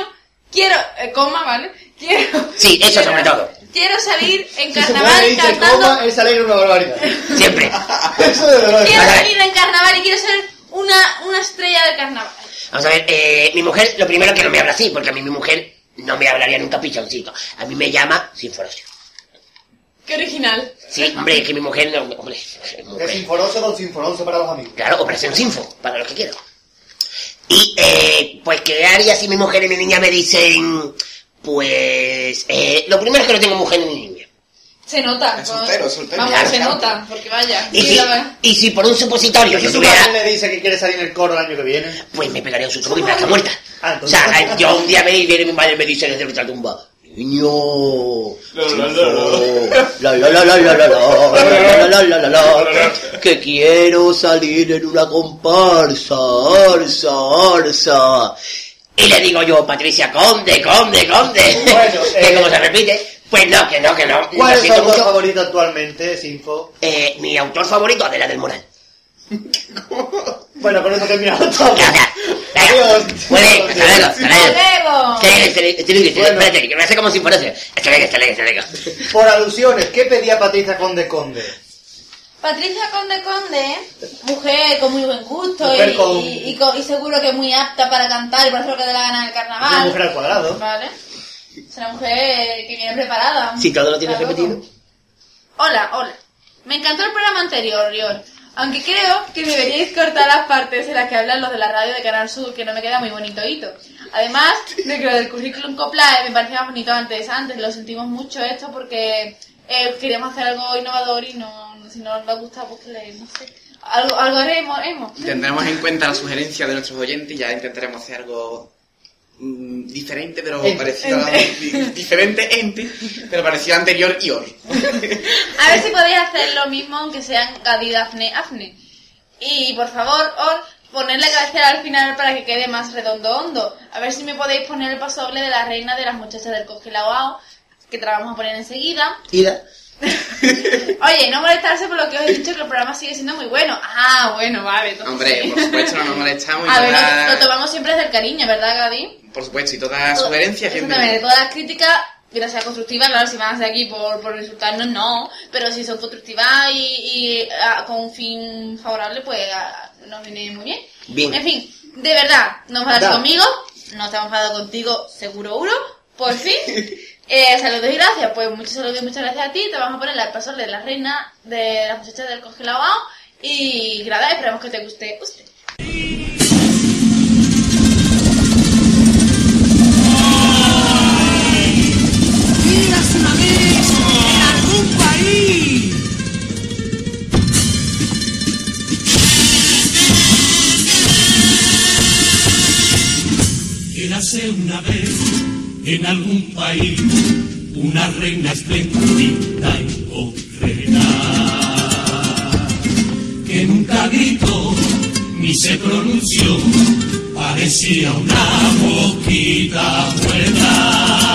quiero, eh, coma, ¿vale? Quiero... Sí, eso quiero- sobre todo. Quiero salir en Si carnaval dice cantando... coma, se alegra una barbaridad. Siempre. [LAUGHS] Eso de verdad. Quiero salir en carnaval y quiero ser una, una estrella del carnaval. Vamos a ver, eh, mi mujer, lo primero que no me habla así, porque a mí mi mujer no me hablaría nunca pichoncito. A mí me llama Sinforosio. Qué original. Sí, hombre, es que mi mujer no, hombre, mujer. sinforoso con sinforoso para los amigos. Claro, operación Sinfo, para los que quiero. Y, eh, pues, ¿qué haría si mi mujer y mi niña me dicen, pues, eh, lo primero es que no tengo mujer ni niña. Se nota. Soltero, soltero. Vamos, se nota, porque vaya. ¿Y, si, y si, por un supositorio yo tuviera... le dice que quiere salir en el coro el año que viene? Pues me pegaría un susto porque me está muerta. O sea, yo un día me viene mi madre y me dice que se me tumba. Niño, que quiero salir en una comparsa, arsa. Y le digo yo, Patricia, conde, conde, conde, bueno, que como se repite, pues no, que no, que no. ¿Cuál es siento autor mucho. favorito actualmente, Sinfo? Eh, mi autor favorito, Adela del Moral. [LAUGHS] Bueno, con eso terminamos todo. Adiós. Puede, hasta luego, hasta luego. luego! Espérate, que me hace como si fuese. Este, venga, este, venga, este, venga. Por alusiones, ¿qué pedía Patricia Conde Conde? Patricia Conde Conde, mujer con muy buen gusto y, con- y- y y seguro que muy apta para cantar y para hacer lo que dé la gana en el Una carnaval. mujer al cuadrado. Vale. Es una mujer que viene preparada. Si todo lo tienes Claro. repetido. Hola, hola. Me encantó el programa anterior, Rior. Aunque creo que deberíais cortar las partes en las que hablan los de la radio de Canal Sur, que no me queda muy bonito hito. Además de que lo del currículum Coplae me parecía más bonito antes. Antes lo sentimos mucho esto porque eh, queríamos hacer algo innovador y no, si no nos gusta, pues que le, no sé. Algo, algo haremos. Tendremos en cuenta la sugerencia de nuestros oyentes y ya intentaremos hacer algo mm, diferente, pero Ente. parecido a di- diferente ente, pero parecido al anterior y hoy. A ver si podéis hacer lo mismo aunque sean Gadi, Dafne, Afne. Y por favor, Or, ponerle cabecera al final para que quede más redondo hondo. A ver si me podéis poner el paso doble de la reina de las muchachas del congelado, que te la vamos a poner enseguida. Ida. [LAUGHS] Oye, no molestarse por lo que os he dicho, que el programa sigue siendo muy bueno. Ah, bueno, vale. entonces Hombre, por supuesto no nos molestamos [LAUGHS] A ver, toda- lo, lo tomamos siempre desde el cariño, ¿verdad, Gadi? por supuesto, y toda sugerencia Exactamente, siempre. todas las críticas, mientras sean constructivas, claro, si van a ser aquí por, por insultarnos, no, pero si son constructivas y, y, ah, con un fin favorable, pues ah, nos viene muy bien. Bien. En fin, de verdad, no enfadarse Da. conmigo, no estamos enfadados contigo, seguro uno, por [LAUGHS] fin. Eh, saludos y gracias, pues muchos saludos y muchas gracias a ti. Te vamos a poner la paso de la reina de las muchachas del congelado y nada, esperamos que te guste usted. Una vez en algún país una reina espléndida y concreta que nunca gritó ni se pronunció, parecía una mosquita muerta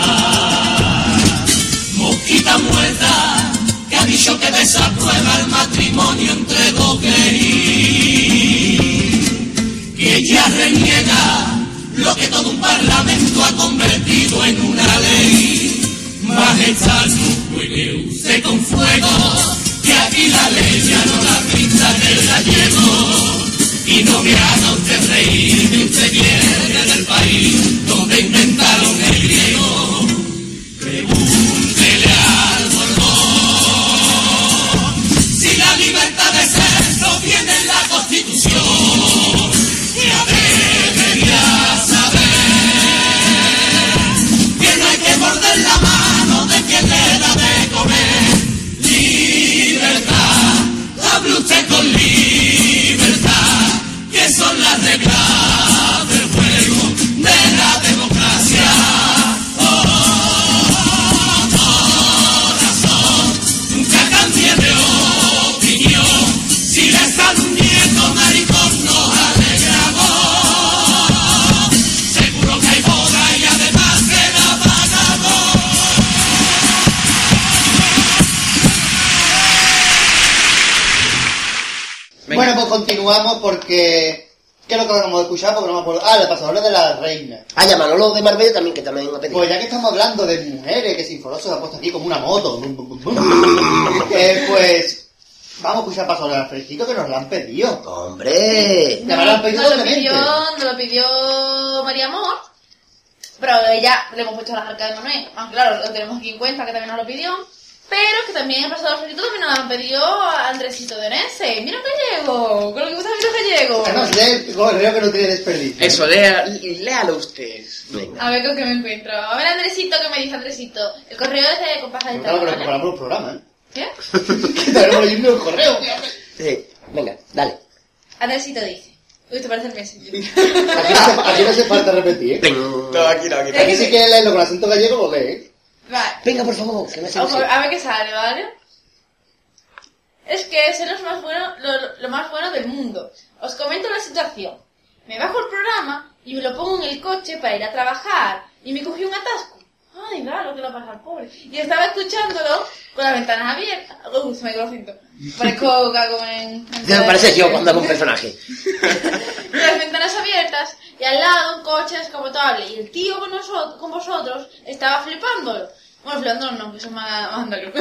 mosquita muerta que ha dicho que desaprueba el matrimonio entre dos gays. Que ella reniega lo que todo un parlamento ha convertido en una ley. Majestad, juegue usted con fuego, que aquí la ley ya no la pinta el gallego. Y no me haga usted reír, que usted viene del país donde inventaron continuamos porque... ¿Qué es lo que vamos a escuchar? Porque no me acuerdo. Ah, la pasadora de la reina. Ah, ya Manolo de Marbella también, que también ha pedido. Pues ya que estamos hablando de mujeres, que Sinforoso se ha puesto aquí como una moto. [LAUGHS] Eh, pues... Vamos a escuchar pasadora del fresquito que nos la han pedido. ¡Hombre! Ya me lo han pedido nos lo pidió, nos lo pidió María Amor, pero ella le hemos puesto las arcas de Manuel. Aunque claro, lo tenemos aquí en cuenta que también nos lo pidió. Pero que también el pasado fresquito también nos han pedido a Andresito de Nese. Mira gallego, con lo que gusta mira gallego. Además, lee el correo que no tiene desperdicio. Eso, lea, léalo usted. Venga. A ver con qué me encuentro. A ver, Andresito, ¿qué me dice Andresito? El correo es de compasa de Claro, pero preparamos los programas, ¿eh? ¿Qué? [LAUGHS] Que tenemos leyendo el correo. Sí, venga, dale. Andresito dice. Uy, te parece el Messenger. [LAUGHS] Aquí no, hace, aquí no hace falta repetir, ¿eh? Todo aquí, no, aquí. Aquí sí que leerlo con acento gallego lo lee, ¿eh? Vale. Venga, por favor, que me hace Ojo, a ver qué sale, ¿vale? Es que es lo más bueno, lo, lo más bueno del mundo. Os comento la situación. Me bajo el programa y me lo pongo en el coche para ir a trabajar y me cogí un atasco. Ay, claro, que lo pasa al pobre. Y estaba escuchándolo con las ventanas abiertas. Uy, se me quedó cinto. Parezco cago en... en- Me parece yo cuando hago un personaje. [LAUGHS] con las ventanas abiertas y al lado un coche descapotable y el tío con nosotros con vosotros estaba flipándolo bueno flipándolo no que son más, andaluz.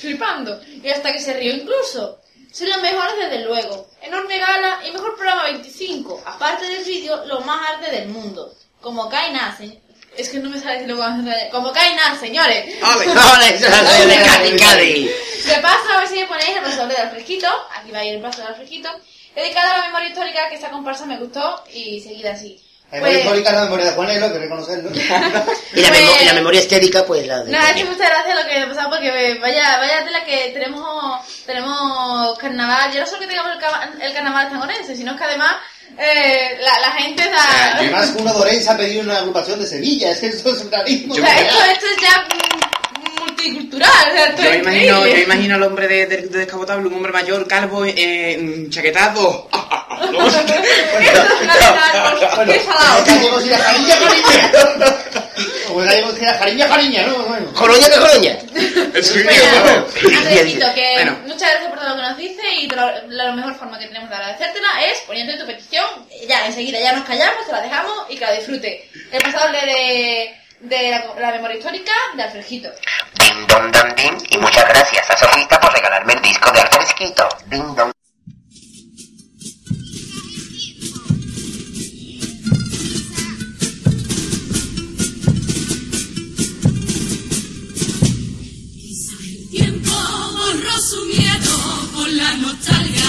flipando y hasta que se rió incluso son los mejores desde luego enorme gala y mejor programa 25 aparte del vídeo lo más arte del mundo como Kaina se- es que no me sale decirlo como como Kaina señores. ¡Ole, eso es la de Cadi, Cadi! de paso, a ver si me ponéis el pasador del fresquito. Aquí va a ir el pasador del fresquito. Dedicado a la memoria histórica, que esta comparsa me gustó y seguir así. La memoria Pues, histórica es la memoria de Juanelo, hay que reconocerlo. [LAUGHS] Y la, Pues- memo- y la memoria estética, pues la de... nos ha hecho mucha gracia lo que ha pasado porque eh, vaya, vaya tela que tenemos, tenemos carnaval. Yo no solo que tengamos el, cava- el carnaval sangorense, sino que además eh, la, la gente da... Además, uno de Orense ha pedido una agrupación de Sevilla. Es que eso es un rarísimo. o sea, esto, esto es ya mm, multicultural. O sea, esto Yo es imagino, yo imagino al hombre de, de, de descapotable, un hombre mayor, calvo, eh, chaquetado. [LAUGHS] [LAUGHS] es una verdad, Bueno, muchas gracias por todo lo que nos dice y la, la mejor forma que tenemos de agradecértela es poniendo tu petición, ya enseguida ya nos callamos, te la dejamos y que la disfrute. El pasado de, de la, memoria histórica de Alfredito. Ding don don ding y muchas gracias a Sofita por regalarme el disco de Alfredito. Ding don. Su miedo con la nostalgia.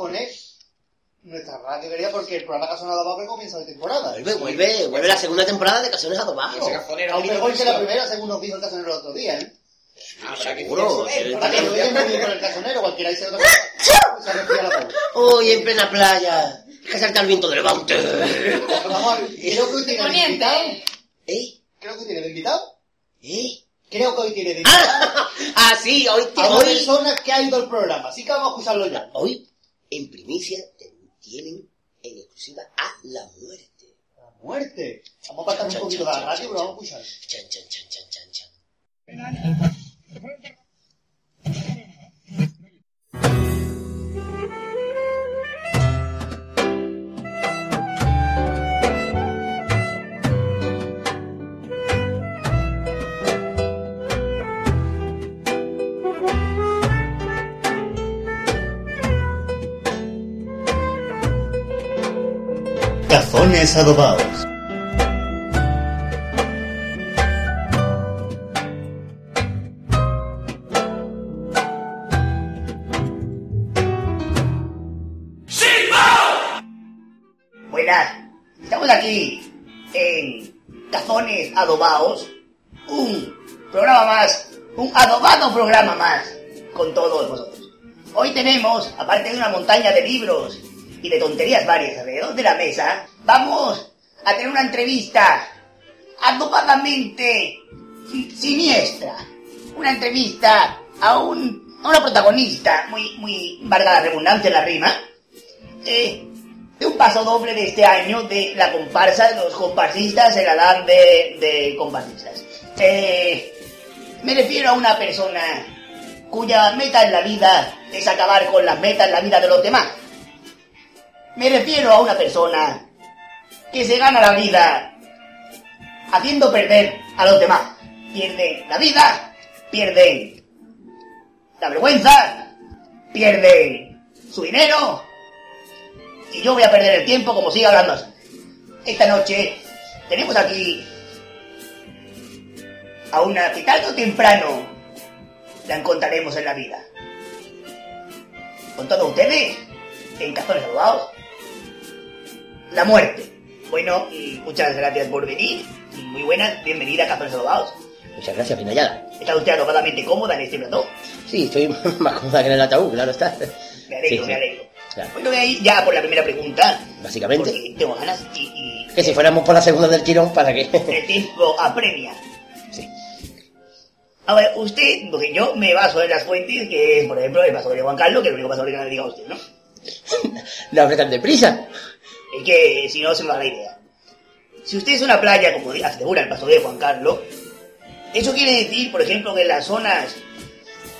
Poner nuestra radio querida porque el programa sonado abajo comienza de temporada. Vuelve, vuelve, vuelve la segunda temporada de Casiones Adobados. Bonito mejor que la primera, según nos dijo el casonero el otro día, ¿eh? Ah, ¿verdad que Seguro. el- el la. Hoy en plena playa. Que salta el viento de levante. Vamos a ver, creo que hoy tiene Poniente. invitado. ¿Eh? Creo que tiene de invitado. ¿Eh? Creo que hoy tiene de invitado. Ah, [LAUGHS] ah, sí, hoy, A una hoy, persona que ha ido al programa, así que vamos a escucharlo ya. hoy, en primicia, tienen en exclusiva a la muerte. La muerte. Vamos a pasar un poquito de la radio, pero vamos a escucharlo. Chan, chan, chan, chan, chan, chan. Cazones adobados. Buenas, estamos aquí en Cazones Adobados, un programa más, un adobado programa más con todos vosotros. Hoy tenemos, aparte de una montaña de libros y de tonterías varias alrededor de la mesa, vamos a tener una entrevista adobadamente si- siniestra. Una entrevista a, un, a una protagonista muy, muy valga la redundancia la rima, eh, de un paso doble de este año de la comparsa de los comparsistas en la de, de comparsistas. Eh, me refiero a una persona cuya meta en la vida es acabar con las metas en la vida de los demás. Me refiero a una persona que se gana la vida haciendo perder a los demás. Pierden la vida, pierden la vergüenza, pierden su dinero, y yo voy a perder el tiempo como siga hablando así. Esta noche tenemos aquí a una que tarde o temprano la encontraremos en la vida. Con todos ustedes, en Cazones Adobados, la muerte. Bueno, muchas gracias por venir. Muy buenas, bienvenida a Cazones Adobados. Muchas gracias, Pinallada. ¿Está usted adobadamente cómoda en este plató? Sí, estoy [LAUGHS] más cómoda que en el ataúd, claro está. Me alegro, Sí, me alegro. Claro. Bueno, ya por la primera pregunta. Básicamente. Porque tengo ganas y, y Que si fuéramos por la segunda del tirón, ¿para qué? el tiempo apremia. Sí. A ver, usted, porque yo me baso en las fuentes, que es, por ejemplo, el paso de Juan Carlos, que es el único paso que le diga a usted, ¿no? [LAUGHS] No hable tan deprisa. Es que si no se me va la idea. Si usted es una playa, como asegura el paso de Juan Carlos, eso quiere decir, por ejemplo, que en las zonas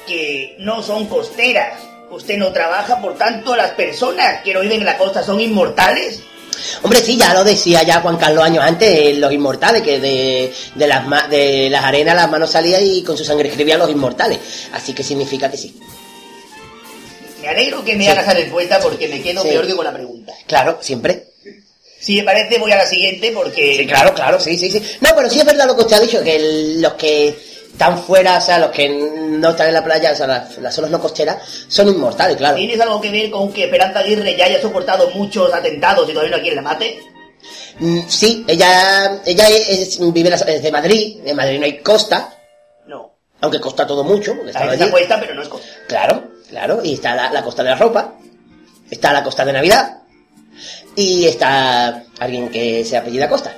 que no son costeras, Usted no trabaja, por tanto, las personas que no viven en la costa son inmortales. Hombre, sí, ya lo decía ya Juan Carlos años antes, eh, los inmortales, que de, de, las, de las arenas las manos salían y con su sangre escribían los inmortales. Así que significa que sí. Me alegro que me Sí. hagas la respuesta porque me quedo Sí. peor que con la pregunta. Claro, siempre. Si me parece, voy a la siguiente porque... Sí, claro, claro, sí, sí, sí. No, pero sí es verdad lo que usted ha dicho, que el- los que están fuera, o sea, los que no están en la playa, o sea, las, las zonas no costeras, son inmortales, claro. ¿Tienes algo que ver con que Esperanza Aguirre ya haya soportado muchos atentados y todavía no quiere la mate? Mm, Sí, ella, ella es, vive de Madrid, en Madrid no hay costa, No. aunque costa todo mucho, porque se allí. acuesta, pero no es cosa. Claro, claro, y está la, la costa de la ropa, está la costa de Navidad, y está alguien que se apellida Costa.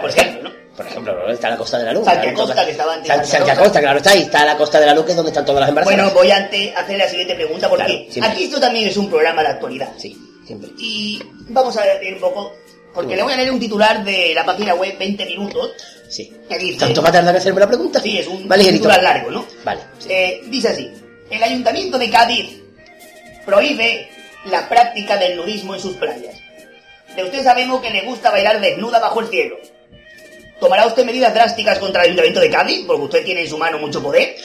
Por ejemplo, ¿no? Por ejemplo, está la costa de la luz. Santi claro, Acosta, que estaba antes San-. Acosta, claro está, y está la costa de la luz, que es donde están todas las embarazadas. Bueno, voy a hacer la siguiente pregunta porque Claro, aquí esto también es un programa de actualidad. Sí, siempre. Y vamos a leer un poco, porque le voy a leer un titular de la página web 20 minutos. Sí. Que dice, ¿Tanto va a tardar en hacerme la pregunta? Sí, es un Vale, titular largo, ¿no? Vale. Eh, dice así, el Ayuntamiento de Cádiz prohíbe la práctica del nudismo en sus playas. De usted sabemos que le gusta bailar desnuda bajo el cielo. ¿Tomará usted medidas drásticas contra el Ayuntamiento de Cádiz? Porque usted tiene en su mano mucho poder.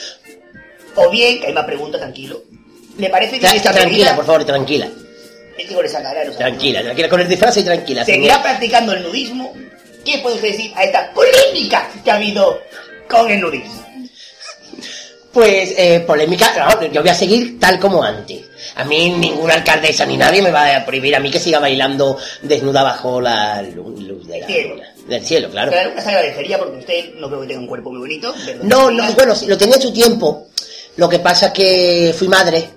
O bien, que hay más preguntas, tranquilo. ¿Le parece bien esta tranquila, medida? por favor, tranquila. Es que con esa cara no sabe. Tranquila, tranquila, con el disfraz y tranquila. ¿Seguirá practicando el nudismo? ¿Qué puede usted decir a esta polémica que ha habido con el nudismo? Pues, eh, polémica, no, yo voy a seguir tal como antes. A mí ninguna alcaldesa ni nadie me va a prohibir a mí que siga bailando desnuda bajo la luz, luz de la Cielo. luna. Del cielo, claro. Claro, nunca se agradecería porque usted no creo que tenga un cuerpo muy bonito. perdón. No, no, bueno, lo tenía en su tiempo. Lo que pasa es que fui madre.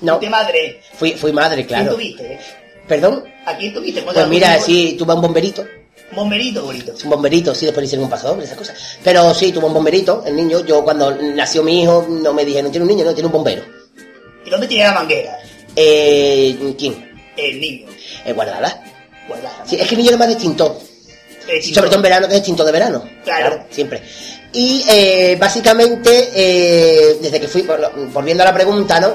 No, ¿Usted madre? fui, fui madre, ¿Quién claro. tuviste? eh? ¿Perdón? ¿A quién tuviste? ¿Cómo se Pues mira, ¿Un sí, tuve un bomberito. Bomberito bonito. Un bomberito, sí, después le hicieron un pasador, esas cosas. Pero sí, tuvo un bomberito, el niño. Yo cuando nació mi hijo, no me dije, no tiene un niño, no, tiene un bombero. ¿Y dónde tiene la manguera? Eh, ¿quién? El niño. Eh, guardada. Guardada. Sí, es que el niño era más distinto. Sobre todo en verano, que es distinto de verano. Claro. siempre. Y eh, básicamente, eh, desde que fui, volviendo a la pregunta, ¿no?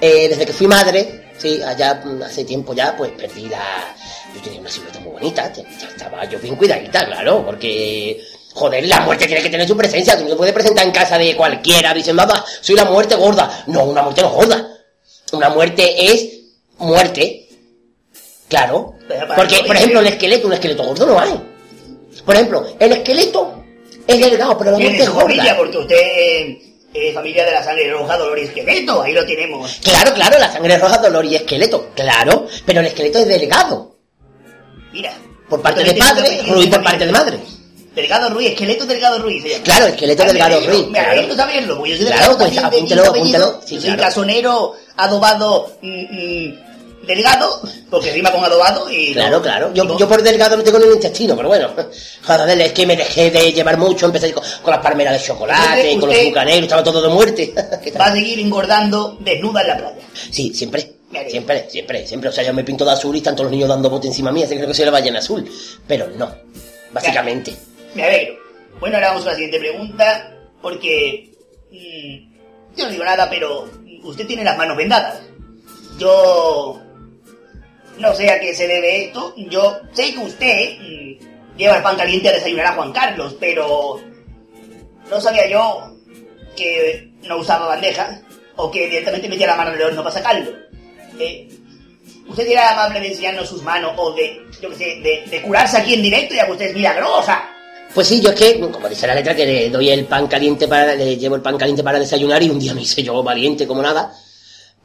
Eh, desde que fui madre, sí, allá mm, hace tiempo ya, pues perdí la... Yo tenía una silueta muy bonita, estaba yo bien cuidadita, claro, porque... Joder, la muerte tiene que tener su presencia, tú no te puedes presentar en casa de cualquiera diciendo, nada, soy la muerte gorda. No, una muerte no gorda. Una muerte es muerte. Claro. Porque, por ejemplo, el esqueleto, un esqueleto gordo no hay. Por ejemplo, el esqueleto es delgado, pero la muerte es gorda. porque usted eh, familia de la sangre roja, dolor y esqueleto. Ahí lo tenemos. Claro, claro, la sangre roja, dolor y esqueleto. Claro, pero el esqueleto es delgado. Mira. Por parte de padre, Ruiz por parte de madre. Delgado Ruiz, esqueleto Delgado Ruiz. Claro, esqueleto Delgado Ruiz, Me alegro saberlo, porque yo soy Claro, delgado pues apúntelo, apúntelo, sí, Yo soy claro. casonero adobado mm, mm, delgado, porque rima con adobado y... Claro, no- claro. Yo, no- yo por delgado no tengo ni un intestino, pero bueno. Joder, es que me dejé de llevar mucho, empecé con, con las palmeras de chocolate, Entonces, con los usted- bucaneros, estaba todo de muerte. [LAUGHS] Va a seguir engordando desnuda en la playa. Sí, siempre. Siempre, siempre, siempre. O sea, yo me pinto de azul y están todos los niños dando bote encima mía, así que creo que soy la ballena azul. Pero no, básicamente. Me alegro. Bueno, ahora vamos a la siguiente pregunta, porque... mm, yo no digo nada, pero usted tiene las manos vendadas. Yo... No sé a qué se debe esto. Yo sé que usted mm, lleva el pan caliente a desayunar a Juan Carlos, pero... No sabía yo que no usaba bandeja o que directamente metía la mano en el horno para sacarlo. Eh, ¿Usted era amable de enseñarnos sus manos o de, yo qué sé, de, curarse aquí en directo ya que usted es milagrosa? Pues sí, yo es que, como dice la letra, que le doy el pan caliente para, le llevo el pan caliente para desayunar y un día me hice yo valiente como nada.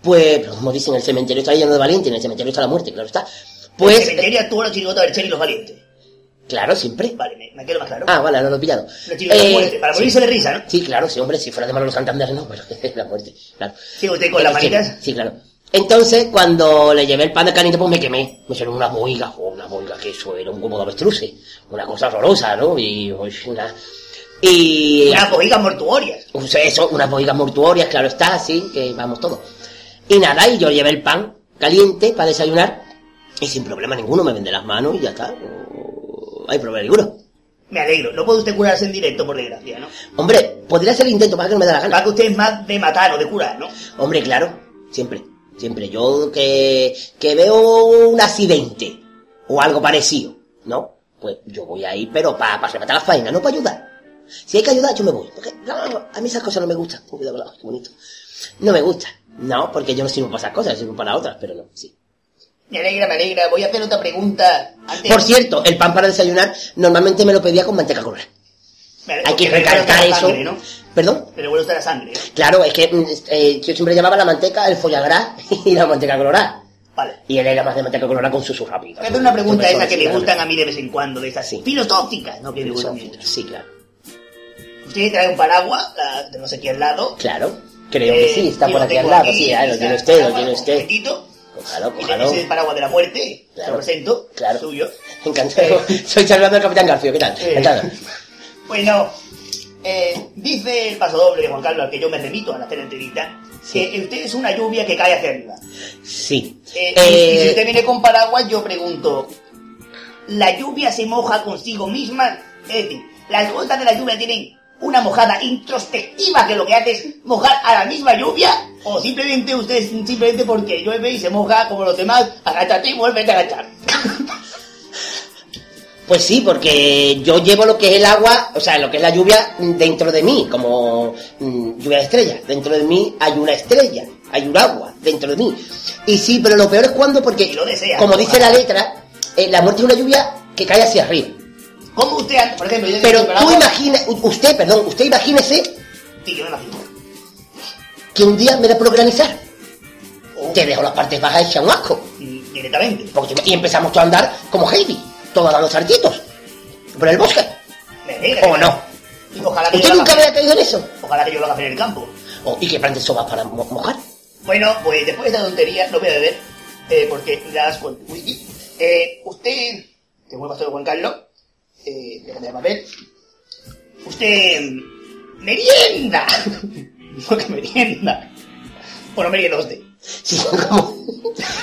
Pues, pero como dicen, el cementerio está lleno de valientes, en el cementerio está la muerte, claro está. el Pues, cementerio actuó los chirigotas del Cher y los valientes. claro, siempre. Vale, me, me quedo más claro. Ah, vale, no lo he pillado. Los chirigotas de Eh, muerte, para sí. morirse de risa, ¿no? Sí, claro, sí, hombre, si fuera de Manolo Santander no, pero [LAUGHS] la muerte, claro. Sí, usted con las manitas. Sí, claro. Entonces, cuando le llevé el pan de caliente, pues me quemé. Me hicieron unas boigas, o una boiga que eso era un huevo de avestruces. Una cosa horrorosa, ¿no? Y, pues, una... Y... Unas boigas mortuorias. Sea, eso, unas boigas mortuorias, claro está, sí, que vamos todo. Y nada, y yo llevé el pan caliente para desayunar, y sin problema ninguno, me vendé las manos y ya está. No hay problema ninguno. Me alegro. No puede usted curarse en directo, por desgracia, ¿no? Hombre, podría hacer el intento para que no me dé la gana. Para que usted es más de matar o de curar, ¿no? Hombre, claro, siempre. Siempre yo que, que veo un accidente o algo parecido, ¿no? Pues yo voy ahí, pero para pa rematar la faena, no para ayudar. Si hay que ayudar, yo me voy. Porque no, a mí esas cosas no me gustan. Cuidado, qué bonito. No me gustan. No, porque yo no sirvo para esas cosas, sirvo para otras, pero no, sí. Me alegra, me alegra. Voy a hacer otra pregunta. Antes... Por cierto, el pan para desayunar normalmente me lo pedía con manteca colorada. Hay que recalcar eso. sangre, ¿no? ¿Perdón? Pero bueno está la sangre, ¿no? Claro, es que mm, eh, yo siempre llamaba la manteca el follagrás [LAUGHS] y la manteca colorada. Vale. Y él era más de manteca colorada con su su rápido. Voy a hacer una pregunta esa que me gustan a mí de vez en cuando, de esas Sí. filosóficas, ¿no? Que me gustan sí, claro. Usted trae un paraguas, la tenemos aquí al lado. Claro. Creo que Eh, sí, está por aquí al lado. Sí, ah, lo tiene usted, lo tiene usted. Cójalo, Y cójalo. es el paraguas de la muerte, Claro. lo presento, Claro. suyo. [LAUGHS] Encantado. [LAUGHS] Soy Salvador del Capitán Garfio, ¿qué tal? Eh. Encantado. Bueno, eh, dice el paso doble de Juan Carlos al que yo me remito al hacer la entrevista, Sí. que usted es una lluvia que cae hacia arriba. Sí. Eh, Eh, y, y si usted viene con paraguas, yo pregunto, ¿la lluvia se moja consigo misma? Es decir, ¿las gotas de la lluvia tienen una mojada introspectiva que lo que hace es mojar a la misma lluvia? ¿O simplemente usted, simplemente porque llueve y se moja como los demás, agáchate y vuelve a agachar? [LAUGHS] Pues sí, porque yo llevo lo que es el agua, o sea, lo que es la lluvia dentro de mí, como mm, lluvia de estrellas. Dentro de mí hay una estrella, hay un agua dentro de mí. Y sí, pero lo peor es cuando, porque, lo desea, como dice la letra, eh, la muerte es una lluvia que cae hacia arriba. ¿Cómo usted, por ejemplo, yo Pero tú imagina, usted, perdón, usted imagínese Sí, yo me imagino. que un día me da por organizar. Te dejo las partes bajas hechas un asco. Mm, Directamente. Porque y empezamos todos a andar como Heidi, todos dando saltitos. Por el bosque. ¿O no? Y ojalá que ¿Usted nunca había caído en eso? Ojalá que yo lo haga en el campo. Oh, ¿Y qué plantes sobas para mo- mojar? Bueno, pues después de esta tontería no voy a beber, eh, porque las whisky. Eh, usted, te vuelvo a hacer Juan Carlos, eh, ver. Usted, mm, merienda. [LAUGHS] no que merienda. Bueno, merienda usted. Sí, [LAUGHS] como,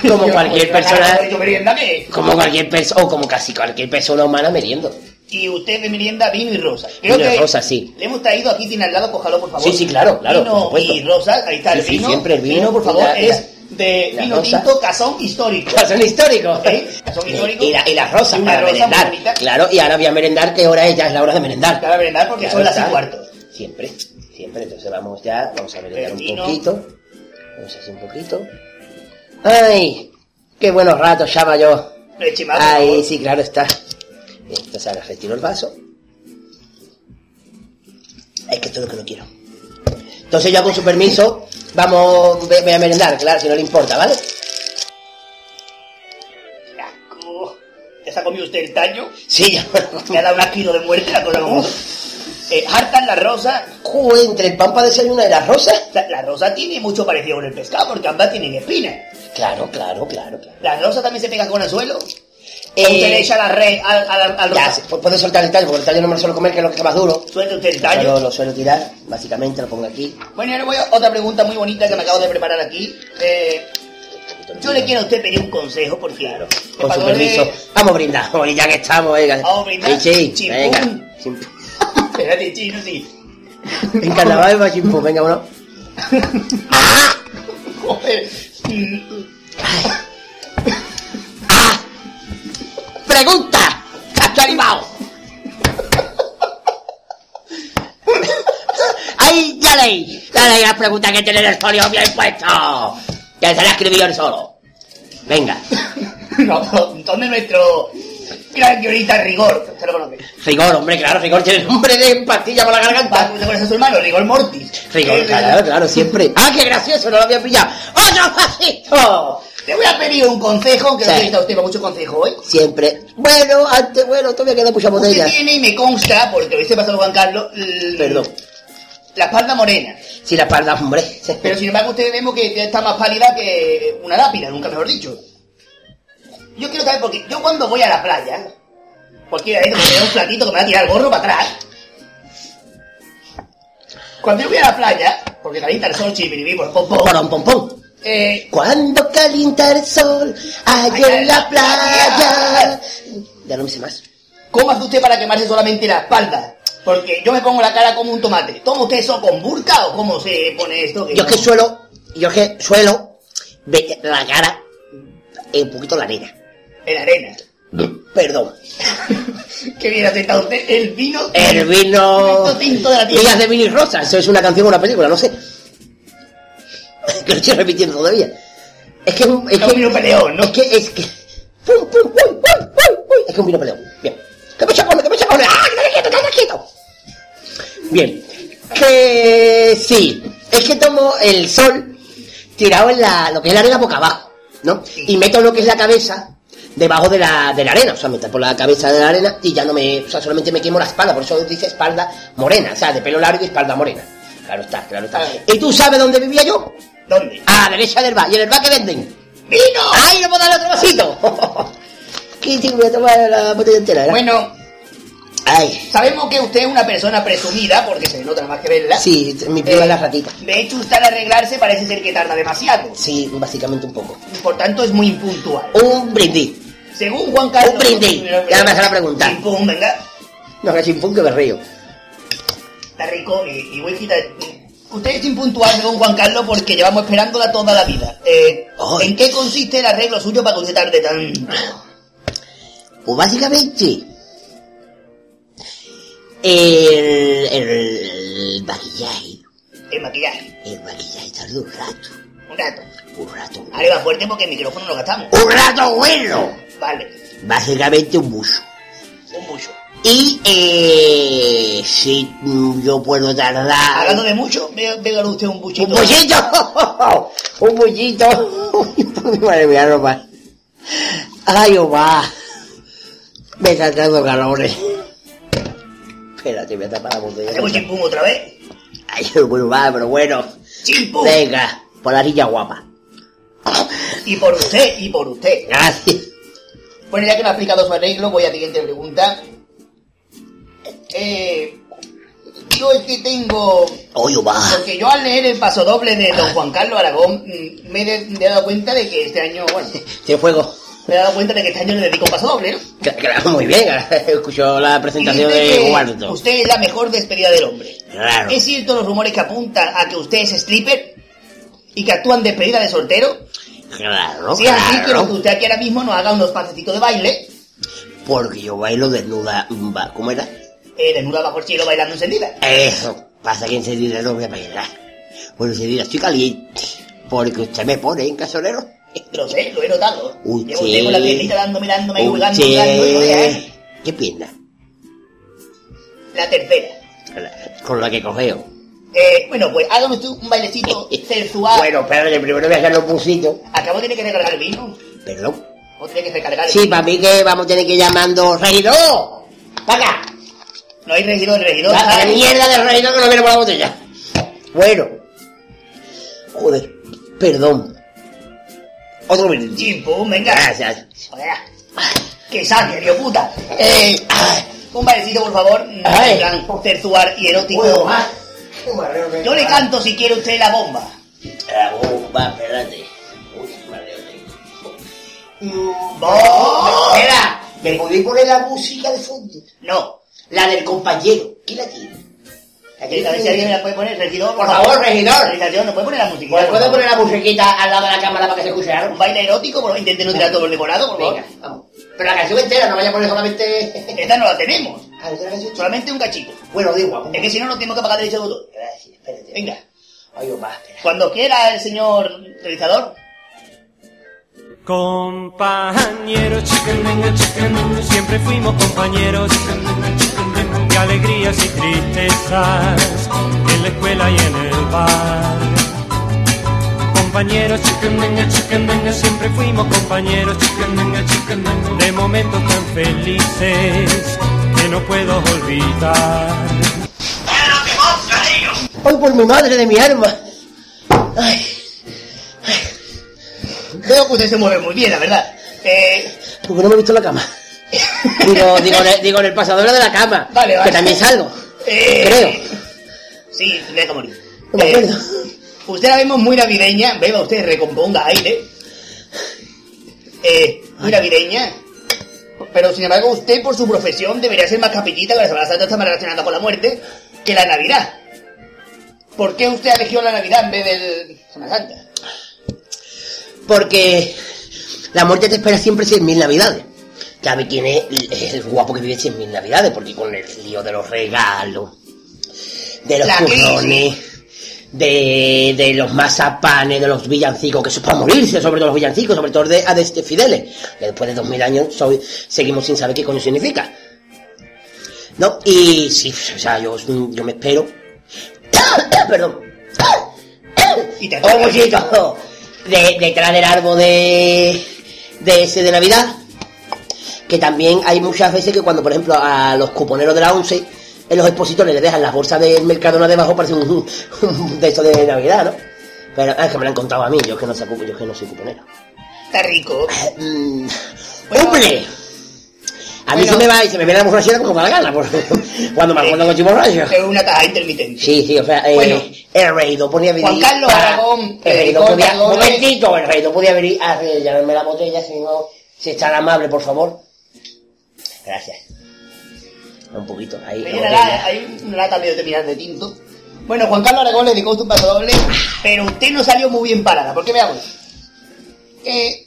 como Yo, cualquier pues, persona, merienda como cualquier persona, o como casi cualquier persona humana meriendo. Y usted de merienda vino y rosa. Creo Vino que rosa, sí. Le hemos traído aquí tiene al lado, cójalo por favor. Sí, sí, claro, claro, Vino y rosa, ahí está el sí, vino. siempre el vino, por favor, es de vino tinto casón histórico. Son históricos. ¿Eh? Son históricos. Y, la, y las rosas Y para rosa merendar. Claro, y ahora voy a merendar, ¿qué hora es? Ya es la hora de merendar. Para merendar porque Claro son las y cuarto. Siempre, siempre. Entonces vamos ya, vamos a merendar un poquito. Vamos a hacer un poquito. ¡Ay! ¡Qué buenos ratos llama yo! Ay, sí, claro está. Entonces ahora retiro el vaso. Es que esto es lo que no quiero. Entonces yo con su permiso, vamos, voy a merendar, claro, si no le importa, ¿vale? ¿Ya se ha comido usted el tallo? Sí, ya [LAUGHS] Me ha dado un asquito de muerte la cosa como... Eh, hartan la rosa. Joder, entre el pan para desayunar y las rosas. La, la rosa tiene mucho parecido con el pescado porque ambas tienen espinas. Claro, claro, claro, claro. ¿La rosa también se pega con el suelo? Eh, ¿O usted le echa la red al, al, al Ya, pu- soltar el tallo, porque el tallo no me lo suelo comer, que es lo que está más duro. Suelte usted el Lo tallo. suelo, lo suelo tirar, básicamente, lo pongo aquí. Bueno, y ahora voy a otra pregunta muy bonita que me acabo de preparar aquí. Eh, yo le quiero a usted pedir un consejo. Claro, que con su permiso. Vamos a brindar, [LAUGHS] Joder, ya que estamos, venga. Vamos a brindar. Sí, sí, Chimpún. venga. [LAUGHS] Espérate, chino, sí. En carnaval va chimpú, venga, uno. [LAUGHS] Joder. Mm, ¡Pregunta! ¡Cacho animado! ¡Ay, ya leí! Ya leí las preguntas que tiene el folio bien puesto. Que se la escribió él solo. Venga, No, entonces nuestro gran guionista Rigor, usted lo conoce. rigor, hombre, claro, rigor tiene nombre de pastilla para la garganta. ¿Usted conoce a su hermano? Rigor Mortis. Rigor, claro, claro, siempre. ¡Ah, qué gracioso! No lo había pillado. ¡Otro pasito! Le voy a pedir un consejo, que Sí. necesita usted para mucho consejo hoy. Siempre. Bueno, antes, bueno, todavía queda mucha Usted botella. tiene, y me consta, porque lo hice pasar Juan Carlos, Perdón. la espalda morena. Si la espalda, hombre. Pero sin embargo usted vemos que está más pálida que una lápida, nunca mejor dicho. Yo quiero saber, porque yo cuando voy a la playa, cualquiera de ellos me da un platito que me va a tirar el gorro para atrás. Cuando yo voy a la playa, porque calienta el sol, chipiribí, por pom, pom, Porón, pom, pom. Eh, Cuando calienta el sol, allá en la playa. Ya no me sé más. ¿cómo hace usted para quemarse solamente la espalda? Porque yo me pongo la cara como un tomate. ¿Toma usted eso con burka o cómo se pone esto? Yo es que suelo, yo es que suelo ve- la cara en un poquito la arena. En arena. Perdón. [LAUGHS] Qué bien aceptado usted. El vino. El vino. Tinto, tinto de la tierra. Días de Billy Rosa. Eso es una canción o una película, no sé. Que [LAUGHS] lo estoy repitiendo todavía. Es que es un. Es que, vino peleón, ¿no? Es que. Es que. Pum, pum, pum, pum, pum, pum. Es que un vino peleón. Bien. ¡Que me chacone, que me chacone! ¡Ah, que me quieto, que quieto! Bien. Que. Sí. Es que tomo el sol tirado en la. Lo que es la arena boca abajo, ¿no? Y meto lo que es la cabeza debajo de la, de la arena, o sea, meto por la cabeza de la arena y ya no me, o sea, solamente me quemo la espalda, por eso dice espalda morena, o sea, de pelo largo y espalda morena. Claro está, claro está. ¿Y tú sabes dónde vivía yo? ¿Dónde? A la derecha del bar. ¿Y en el bar que venden? ¡Vino! ¡Ay, no puedo darle otro vasito! [LAUGHS] ¿Qué te voy a tomar la botella entera? ¿verdad? Bueno, Ay, sabemos que usted es una persona presumida, porque se nota más que verla. sí, mi prima Eh, la ratita. De hecho, usted al arreglarse parece ser que tarda demasiado. Sí, básicamente un poco. Por tanto, es muy impuntual. Un brindis. Según Juan Carlos... Un brindis. Ya me hace la pregunta. Chimpún, venga. No, que pun que me río. Está rico y, y whisky está- Usted es impuntual, según Juan Carlos, porque llevamos esperándola toda la vida. Eh. ¿En qué consiste el arreglo suyo para que usted tarde tanto? Pues básicamente... El, el maquillaje. El maquillaje. El maquillaje tarda un rato. Un rato. Un rato. Va fuerte porque el micrófono lo gastamos. ¡Un rato bueno! Vale. Básicamente un buzo. Y eh, si yo puedo tardar... Hablando de mucho, véngale usted un buchito. ¡Un bullito! [LAUGHS] ¡Un bullito! Madre mía, más. ¡Ay, Omar! Me están dando calores. Espérate, me tapa la botella. Hacemos chimpún otra vez. Ay, bueno, va, pero bueno. Chimpún. Venga, por la niña guapa. Y por usted, y por usted. Gracias. Bueno, ya que me ha explicado su arreglo, voy a la siguiente pregunta. Eh, yo es que tengo... Oye. Porque yo al leer el paso doble de don Juan Carlos Aragón, mm, me he, de- me he dado cuenta de que este año, bueno, [LAUGHS] Tiene fuego. me he dado cuenta de que este año le dedico un paso doble, ¿no? Cla- Claro, muy bien. [LAUGHS] Escuchó la presentación de Guardo. Usted es la mejor despedida del hombre. Claro. ¿Es cierto los rumores que apuntan a que usted es stripper? ¿Y que actúan despedida de soltero? Claro, Si es así, quiero que claro. usted aquí ahora mismo nos haga unos pasecitos de baile, Porque yo bailo desnuda. ¿Cómo era? Eh, desnuda bajo el cielo bailando encendida. Eso, pasa que enseguida no voy a bailar. Bueno, enseguida estoy caliente. Porque usted me pone en casonero. Lo sé, lo he notado. Usted- Llevo usted con la piernita dándome, dándome, jugando, jugando. ¿eh? ¿Qué pierna? La tercera. Con la que cogeo. Eh, bueno, pues hágame usted un bailecito [LAUGHS] sensual. Bueno, espérate, primero voy a hacer los busitos. Acabo de tener que recargar el vino. Perdón. Tiene que recargar el Sí, vino. para mí que vamos a tener que ir llamando regidor. ¡Para acá! No hay regidor, el regidor. La, la mierda del regidor que no viene por la botella. Bueno. Joder, perdón. Otro. Chimpum, venga. Gracias. Oiga, Que salga, Dios puta. Eh, un bailecito, por favor. mm. En plan sensual y erótico. Puedo más. Yo le canto si quiere usted la bomba. La bomba, espérate. Uy, qué mareo tengo. Espera, ¿me podéis poner la música de fondo? No. La del compañero. ¿Quién la tiene? ¿La Aquí, a ver si alguien me la puede poner, regidor. Por favor, regidor. Realización, ¿no puede poner la música? ¿Me puede poner la musiquita al lado de la cámara para que se escuche algo? Un baile erótico, por favor, intente no tirar todo el decorado, por favor. Venga, vamos. Pero la canción entera, no vaya a poner solamente... Esta no la tenemos. Ah, ¿esta es la canción? Solamente un cachito. Bueno, digo, Es que si no, no tenemos que pagar derecho de autor. Gracias, espérate. Venga. Ay, Omar, espera. Cuando quiera el señor realizador. Compañeros, siempre fuimos compañeros de alegrías y tristezas en la escuela y en el bar. Compañeros, siempre fuimos compañeros de momentos tan felices que no puedo olvidar. Ay, por mi madre de mi alma. Ay, Veo que usted se mueve muy bien, la verdad. Eh, porque no me he visto en la cama. Digo, [LAUGHS] digo, en el- digo en el pasador de la cama. Vale, vale. Que también salgo. eh, Creo. Sí, deja morir. No me Eh, acuerdo. Usted la vemos muy navideña. Beba usted, recomponga aire. Eh, muy navideña. Pero sin embargo, usted por su profesión debería ser más capillita, que la Semana Santa está más relacionada con la muerte, que la Navidad. ¿Por qué usted eligió la Navidad en vez del Semana Santa? Porque la muerte te espera siempre 100.000 navidades. ¿Sabe quién es el guapo que vive 100.000 navidades? Porque con el lío de los regalos, de los turrones, de, de los mazapanes, de los villancicos, que eso es para morirse, sobre todo los villancicos, sobre todo de, a de Fideles, que después de 2.000 años soy- seguimos sin saber qué coño significa. ¿No? Y sí, o sea, yo, yo me espero. [COUGHS] Perdón. Y te poquito de, detrás del árbol de, de ese de Navidad. Que también hay muchas veces que cuando, por ejemplo, a los cuponeros de la 11, en los expositores les dejan las bolsas del Mercadona debajo, parece un, [LAUGHS] un de esto de Navidad, ¿no? Pero es que me lo han contado a mí, yo es que no, sé, yo es que no soy cuponero. Está rico. Mm, Bueno. ¡Hombre! A mí Bueno. se me va y se me viene la borrachera como para la gana, por- cuando me acuerdo estoy borracho. Es una caja intermitente. Sí, sí, o sea, eh, Bueno. el rey no podía venir. Juan Carlos para- Aragón, El rey no eh, podía. Un momentito, el rey no podía venir a rellenarme la botella, si no. Si es tan amable, por favor. Gracias. Un poquito, ahí. Hay la una, lata, hay una lata medio terminal de tinto. Bueno, Juan Carlos Aragón le dedicó un paso doble, pero usted no salió muy bien parada. ¿Por qué veamos? Eh,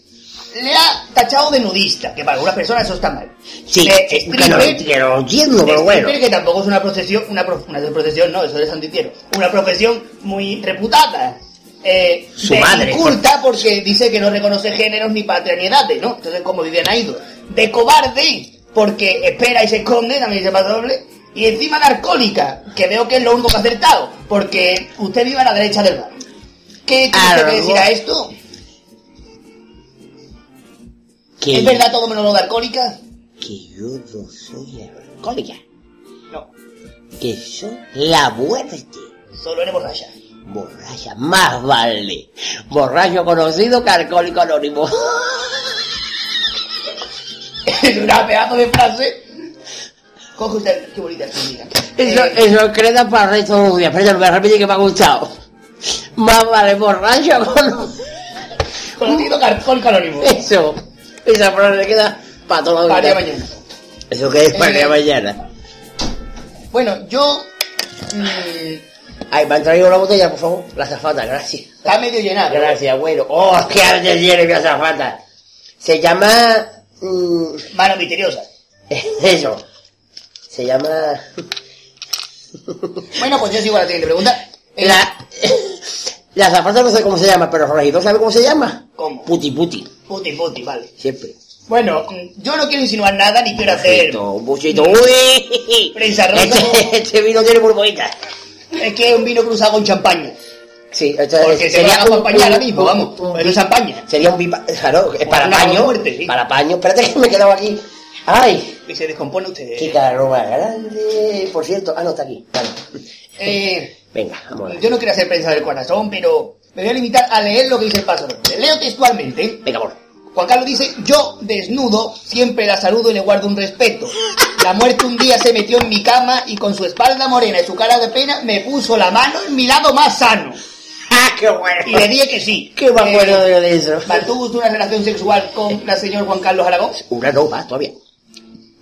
le ha tachado de nudista, que para algunas personas eso está mal. Sí, eh, stripper, no lo entiendo, pero bueno. que tampoco es una procesión, una, pro- una procesión, no, eso es Santitiero. Una profesión muy reputada. Eh, Su de madre, inculta porque dice que no reconoce géneros ni patria ni edades, ¿no? Entonces, como Vivian ha ido. De cobarde, porque espera y se esconde, también se pasa doble. Y encima de alcohólica, que veo que es lo único que ha acertado, porque usted vive a la derecha del bar. ¿Qué tiene que decir a esto? Que, ¿Es verdad todo menos lo de alcohólica? que yo no soy alcohólica. No, Que soy la muerte. solo eres borracha. Borracha, más vale. Borracho conocido que alcohólico anónimo. es una pedazo de frase. Coge usted, qué bonita técnica. Eso, Eh, eso queda para el resto de los días. Pero me repetir que me ha gustado. Más vale borracho con... conocido que alcohólico anónimo. Eso. Esa frase le queda para toda la vida. mañana. Eso que es para Eh, mañana. Bueno, yo... mm, Ay, me han traído una botella, por favor. La azafata, gracias. está medio llenada. Gracias, bueno. Oh, qué arte tiene mi azafata. Se llama... mm, Mano misteriosa. [LAUGHS] eso. Se llama... Bueno, pues yo sigo a la siguiente pregunta. Eh, La... La azafata no sé cómo se llama, pero el regidor sabe cómo se llama. ¿Cómo? Puti puti. Puti, puti, vale. Siempre. Bueno, yo no quiero insinuar nada ni quiero hacer... Un buchito. ¡Uy! Prensa rosa. Este, este vino tiene burbujitas. Es que es un vino cruzado con champaña. Sí, esto Porque se sería acompañar ahora mismo, vamos. Pero es champaña. Sería un pipa... Claro, es para paño. muerte, sí. Para paño. Espérate que me he quedado aquí. ¡Ay! Y se descompone usted. ¡Qué carro más grande! Por cierto... Ah, no, está aquí. Vale. Eh, Venga, vamos yo no quiero hacer prensa del corazón, pero me voy a limitar a leer lo que dice el paso. Leo textualmente. Venga, amor. Juan Carlos dice, yo desnudo siempre la saludo y le guardo un respeto. La muerte un día se metió en mi cama y con su espalda morena y su cara de pena me puso la mano en mi lado más sano. [LAUGHS] ¡Ah, qué bueno! Y le dije que sí. ¡Qué me acuerdo Eh, de eso! ¿Mantuvo usted una relación sexual con la señor Juan Carlos Aragón? Una no más todavía.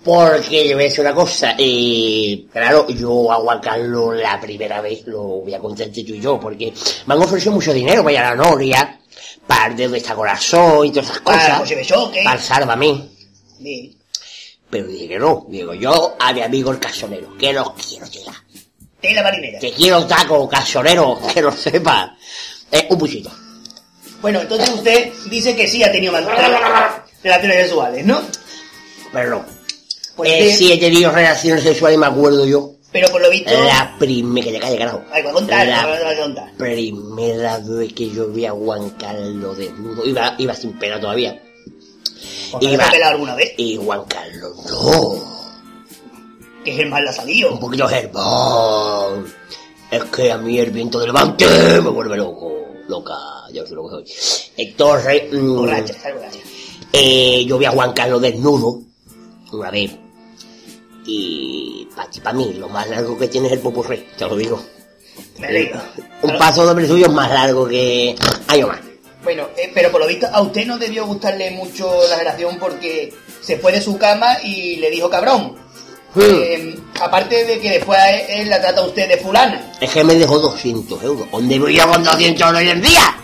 Porque yo voy a decir una cosa, eh, claro, yo a Carlos la primera vez lo voy a contar tú y yo, porque me han ofrecido mucho dinero para ir a la Noria, para el dedo de esta corazón y todas esas Para cosas, José para el Sálvame. Bien. Pero dije que no, digo yo a mi amigo el casonero, que no quiero llegar. Tela marinera. Que quiero taco, casonero, que lo sepa. Eh, un puchito. Bueno, entonces usted dice que sí ha tenido [LAUGHS] relaciones sexuales, ¿no? Pero Pues Eh, sí he tenido relaciones sexuales, me acuerdo yo. Pero por lo visto... La primera, que te calle, carajo. Ay, voy a contar, La voy a contar. primera vez que yo vi a Juan Carlos desnudo, iba, iba sin pena todavía. Iba- pelado alguna vez, Y Juan Carlos, no, que mal la ha un poquito germán. Es que a mí el viento de levante me vuelve loco, loca, yo soy lo que soy. Entonces, mm, Borracha, borracha. eh, yo vi a Juan Carlos desnudo, una vez. Y para mí, lo más largo que tiene es el popurrí, te lo digo. Me alegro. Un paso doble suyo es más largo que año más. Bueno, eh, pero por lo visto a usted no debió gustarle mucho la relación porque se fue de su cama y le dijo cabrón. Hmm. Eh, aparte de que después él, él la trata a usted de fulana. Es que me dejó 200 euros. ¿Dónde voy yo con 200 euros hoy en día?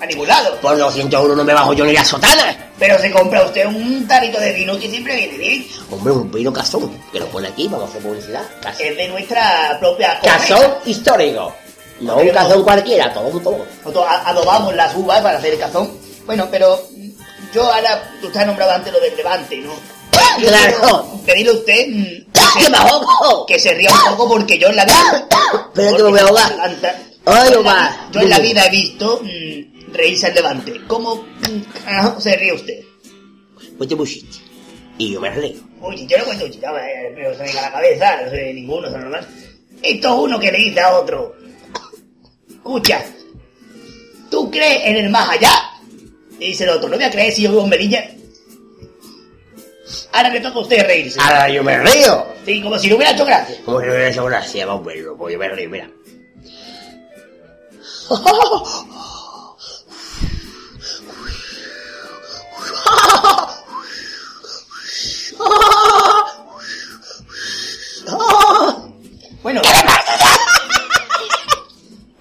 A ningún lado. Por 200 euros no me bajo yo ni la sotana. Pero se compra usted un tarrito de vino que siempre viene bien. Hombre, un vino cazón, que lo pone aquí, vamos a hacer publicidad. Cazón, Es de nuestra propia cazón histórico. No un cazón cualquiera, todo, todo. Nosotros adobamos las uvas para hacer el cazón. Bueno, pero yo ahora, usted ha nombrado antes lo del levante, ¿no? Yo Claro. Pedirle a usted mm, que, ¡Que se, que se ría un poco porque yo en la vida... [COUGHS] Espera que me voy a ahogar. Levanta- Ay, yo, en la, yo en la vida he visto mm, reírse al levante. ¿Cómo carajo se ríe usted? Pues te pusiste. Y yo me río. Oye, yo no cuento eh, pero se me a la cabeza, no sé ninguno, es normal. Esto es uno que le dice a otro. Escucha, ¿tú crees en el más allá? Y dice el otro, no voy a creer si yo vivo en Melilla. Ahora le toca a usted reírse. Ahora yo me río. Sí, como si no hubiera hecho gracia. Como si no hubiera hecho gracia, vamos a verlo, pues yo me río, mira. [LAUGHS]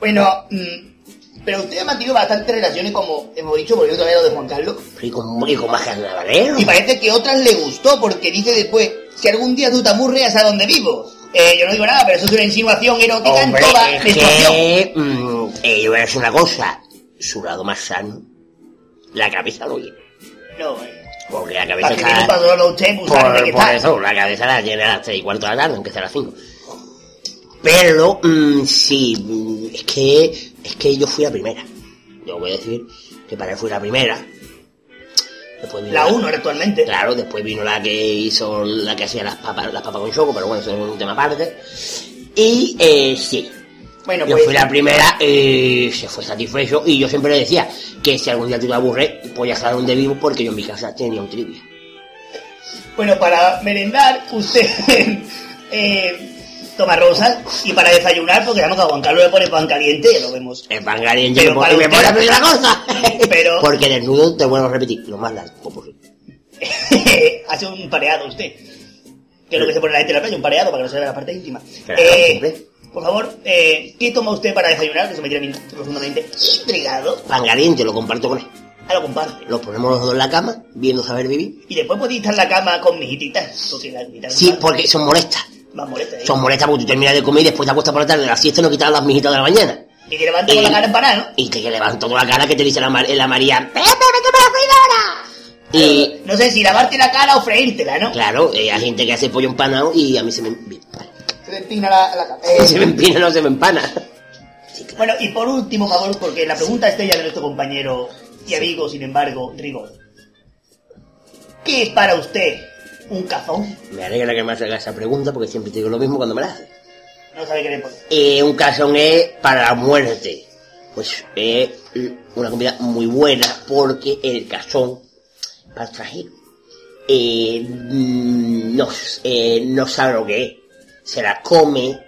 bueno, mm, pero usted ha mantenido bastantes relaciones, como hemos dicho, volviendo todavía a lo de Juan Carlos. Y con, y con más carnavalero. Y parece que otras le gustó, porque dice después, si algún día tú te aburres a donde vivo. Eh, yo no digo nada, pero eso es una insinuación erótica Hombre, en toda es que... mm, eh, yo voy a decir una cosa. Su lado más sano, la cabeza lo lleva. No, eh, Porque la cabeza está... pues de Por, está. eso, la cabeza la tiene a las 3 y cuarto de la tarde, aunque sea a las 5. Pero, mm, sí, es que, es que yo fui la primera. Yo voy a decir que para él fui la primera. Después vino La 1 actualmente. Claro, después vino la que hizo, la que hacía las papas, las papas con choco, pero bueno, eso es un tema aparte. Y, eh, sí. Bueno, Yo pues fui la primera, eh, se fue satisfecho, y yo siempre le decía que si algún día tú te aburres, pues ya sabes dónde vivo, porque yo en mi casa tenía un trivia. Bueno, para merendar, usted [LAUGHS] eh, toma rosas y para desayunar, porque sabemos que a Juan Carlos le pone pan caliente, ya lo vemos. El pan caliente Pero me para pone, me pone a pedir la cosa. [LAUGHS] Pero- Porque desnudo te vuelvo a repetir, lo más largo posible. [LAUGHS] Hace un pareado usted. Que es lo que se pone la gente en la playa, un pareado para que no se vea la parte íntima. Claro, Eh, por favor, eh, ¿qué toma usted para desayunar? Que eso me tiene profundamente intrigado. Pan caliente lo comparto con él. Ah, lo comparte. Lo ponemos los dos en la cama, viendo saber vivir. Y después podéis estar en la cama con mis hititas. Porque las hititas Sí, porque son molestas. Más molestas. ¿eh? Son molestas porque tú terminas de comer y después te acuestas por la tarde, a las siesta no quitas las mijitas de la mañana. Y te levantas con la cara empanada, ¿no? Y te que levanto toda la cara que te dice la, Mar- la María, ¡Pepe, vete por la freidora! Y, No sé si lavarte la cara o freírtela, ¿no? claro, eh, hay gente que hace pollo empanado y a mí se me. Se te empina la, la cara. Eh, [LAUGHS] se me empina, no se me empana. Bueno, y por último, por favor, porque la pregunta estrella de nuestro compañero y amigo, sin embargo, Rigor. ¿Qué es para usted un cazón? Me alegra que me haga esa pregunta porque siempre te digo lo mismo cuando me la haces. No sabe qué le pone. Eh, un cazón es para la muerte. Pues es una comida muy buena porque el cazón, para el trajero, eh, mm, no, eh, no sabe lo que es. Se la come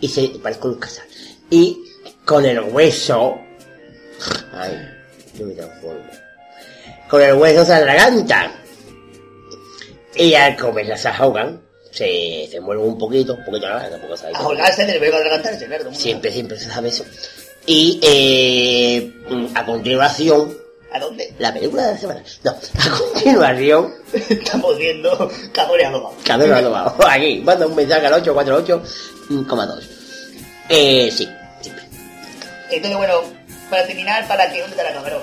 y se parece con un cazón. Y con el hueso, ay, yo me transformo. Con el hueso se atragantan. Y al comerla se ahogan. Se, se mueven un poquito, un poquito nada, tampoco sabe A cómo. holgarse del verbo atragantarse, claro. Siempre, siempre se sabe eso. Y eh, a continuación, ¿A dónde? la película de la semana. No, a continuación, [LAUGHS] Estamos viendo cazones adobados. Cadero Adobado. Aquí, manda un mensaje al 848,2. Eh, sí, siempre. Entonces, bueno, para terminar, para que... ¿Dónde está la cámara?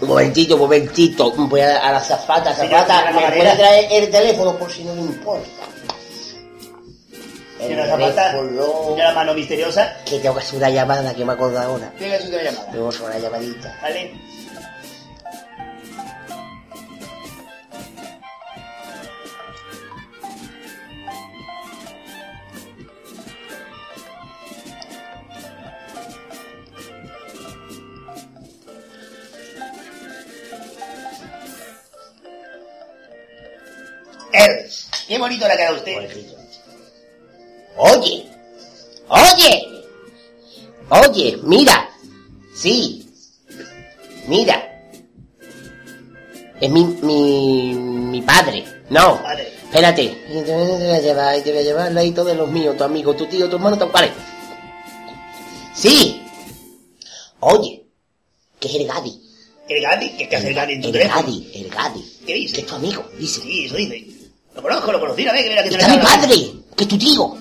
Un momentito, un momentito. Voy a, a la zafata, zafata. ¿Me puede traer el teléfono por si no le importa? Señora Zapata, señora mano misteriosa, Que tengo que hacer una llamada que me acuerdo ahora. tiene que hacer una llamada. Tengo que hacer una llamadita. ¿Vale? Qué bonito le ha quedado a usted. Oye, oye, oye, mira, sí, mira, es mi, mi, mi padre, no, Padre. espérate, te voy a llevar, te voy a llevar al ladito de los míos, tu amigo, tu tío, tu hermano, tu vale, sí, oye, que es el Gadi, El Gadi, ¿qué, qué hace el Gadi en tu El teléfono? Gadi, el Gadi. ¿Qué dice? Que es tu amigo, dice. Sí, eso dice. Lo conozco, lo conocí vez que era que se le Está mi padre, que es tu tío.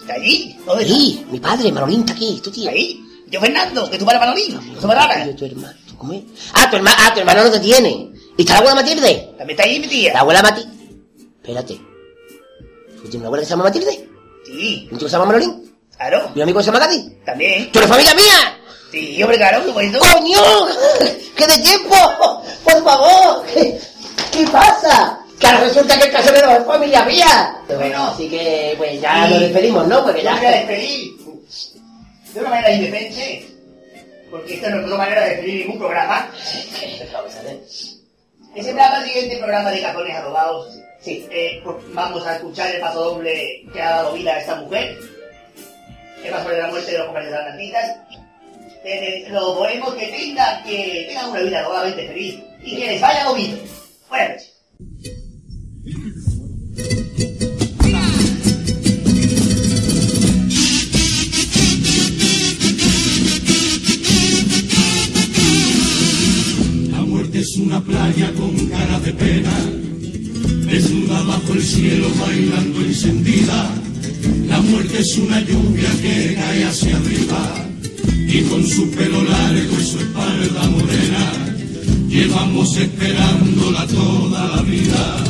¿Está allí? ¿Dónde está? Sí, mi padre, Manolín está aquí, tu tío. Ahí. Yo Fernando, que tu padre Manolín. Su madre. Yo, tu hermano, ¿tú cómo es? Ah, tu hermano, ah, tu hermano no te tiene. ¿Y está la abuela Matilde? También está ahí mi tía. La abuela Mati. Espérate. ¿Tú tienes una abuela que se llama Matilde? Sí, ¿Un tío que se llama Manolín? claro. ¿Y un amigo que se llama Gadi? También. ¿Tú eres familia mía? Sí, hombre, claro, qué bonito. ¡Coño! ¡Que de tiempo! ¡Por favor! ¿Qué, qué pasa? Que ahora resulta que el casonero es familia mía. Bueno, así que pues ya nos despedimos, ¿no? Porque me voy a ya... despedir. De una manera indecente. Porque esta no es una manera de despedir ningún programa. [LAUGHS] Ese programa el siguiente programa de Cajones Adobados. Sí, eh, pues vamos a escuchar el paso doble que ha dado vida a esta mujer. El paso de la muerte de los compañeros de las Nantitas. Eh, los bohemos que tengan, que tengan una vida dobladamente feliz y que les vaya bonito. Buenas noches. Playa con cara de pena, desnuda bajo el cielo bailando encendida. La muerte es una lluvia que cae hacia arriba y con su pelo largo y su espalda morena llevamos esperándola toda la vida.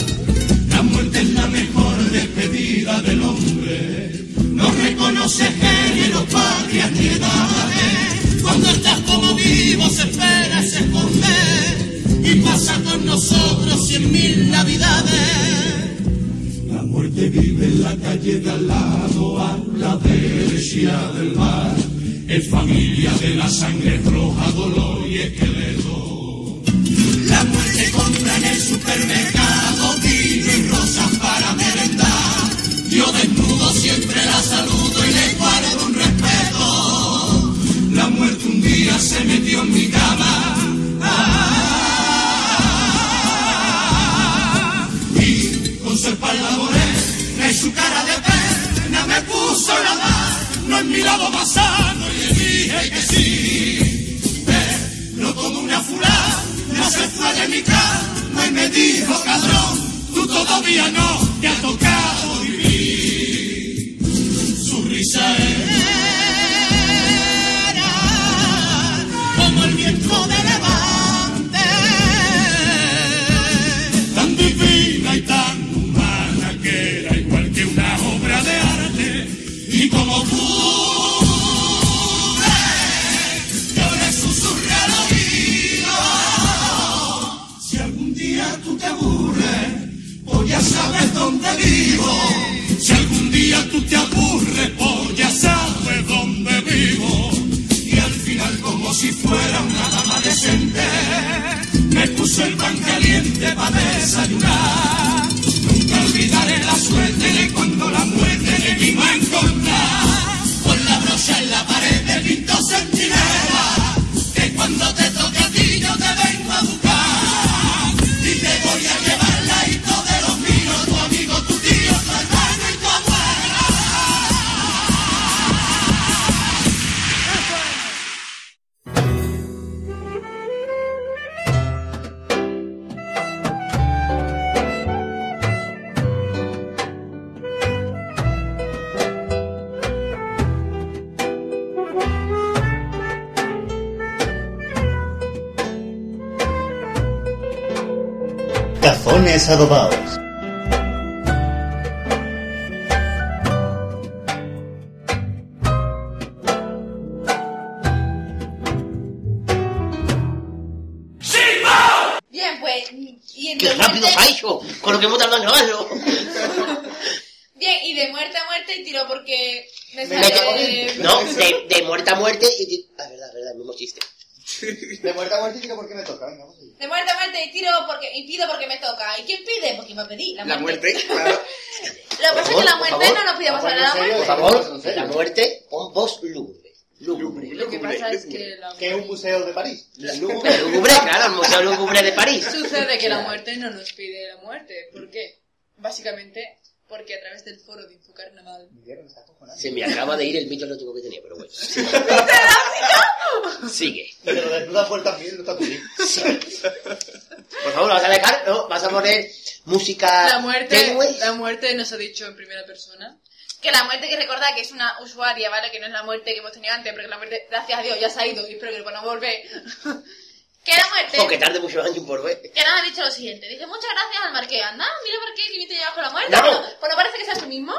La muerte es la mejor despedida del hombre, no reconoce género, patria ni edades. Cuando estás como vivo se espera se esconde pasa con nosotros cien mil navidades. La muerte vive en la calle de al lado, a la derecha del mar. Es familia de la sangre roja, dolor y esqueleto. La muerte compra en el supermercado su cara de pena me puso la mano en mi lado más sano y le dije que sí. Pero como una fulana se fue de mi cama y me dijo, cabrón, tú todavía no te has tocado vivir. Su risa era Si algún día tú te aburres, pues ya sabes dónde vivo. Y al final, como si fuera una dama decente, me puso el pan caliente para desayunar. Museo de París. Lúgubre, lúgubre, claro, el Museo Lúgubre de París. Sucede que la muerte no nos pide la muerte. ¿Por qué? Básicamente porque a través del foro de Infocarnaval Se me acaba de ir el mito lógico que tenía, pero bueno. [LAUGHS] Sigue. Te lo desnudas por también, no está tu Por favor, ¿vas a dejar? ¿No? ¿Vas a poner música La muerte, tenue? la muerte nos ha dicho en primera persona. Que la muerte que recordar que es una usuaria, ¿vale? Que no es la muerte que hemos tenido antes, porque la muerte, gracias a Dios, ya se ha ido y espero que no volver. [LAUGHS] que la muerte... O que tarde muchos años por ver. Que nada ha dicho lo siguiente. Dice, muchas gracias al marqués. Anda, mira por qué límite llevas con la muerte. No. Bueno, pues no parece que sea tú mismo.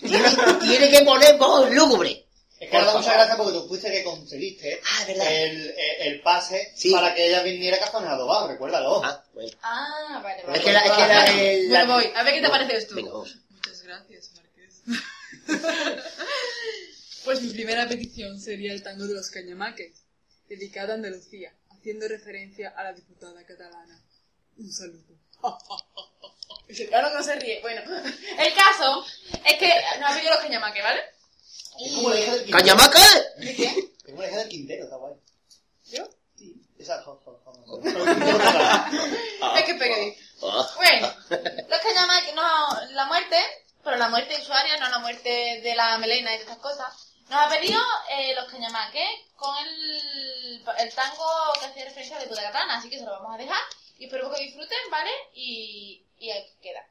Tiene, tiene que poner voz lúgubre. Es que muchas gracias porque tú fuiste que conseguiste Ah, el, el, el pase Sí. para que ella viniera cajonado, va, recuérdalo. Ah, bueno. Ah, vale, vale. Es que, la, es que era el... Bueno, la- voy. A ver qué te parece esto. Venga, vamos. Muchas gracias, Marqués. Pues mi primera petición sería el tango de los cañamaques, dedicado a Andalucía, haciendo referencia a la diputada catalana. Un saludo. Claro que no se ríe. Bueno, el caso es que nos ha pedido los cañamaques, ¿vale? Es como la hija del Quintero. ¿Cañamaca? ¿De qué? Es como la hija del Quintero, está guay. ¿Yo? Sí, esa. jo, jo. [LAUGHS] Es que pegue. Ah. [LAUGHS] Bueno, los cañamaques, no, la muerte, pero la muerte de usuario, no la muerte de la melena y de estas cosas. Nos ha pedido eh, los cañamaques con el, el tango que hacía referencia a la diputada catalana, así que se lo vamos a dejar y espero que disfruten, ¿vale? Y, y ahí queda.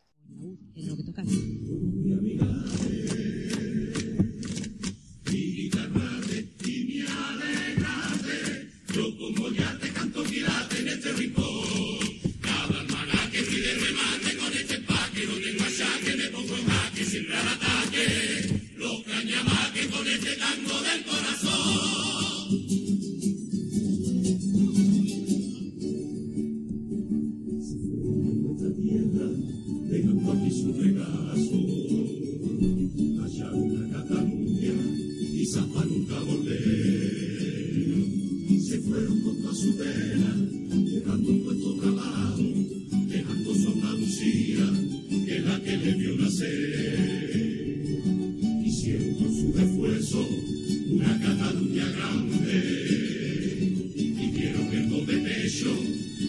Del corazón, se fueron en nuestra tierra, dejando aquí su regazo, allá una Cataluña y San Juan un cabordeo. Se fueron con su pera, dejando nuestro trabajo, dejando su Andalucía, que es la que debió nacer.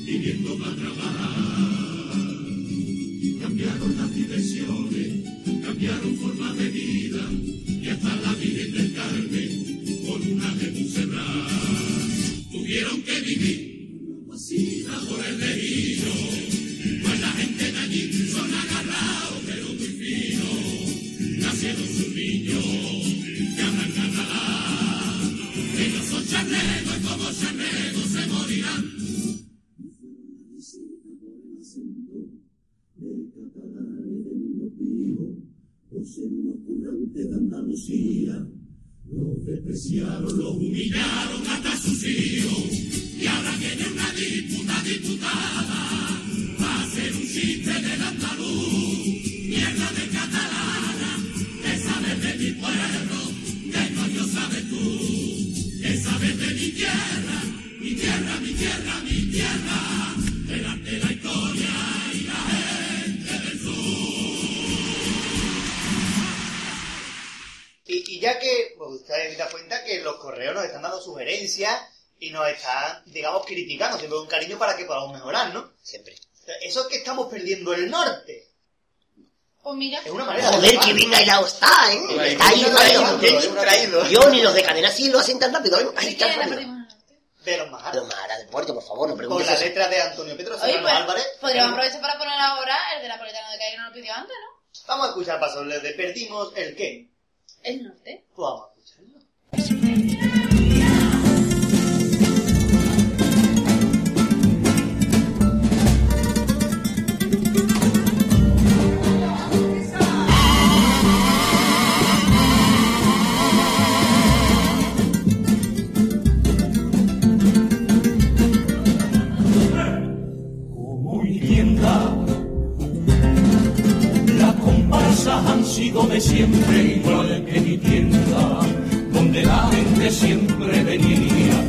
Y, y perdiendo el norte. Pues mira, Es una manera de Joder, que bien hilado está, ¿eh? Está ahí, traído, ¿eh? traído. Yo ni los de cadena sí lo hacen tan rápido, ¿eh? Ahí ¿de está. quién le rápido. de los más Los Mara del puerto, por favor, no Con preguntes la eso. letra de Antonio Pedro Oye, Serrano pues, Álvarez. podríamos aprovechar para poner ahora el de Napolitano de Calle no lo pidió antes, ¿no? Vamos a escuchar paso el de perdimos el qué. El norte. Pues vamos a escucharlo. Han sido de siempre igual que mi tienda, donde la gente siempre venía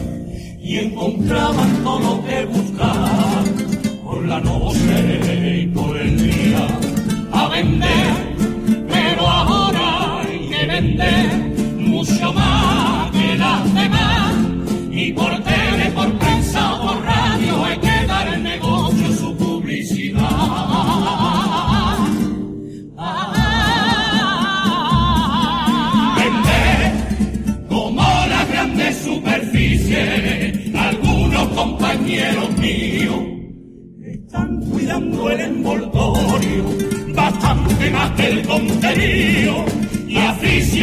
y encontraban todo lo que buscaban por la noche y por el día a vender,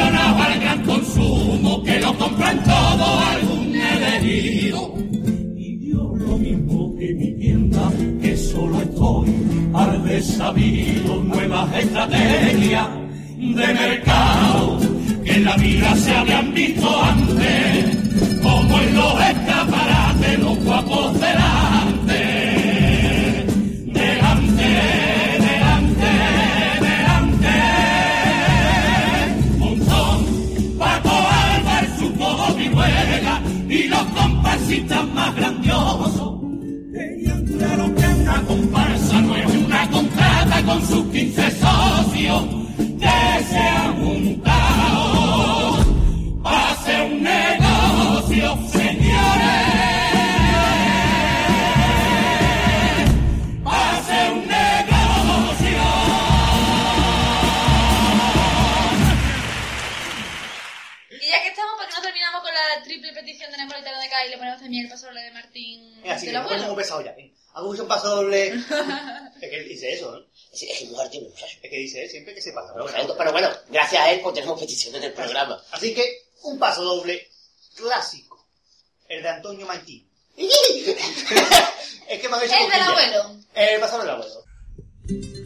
aficionado al gran consumo, que lo compran todo algún elegido. Y yo lo mismo que mi tienda, que solo estoy al desabido, nuevas estrategias de mercado, que en la vida se habían visto antes, como en los escaparates, los guapos delante. Con sus 15 socios que se han juntado para un negocio, señores. Para hacer un negocio. Y ya que estamos, ¿por qué no terminamos con la triple petición de Napolitano de K y le ponemos también el paso de Venga, sí, del abuelo? muy pesado ya. venga. Hago un paso doble. [LAUGHS] es que dice eso, ¿no? Es es que mujer tiene muchacho. Es que dice él siempre que se pasa. Pero bueno, pero bueno, gracias a él pues tenemos peticiones del programa. Así que, un paso doble clásico. El de Antonio Martín. [LAUGHS] es que me habéis El del abuelo. El paso del abuelo.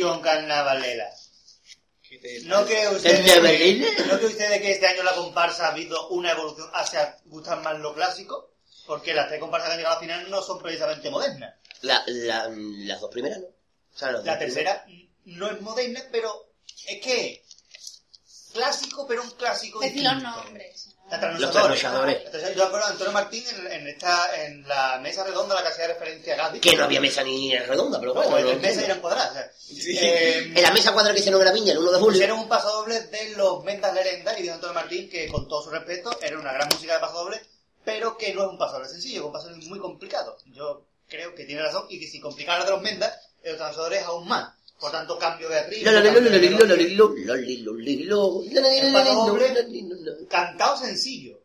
Evolución carnavalera. ¿No cree usted, ¿Carnavalera? ¿No cree usted que este año la comparsa ha habido una evolución hacia gustar más lo clásico? Porque las tres comparsas que han llegado al final no son precisamente modernas. La, la, las dos primeras no. O sea, las La tercera no es moderna, pero es que clásico, pero un clásico Decir los nombres. La Los trasnochadores. trasnochadores. Entonces, yo acuerdo a Antonio Martín en, en esta, en la mesa redonda a la que hacía referencia a Gadi. Que no había mesa ni redonda, pero No, bueno. en mesa entiendo. eran cuadradas. o sea, eh, En la mesa cuadra que hicieron en la viña el 1 de julio. Pusieron un paso doble de los Ventas Lerenda y dijo Antonio Martín que con todo su respeto era una gran música de paso doble, pero que no es un paso doble sencillo, es un paso doble muy complicado. Yo creo que tiene razón y que si complicara de los Mendas, el pasador es aún más. Por tanto, cambio de lo. cantado sencillo.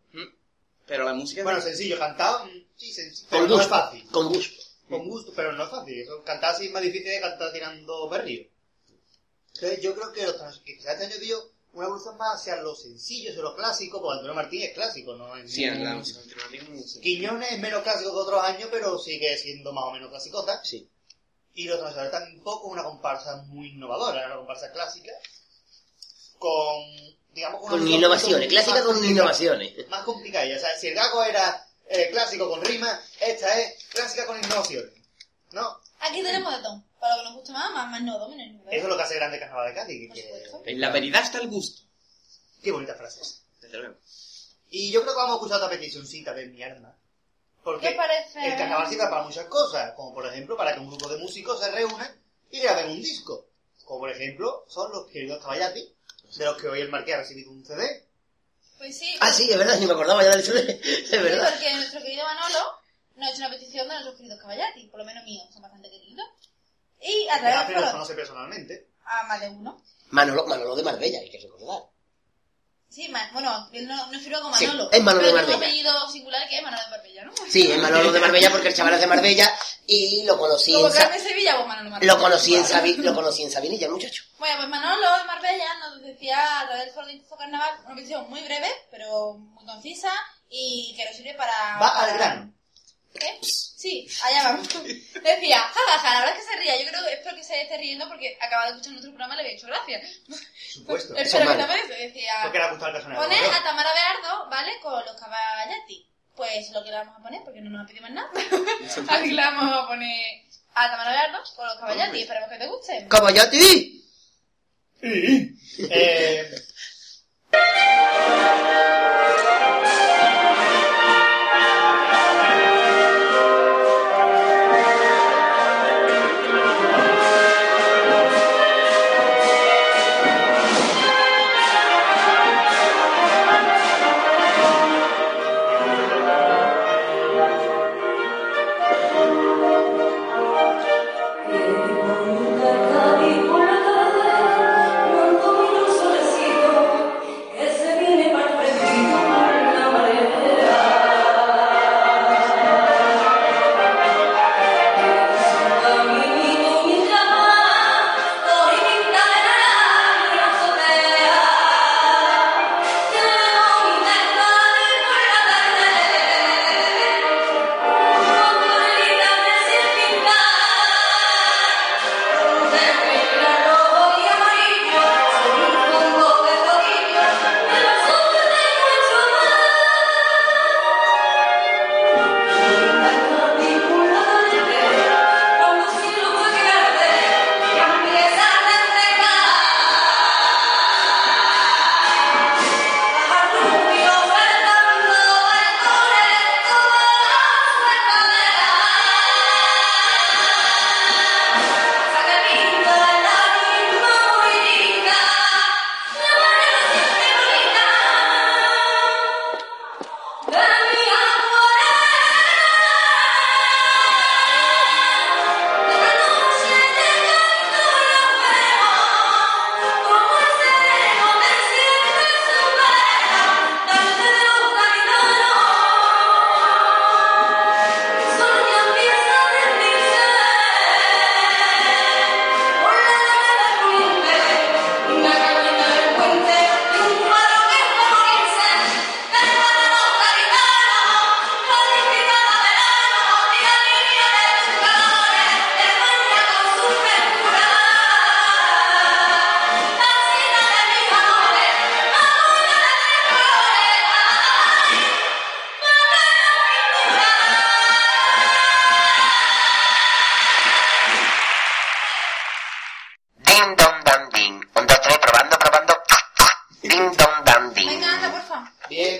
Pero la música... Bueno, sencillo, cantado, mm, sí, sencillo, pero no es fácil. Con gusto. Con gusto, pero no es fácil. Eso, cantar así es más difícil de cantar tirando berrío. Entonces yo creo que, los que quizás este año dio una evolución más hacia lo sencillo, hacia lo clásico, porque Antonio Martín es clásico, ¿no? Es Sí, en la un- música alternativa muy sencilla. Quiñones es menos clásico que otros años, pero sigue siendo más o menos clasicota. Sí. Y los transmisores tampoco es una comparsa muy innovadora, una comparsa clásica, con, digamos, Con visión innovaciones, clásica con innovaciones. Más complicada. O sea, si el gago era eh, clásico con rima, esta es clásica con innovaciones. ¿No? Aquí tenemos de todo. Para lo que nos guste más, más, más no dominen. Eso es lo que hace grande el Carnaval de Cádiz. que-. En la veridad está el gusto. Qué bonitas frases. Desde luego. Y yo creo que vamos a escuchar otra peticióncita de mi alma. Porque ¿Qué parece? el carnaval sirve para muchas cosas, como por ejemplo para que un grupo de músicos se reúna y graben un disco. Como por ejemplo son los queridos Caballati, de los que hoy el Marqués ha recibido un CD. Pues sí. Ah, sí, es verdad, ni me acordaba ya del CD. [LAUGHS] Es Sí, verdad. porque nuestro querido Manolo nos ha hecho una petición de nuestros queridos Caballati, por lo menos míos, son bastante queridos. Y a través de los conoce personalmente. a más de uno. Manolo, Manolo de Marbella, hay que recordar. Sí, bueno, él no, no firma como Sí, Manolo. es Manolo pero de tiene un Marbella. apellido singular que es Manolo de Marbella, ¿no? Sí, es Manolo de Marbella porque el chaval es de Marbella y lo conocí Como en, Sa- Sevilla, pues Manolo Marbella. lo conocí en. Sabi- lo [LAUGHS] conocí en Sabinilla, el muchacho. Bueno, pues Manolo de Marbella nos decía a través del foro de Carnaval una petición muy breve, pero muy concisa y que nos sirve para... Va al para- grano. ¿Qué? Sí, allá vamos. Decía, jajaja, la verdad es que se ría. Yo creo, espero que se esté riendo porque acaba de escuchar nuestro programa y le había hecho gracia. Supuesto. espero que también eso. Decía, Porque le ha gustado el personaje. poner a Tamara Beardo, ¿vale? Con los caballati. Pues lo que le vamos a poner, porque no nos ha pedido más nada. Así que le vamos a poner a Tamara Beardo con los caballati. Esperemos que te guste. ¡Caballati! Eh, [LAUGHS]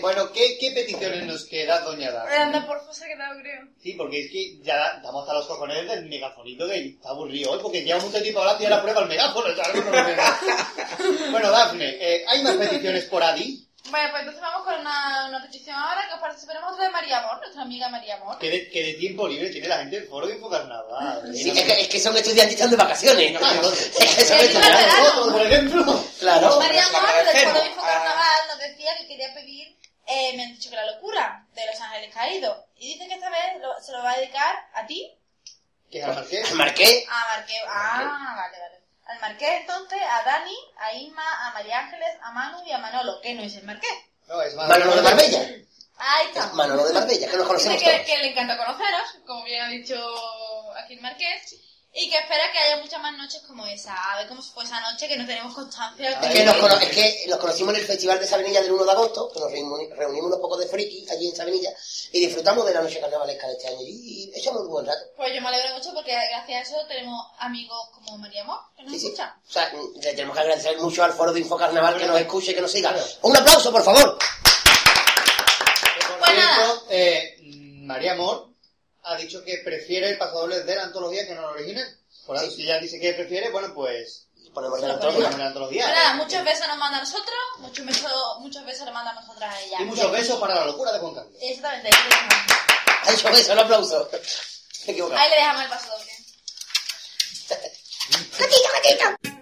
bueno, ¿qué, ¿qué peticiones nos queda, doña Eh, Dafne? Anda, porfa, se ha quedado, creo. Sí, porque es que ya damos hasta los cojones del megafonito que está aburrido hoy, porque lleva mucho tiempo hablando y ahora prueba el megáfono, ¿sabes? No lo veo. [LAUGHS] bueno, Dafne, eh, ¿hay más peticiones por Adi? Bueno, pues entonces vamos con una, una petición ahora que os parece. Esperemos otra de María Amor, nuestra amiga María Amor. ¿Qué de, qué de tiempo libre tiene la gente del foro de Infocarnaval? Sí, es, que, es que son estudiantes y están de vacaciones. Ah, no. [LAUGHS] Es que son Es estudiantes. Nosotros, por ejemplo. Claro. María la Amor, del. Foro de Info Carnaval, nos decía que quería pedir, eh, me han dicho que la locura de Los Ángeles Caídos. Y dice que esta vez lo- se lo va a dedicar a ti, ¿Qué es al marqués? Al Marqués. a Marqués. Ah, vale, vale. Al Marqués, entonces, a Dani, a Inma, a María Ángeles, a Manu y a Manolo, que no es el Marqués. No, es. Manolo de Marbella. Ahí está. Manolo de Marbella, que nos Dice conocemos que, todos. que le encanta conoceros, como bien ha dicho aquí el Marqués, y que espera que haya muchas más noches como esa. A ver cómo fue esa noche que no tenemos constancia. Es que, cono- es que los conocimos en el Festival de Sabenilla del 1 de agosto, que nos reunimos, reunimos unos pocos de friki allí en Sabenilla y disfrutamos de la noche carnavalesca de este año y, y echamos un buen rato. Pues yo me alegro mucho porque gracias a eso tenemos amigos como María Amor, que nos Sí, sí. escuchan. O sea, le tenemos que agradecer mucho al foro de Infocarnaval que nos escuche y que nos siga. Un aplauso, por favor. María Amor ha dicho que prefiere el pasodoble de la antología que no el original. Por tanto, si ella dice que prefiere, bueno, pues... Ponemos de la antología. de la antología. Nada, muchas veces nos manda a nosotros, muchos besos, muchos besos le manda a nosotras a ella. Y muchos besos para la locura de Juan Carlos. Exactamente, ahí dicho eso, un aplauso. Ahí le dejamos el paso doble. [LAUGHS] ¡Gatito, gatito!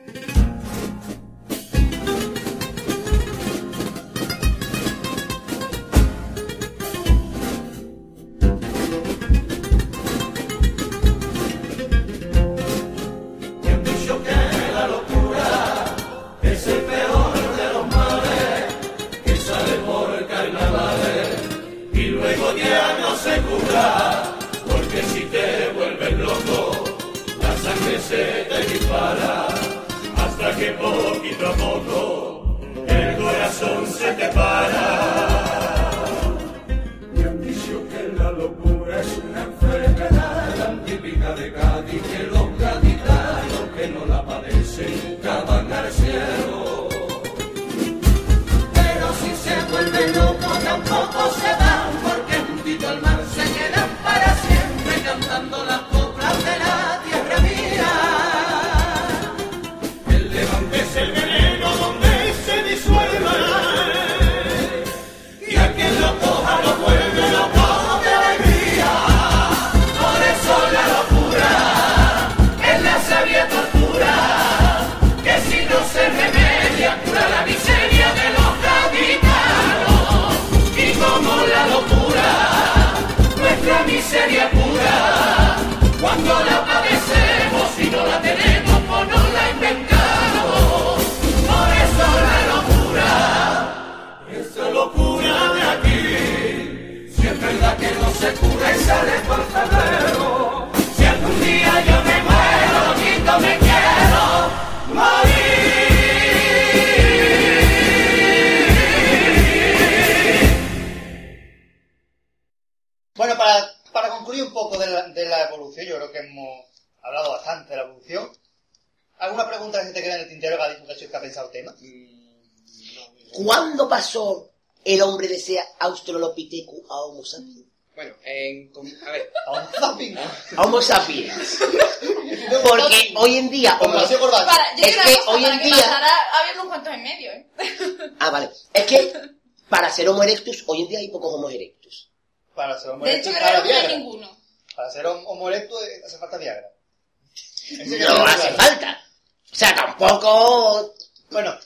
Hasta que poquito a poco el corazón se te para. Me han dicho que la locura es una enfermedad tan típica de Cádiz que los gaditanos que no la padecen nunca van al cielo. Pero si se vuelve loco tampoco se van porque juntito al mar se quedan para siempre cantando las se cura y sale por febrero, si algún día yo me muero, me quiero morir. Bueno, para, para concluir un poco de la, de la evolución, yo creo que hemos hablado bastante de la evolución. ¿Alguna pregunta que se te queda en el tintero que ha dicho que ha pensado el tema? ¿Cuándo pasó el hombre de ese Australopithecus a Homo sapiens? Bueno, en, a ver. A [LAUGHS] Homo sapiens. Porque hoy en día... Corbata. Para, yo es que cosa, hoy en que día... pasara, había unos cuantos en medio, ¿eh? [LAUGHS] Ah, vale. Es que para ser Homo erectus, hoy en día hay pocos Homo erectus. Para ser Homo De erectus, hecho, para creo que no hay ninguno. Para ser hom- Homo erectus hace falta Viagra. No hace falta. O sea, tampoco... Bueno,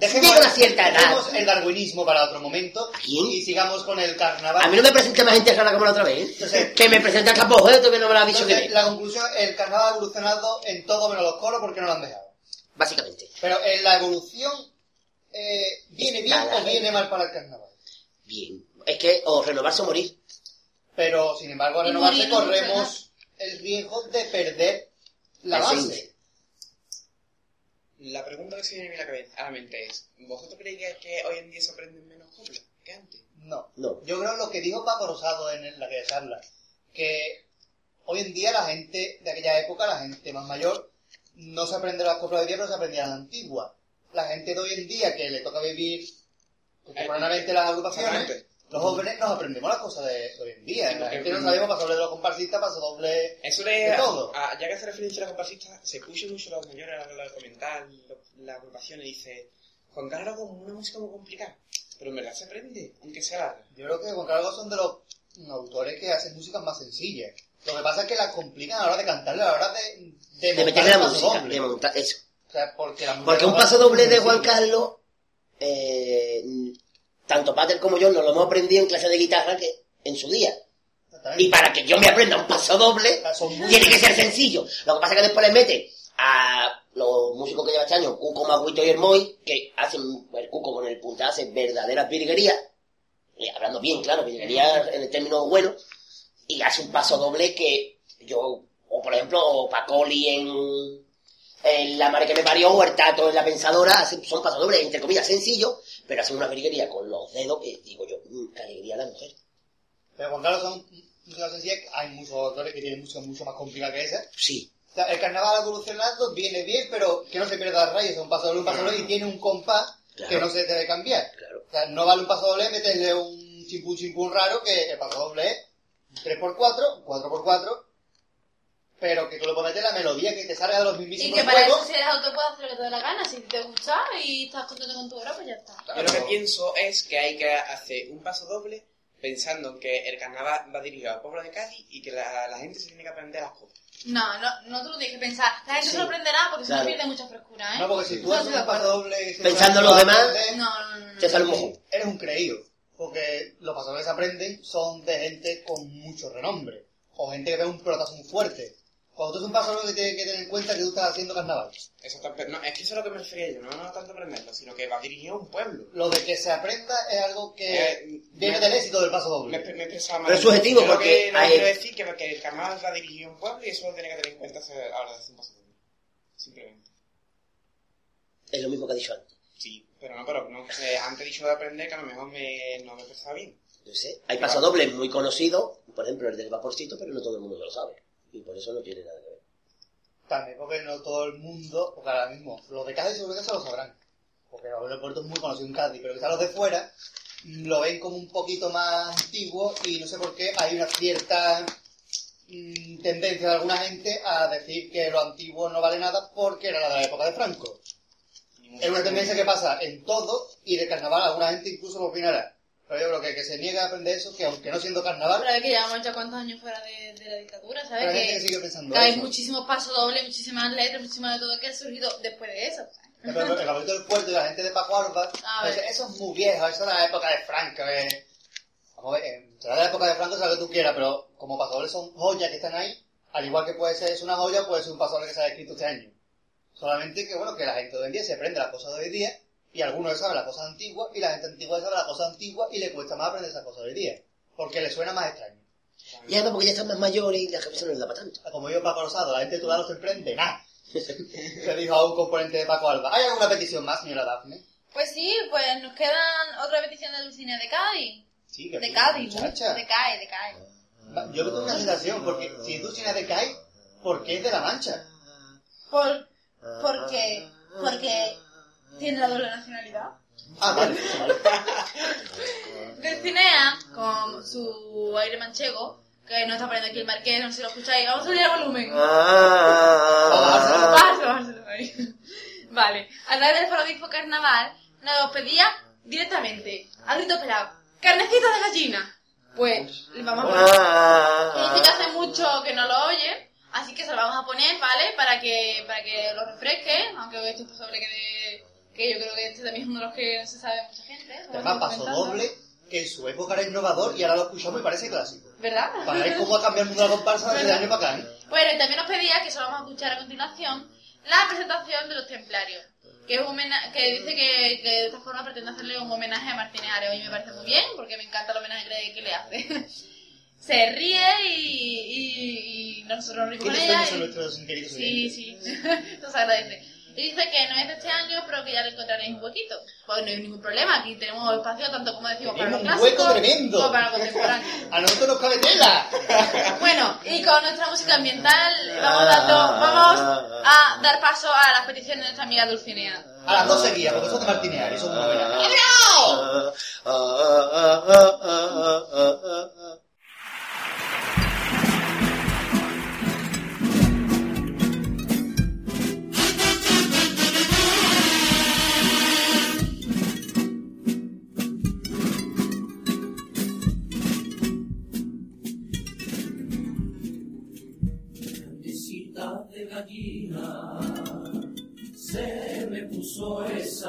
Llega una cierta edad. dejemos el darwinismo para otro momento y sigamos con el carnaval. A mí no me presenta más gente rara como la otra vez. ¿eh? que me presenta el campo Joto que no me lo ha dicho Entonces, que la conclusión, el carnaval ha evolucionado en todo menos los coros porque no lo han dejado. Básicamente. Pero en la evolución, eh, ¿viene bien o la viene mal para el carnaval? Bien. Es que o renovarse o morir. Pero, sin embargo, al renovarse morir no corremos el riesgo de perder la La base. La pregunta que se viene a la cabeza, a la mente es, ¿vosotros creéis que, que hoy en día se aprenden menos coplas que antes? No. No. Yo creo lo que dijo Paco Rosado en la que charla, que hoy en día la gente de aquella época, la gente más mayor, no se aprende las coplas de hoy día, pero se aprendía las antiguas. La gente de hoy en día que le toca vivir contemporáneamente las agrupaciones. Los jóvenes nos aprendemos las cosas de, hoy en día. Sí, la gente no sabemos paso doble de los comparsistas, paso doble Eso de de, todo. a- ya que hace referencia a la comparsista, se escucha mucho los mayores a la hora de comentar lo- la agrupación y dice, Juan Carlos como una música muy complicada, pero en verdad se aprende, aunque sea larga. Yo creo que Juan Carlos son de los autores que hacen músicas más sencillas. Lo que pasa es que las complican a la hora de cantarle, a la hora de, de, De montar meterle la música. doble. De montar eso. O sea, porque la Porque un paso doble de Juan. Carlos, eh, tanto Pater como yo nos lo hemos aprendido en clase de guitarra que en su día. Y para que yo me aprenda un paso doble, tiene que ser sencillo. Lo que pasa es que después le mete a los músicos que lleva este año, Cuco, Maguito y Hermoy, que hacen, el Cuco con el punta hace verdaderas virguerías, hablando bien, claro, virguerías en el término bueno, y hace un paso doble que yo, o por ejemplo, Pacoli en, en La Madre que me parió, o el Tato en La Pensadora, hacen, son pasos dobles, entre comillas, sencillos, pero hacen una virguería con los dedos que, digo yo, mm, qué alegría la mujer. Pero Juan Carlos son músicas sencillas, hay muchos autores que tienen música mucho más complicada que esa. Sí. O sea, el carnaval evolucionando viene bien, pero que no se pierda las raíces, un paso doble, un paso doble, y tiene un compás Claro. que no se debe cambiar. Claro. O sea, no vale un paso doble meterle un chimpún chimpún raro que el paso doble es 3x4, 4x4, pero que tú le puedes meter la melodía que te salga de los Y mismísimos que para juegos. eso si eres autor puedes hacer lo que te dé la gana. Si te gusta y estás contento con tu obra, pues ya está. Yo lo que pienso es que hay que hacer un paso doble pensando en que el carnaval va dirigido al pueblo de Cádiz y que la, la gente se tiene que aprender las cosas. No, no, no te lo tienes que pensar. La gente Sí. se lo aprenderá porque si Claro. no pierde mucha frescura, ¿eh? No, porque si tú Yo haces acuerdo. doble... y Pensando en los demás, No, no, no. no. Te sale un mojón. Eres un creído. Porque los pasadores que se aprenden son de gente con mucho renombre. O gente que ve un pelotazo muy fuerte. Cuando tú haces un paso doble, tienes que tener en cuenta que tú estás haciendo carnaval. Exacto, pero no, es que eso es lo que me refería yo, no, no tanto aprenderlo, sino que va dirigido a un pueblo. Lo de que se aprenda es algo que Eh, viene me- del éxito del paso Me, doble. me mal. Pero es subjetivo, Yo lo porque que no hay- quiero decir que, que el carnaval va dirigido a un pueblo y eso lo tiene que tener en cuenta hacer- a la hora de hacer un paso doble. Simplemente. Es lo mismo que he dicho antes. Sí, pero no, pero no sé, antes he dicho de aprender que a lo mejor me, no me expresaba bien. Yo sé. Hay pasodobles muy conocidos, por ejemplo el del vaporcito, pero no todo el mundo lo sabe. Y por eso no tiene nada que ver. También porque no todo el mundo, porque ahora mismo, los de Cádiz seguro que se lo sabrán. Porque el aeropuerto es muy conocido en Cádiz, pero quizás los de fuera mm, lo ven como un poquito más antiguo y no sé por qué hay una cierta mm, tendencia de alguna gente a decir que lo antiguo no vale nada porque era la de la época de Franco. Es una tendencia que pasa en todo y de carnaval alguna gente incluso lo opinará. Pero yo creo que que se niega a aprender eso, que aunque no siendo carnaval, Pero es que llevamos ya cuántos años fuera de, de la dictadura, pero ¿sabes? gente que sigue pensando que hay muchísimos pasos dobles, muchísimas letras, muchísimo de todo que ha surgido después de eso. el cabrito del puerto y la gente de Paco Alba, A ver. dice, eso es muy viejo, eso es de la época de Franco. Eh. Vamos a ver, eh, será de la época de Franco, será lo que tú quieras, pero como pasadores son joyas que están ahí, al igual que puede ser es una joya, puede ser un pasador que se ha escrito este año. Solamente que, bueno, que la gente de hoy en día se aprende las cosas de hoy día, y algunos saben las cosas antiguas, y la gente antigua sabe las cosas antiguas, y le cuesta más aprender esas cosas de hoy día, porque le suena más extraño. Y además porque ya están más mayores y la cabeza no les da para tanto. Como yo Paco Rosado, la gente de tu lado se emprende, nada. [LAUGHS] Se dijo a un componente de Paco Alba. ¿Hay alguna petición más, señora Dafne? Pues sí, pues nos quedan otra petición de Dulcinea de Cádiz. Sí, que De Cádiz. De Cádiz, de Cádiz. Yo tengo una sensación, porque si Dulcinea de Cádiz, ¿por qué es de la Mancha? Por, porque, porque tiene la doble nacionalidad. Ah, vale. [LAUGHS] Dulcinea, con su aire manchego, que no está poniendo aquí el marqués, no sé si lo escucháis, vamos a subir el volumen. Ah. Vale, a través del Forodisco Carnaval nos pedía directamente, a grito pelado, carnecita de gallina. Pues le vamos a poner. Ah. Que dice que hace mucho que no lo oye, así que se lo vamos a poner, ¿vale? Para que, para que lo refresque, aunque esto es posible que, de- que yo creo que este también es uno de los que no se sabe mucha gente. Además, paso doble, que en su época era innovador y ahora lo escuchamos y parece clásico. ¿Verdad? Para ver cómo ha cambiado el mundo de la comparsa desde año para acá, ¿eh? Bueno, y también nos pedía, que eso lo vamos a escuchar a continuación, la presentación de los templarios. Que, es que dice que, que de esta forma pretende hacerle un homenaje a Martínez Ares. Y me parece muy bien, porque me encanta el homenaje que, que le hace. [LAUGHS] Se ríe y, y, y nosotros nos rimos con ¿Quiénes ella. y- nuestros Sí, sí, [LAUGHS] se agradece. Y dice que no es de este año, pero que ya le encontraréis un huequito. Pues no hay ningún problema, aquí tenemos espacio tanto como decimos para los un hueco clásicos tremendo. como para los contemporáneos. [LAUGHS] A nosotros nos cabe tela. [LAUGHS] Bueno, y con nuestra música ambiental vamos dando, vamos a dar paso a las peticiones de nuestra amiga Dulcinea. A las dos seguidas, porque son de Martínez Ares, son muy buenas. Ah,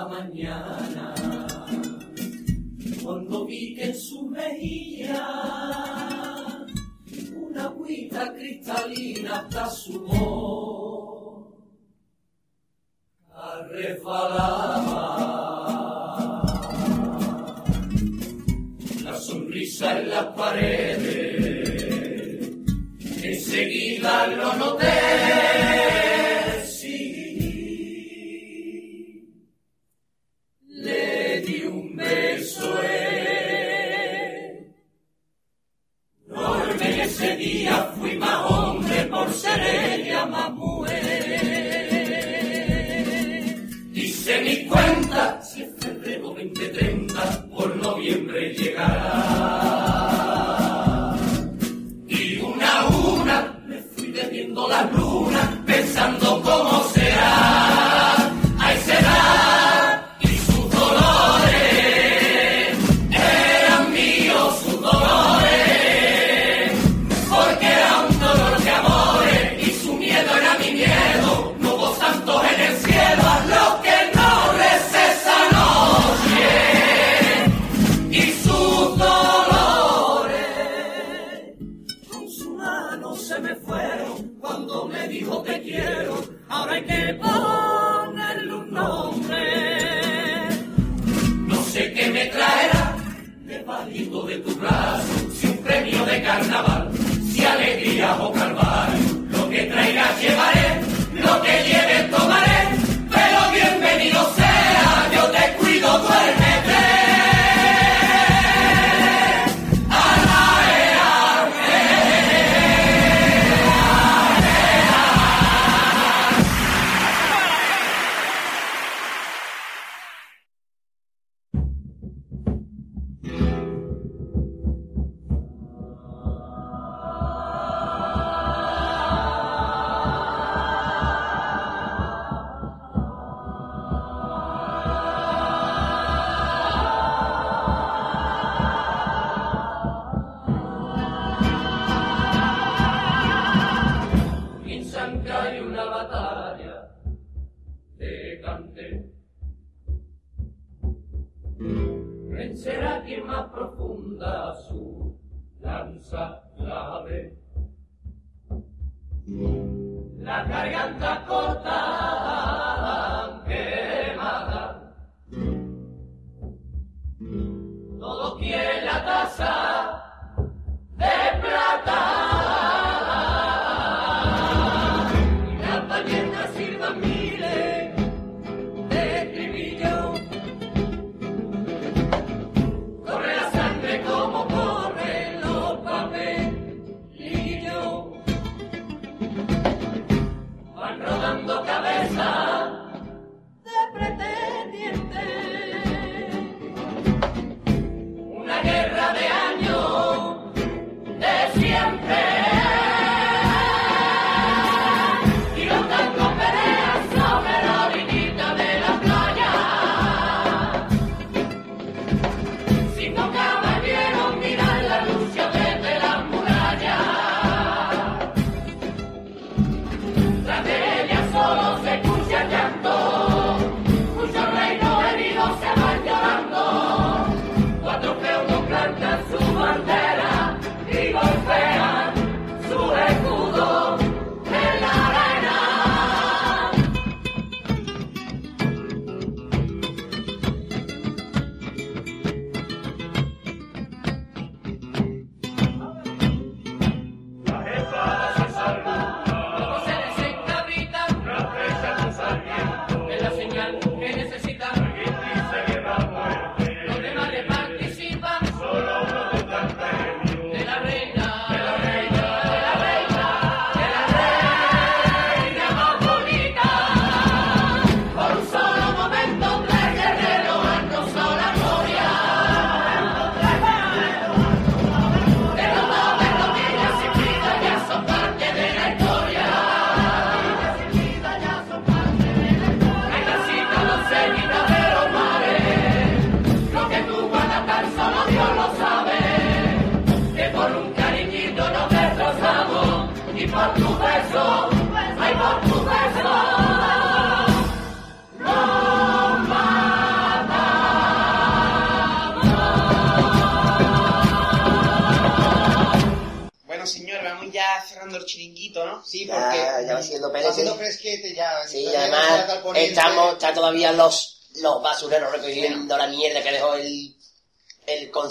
esa mañana cuando vi que en su mejilla una agüita cristalina hasta su voz resbalaba la sonrisa en las paredes enseguida lo noté. querella Mamue. Hice mi cuenta, si es febrero 2030, por noviembre llegará. Y una a una me fui bebiendo la luna, pensando cómo se si un premio de carnaval, si alegría o calvario, lo que traigas llevaré, lo que lleves tomaré,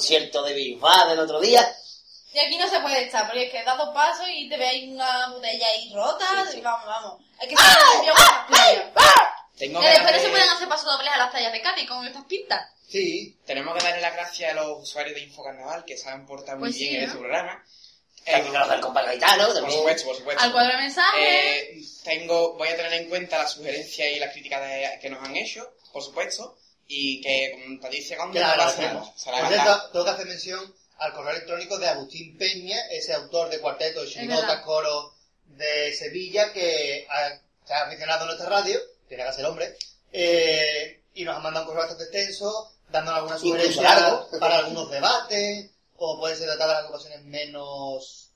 concierto de Bisbal del otro día. Y aquí no se puede estar, porque es que da dos pasos y te veis una botella ahí rota. y vamos, vamos. Hay que limpio con las playas. Tengo Que después no de- se pueden hacer pasodobles a las tallas de Cádiz con estas pistas. Sí. Tenemos que darle las gracias a los usuarios de Infocarnaval que se han portado muy Pues bien sí, en ¿no? este programa. También nos del compadre Gaetano, Por también. supuesto, por supuesto. Al cuadro de mensajes. Eh, tengo, voy a tener en cuenta las sugerencias y las críticas de- que nos han hecho, por supuesto, y que, como te dice Gonda, Que la hacemos. Tengo que hacer mención al correo electrónico de Agustín Peña, ese autor de cuarteto, chirigota, coro de Sevilla, que ha- se ha aficionado a nuestra radio, tiene que ser hombre, eh, y nos ha mandado un correo bastante extenso, dándonos algunas sugerencias largo. para algunos debates, o pueden ser tratadas las ocasiones menos...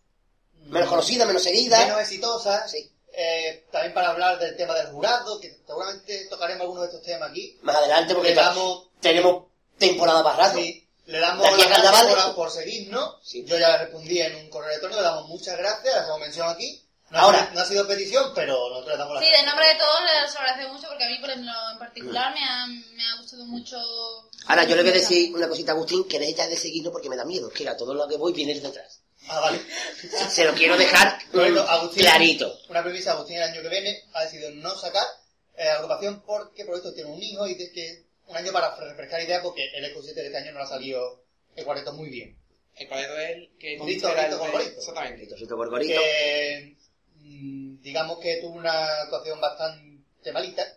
Menos conocida, menos seguida. Menos exitosas. Sí. Eh, también para hablar del tema del jurado, que seguramente tocaremos algunos de estos temas aquí. Más adelante, porque damos- tenemos temporada para rato. Sí, le damos las gracias carnaval. por, por seguirnos. Yo ya le respondí en un correo electrónico, le damos muchas gracias, le hacemos mención aquí. No, Ahora. no ha sido petición, pero nosotros le damos la Sí, de nombre de todos les agradezco mucho porque a mí, por ejemplo, en particular me ha, me ha gustado mucho. Ahora, yo le voy a decir una cosita a Agustín, que deje ya de seguirlo porque me da miedo. Que a todo lo que voy viene detrás. Ah, vale. Se lo quiero dejar mm, Agustín, clarito. Una premisa, Agustín el año que viene ha decidido no sacar eh, agrupación porque por esto tiene un hijo y dice que un año para refrescar ideas porque es consciente de este año no le ha salido el cuarteto muy bien. El cuarteto es el que... El. Exactamente. Gorito. Que mm, digamos que tuvo una actuación bastante malita.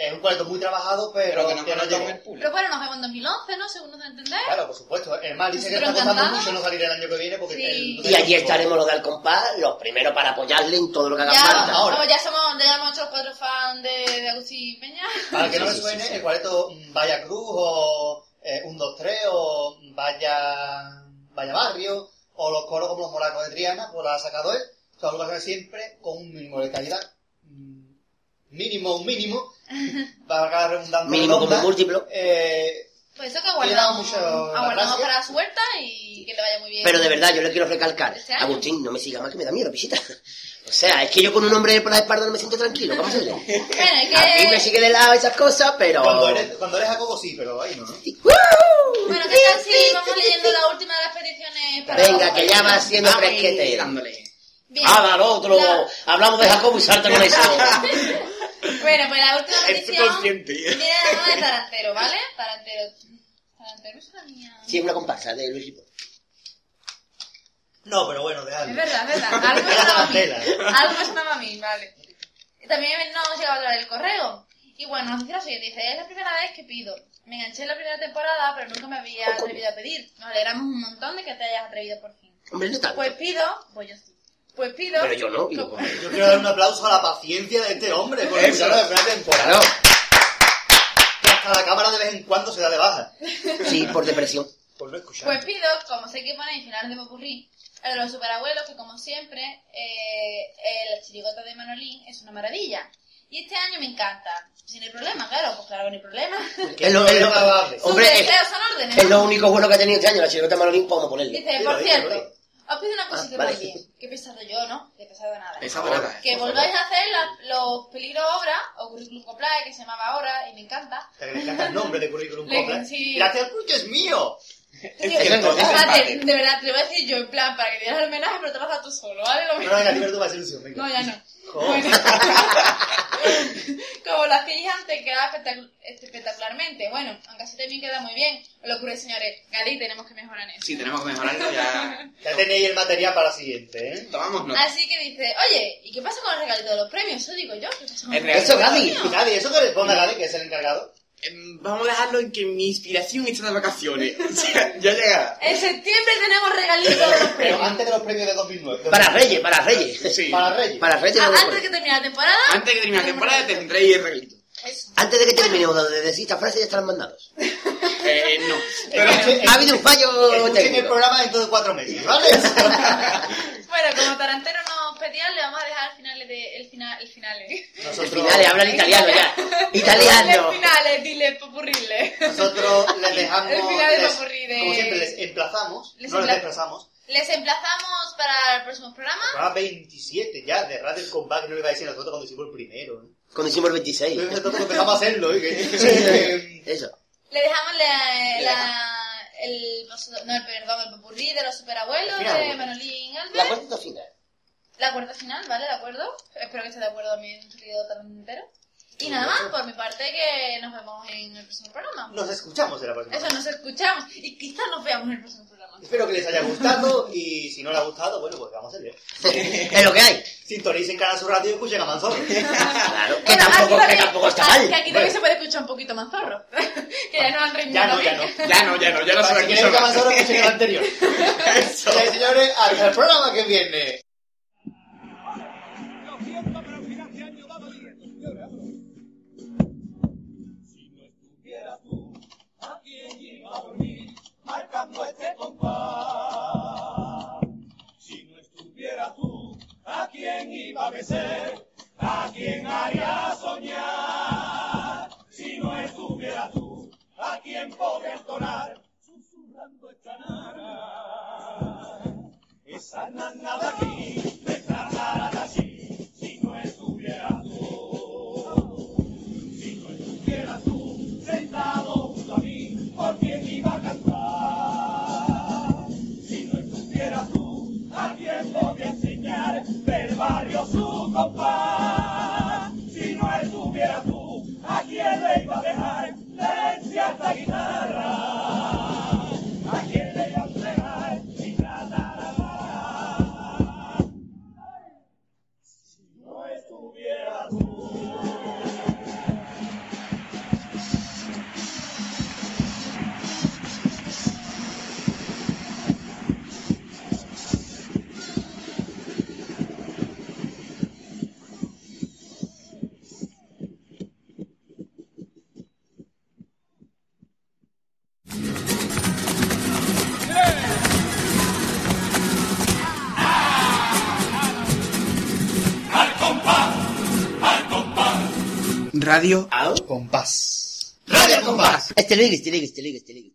Es un cuarteto muy trabajado, pero, Pero que no que no llegó. el público. Pero bueno, nos vemos en 2011, ¿no? Según nos entender. Claro, por supuesto. El mal dice que está costando mucho no salir el año que viene porque... Sí. el- Y allí estaremos los de Alcompás, los primeros para apoyarle en todo lo que haga Ya, falta. ahora. ya somos, ya hemos hecho los cuatro fans de, de Agustín Peña. Para que no sí, suene, sí, sí. el cuarteto mm, Vaya Cruz o eh, Un 2 3 o Vaya Vaya Barrio o los coros como los moracos de Triana, pues la ha sacado él. Son agrupaciones siempre con un mínimo de calidad. Mínimo, un mínimo. [LAUGHS] Va a acabar redundando. Mínimo como redonda. múltimo. Pues Eh, eso que aguardamos, la para su vuelta y que le vaya muy bien. Pero de verdad, yo le quiero recalcar. Este. Agustín, no me siga más que me da miedo, visita. O sea, es que yo con un hombre por la espalda no me siento tranquilo. ¿Cómo se? Bueno, es que... A mí me sigue de lado esas cosas, pero... cuando, eres, cuando eres Jacobo sí, pero ahí no. Bueno, ¿qué tal si vamos leyendo la última de las peticiones para Venga, que ya va siendo fresquete. dándole. Bien. Nada, al otro. La- Hablamos de Jacobo y salta con eso. Bueno, pues la última Estoy petición consciente. viene de la mano de Tarantero, ¿vale? Tarantero. Tarantero es una niña. Sí, es una comparsa de Luis. No, pero bueno, dejadlo. Es verdad, es verdad. Algo me sonaba a mí. Algo me sonaba a mí, vale. También nos hemos llegado a hablar del correo. Y bueno, nos dice lo siguiente, dice, es la primera vez que pido. Me enganché en la primera temporada, pero nunca me había atrevido a pedir. Nos alegramos un montón de que te hayas atrevido por fin. Hombre, no tanto. Pues pido, pues yo sí. Pues pido... Pero yo no. lo- Yo quiero dar un aplauso a la paciencia de este hombre por Eso. escuchar la primera temporada. Claro. Que hasta la cámara de vez en cuando se da de baja. Sí, por depresión. Por no escuchar. Pues pido, como sé que pone en finales de Popurrí, el de los superabuelos, que como siempre, eh, el chirigota de Manolín es una maravilla. Y este año me encanta. Si no hay problema, claro, pues claro que no hay problema. Es lo, es lo- hombre, es, deseos son órdenes, es ¿no? lo único bueno que ha tenido este año. La chirigota Manolín, podemos ponerle. Dice, por cierto. Os pido una cosita Ah, vale. también. Que he pesado yo, ¿no? Que he pesado nada. Esa bonita. Que volváis a hacer la- los peligros obra o currículum coplae, que se llamaba ahora y me encanta. Te encanta el nombre de currículum copla. sí. Gracias porque es mío. Tío, cierto, es espérate, empate. de verdad, te lo voy a decir yo en plan para que te des el homenaje, pero te lo haces tú solo, ¿vale? Lo No, no, venga, Liberto va a ser ilusión, venga. No, ya no. Bueno. Como lo hacéis antes, queda espectac- espectacularmente. Bueno, aunque así también queda muy bien. Os lo ocurre, señores. Gali, tenemos que mejorar en eso. Sí, tenemos que mejorarlo ya. [LAUGHS] Ya tenéis el material para la siguiente, ¿eh? Tomamos nota. Así que dice, oye, ¿y qué pasa con el regalito de los premios? Eso digo yo. ¿Qué pasa con El Eso, premios? nadie, eso que responda Gale, que es el encargado. Em, Vamos a dejarlo en que mi inspiración está de vacaciones. O [LAUGHS] sea, ya llegará. En septiembre tenemos regalito de los [LAUGHS] Pero antes de los premios de 2009. Para Reyes, para Reyes. Sí. Para Reyes. Para Reyes. Ah, no antes de que termine la temporada. Antes de que termine la temporada tendréis el regalito. Eso. Antes de que terminemos de decir esta frase ya estarán mandados. [LAUGHS] Eh, no. Pero, Ha habido un fallo Escuchen el programa dentro de cuatro meses, ¿vale? Bueno, como Tarantero nos pedía, le vamos a dejar el final de, el final, el final. Nosotros, Finales, hablan italiano ya. [LAUGHS] Italiano. El final, dile, popurrile. nosotros les dejamos, El les- de- como siempre, les emplazamos, Les no les empla- desplazamos, Les emplazamos para el próximo programa. programa 27 ya, de Radio El Comeback, no le iba a decir a nosotros cuando hicimos el primero, ¿eh? Cuando hicimos el 26. Nosotros empezamos a hacerlo, ¿eh? [LAUGHS] [LAUGHS] Eso. Le dejamos la, la- el, no, el, perdón, el popurrí de los superabuelos El final, de. Manolín La Alves. cuarta final. La cuarta final, ¿vale? ¿De acuerdo? Espero que esté de acuerdo también, querido entero. Y nada más, por mi parte, que nos vemos en el próximo programa. nos escuchamos en la próxima. Eso, nos escuchamos. Y quizás nos veamos en el próximo programa. Espero que les haya gustado y si no les ha gustado, bueno, pues vamos a hacer. [LAUGHS] Es lo que hay. Sintonicen Canal Sur Radio y escuchen a Manzorro. [LAUGHS] Claro. Que Bueno, tampoco, que también- tampoco está mal. Que aquí también se puede escuchar un poquito más zorro. [LAUGHS] que ya no han reñido. Ya no, ya no. Ya no, ya no, ya no se me que Manzorro escuchen el anterior. Eso. Sí, señores, hasta el programa que viene. Este compás? Si no estuviera tú, ¿a quién iba a besar? ¿A quién haría soñar? Si no estuviera tú, ¿a quién podría entonar susurrando esta nana? Esa nana de aquí, barrio su compás. Si no estuviera tú, ¿a quién le iba a dejar? Vence esta guitarra. Radio Compás. Radio Compás. Este ligue, este ligue, este ligue, este ligue.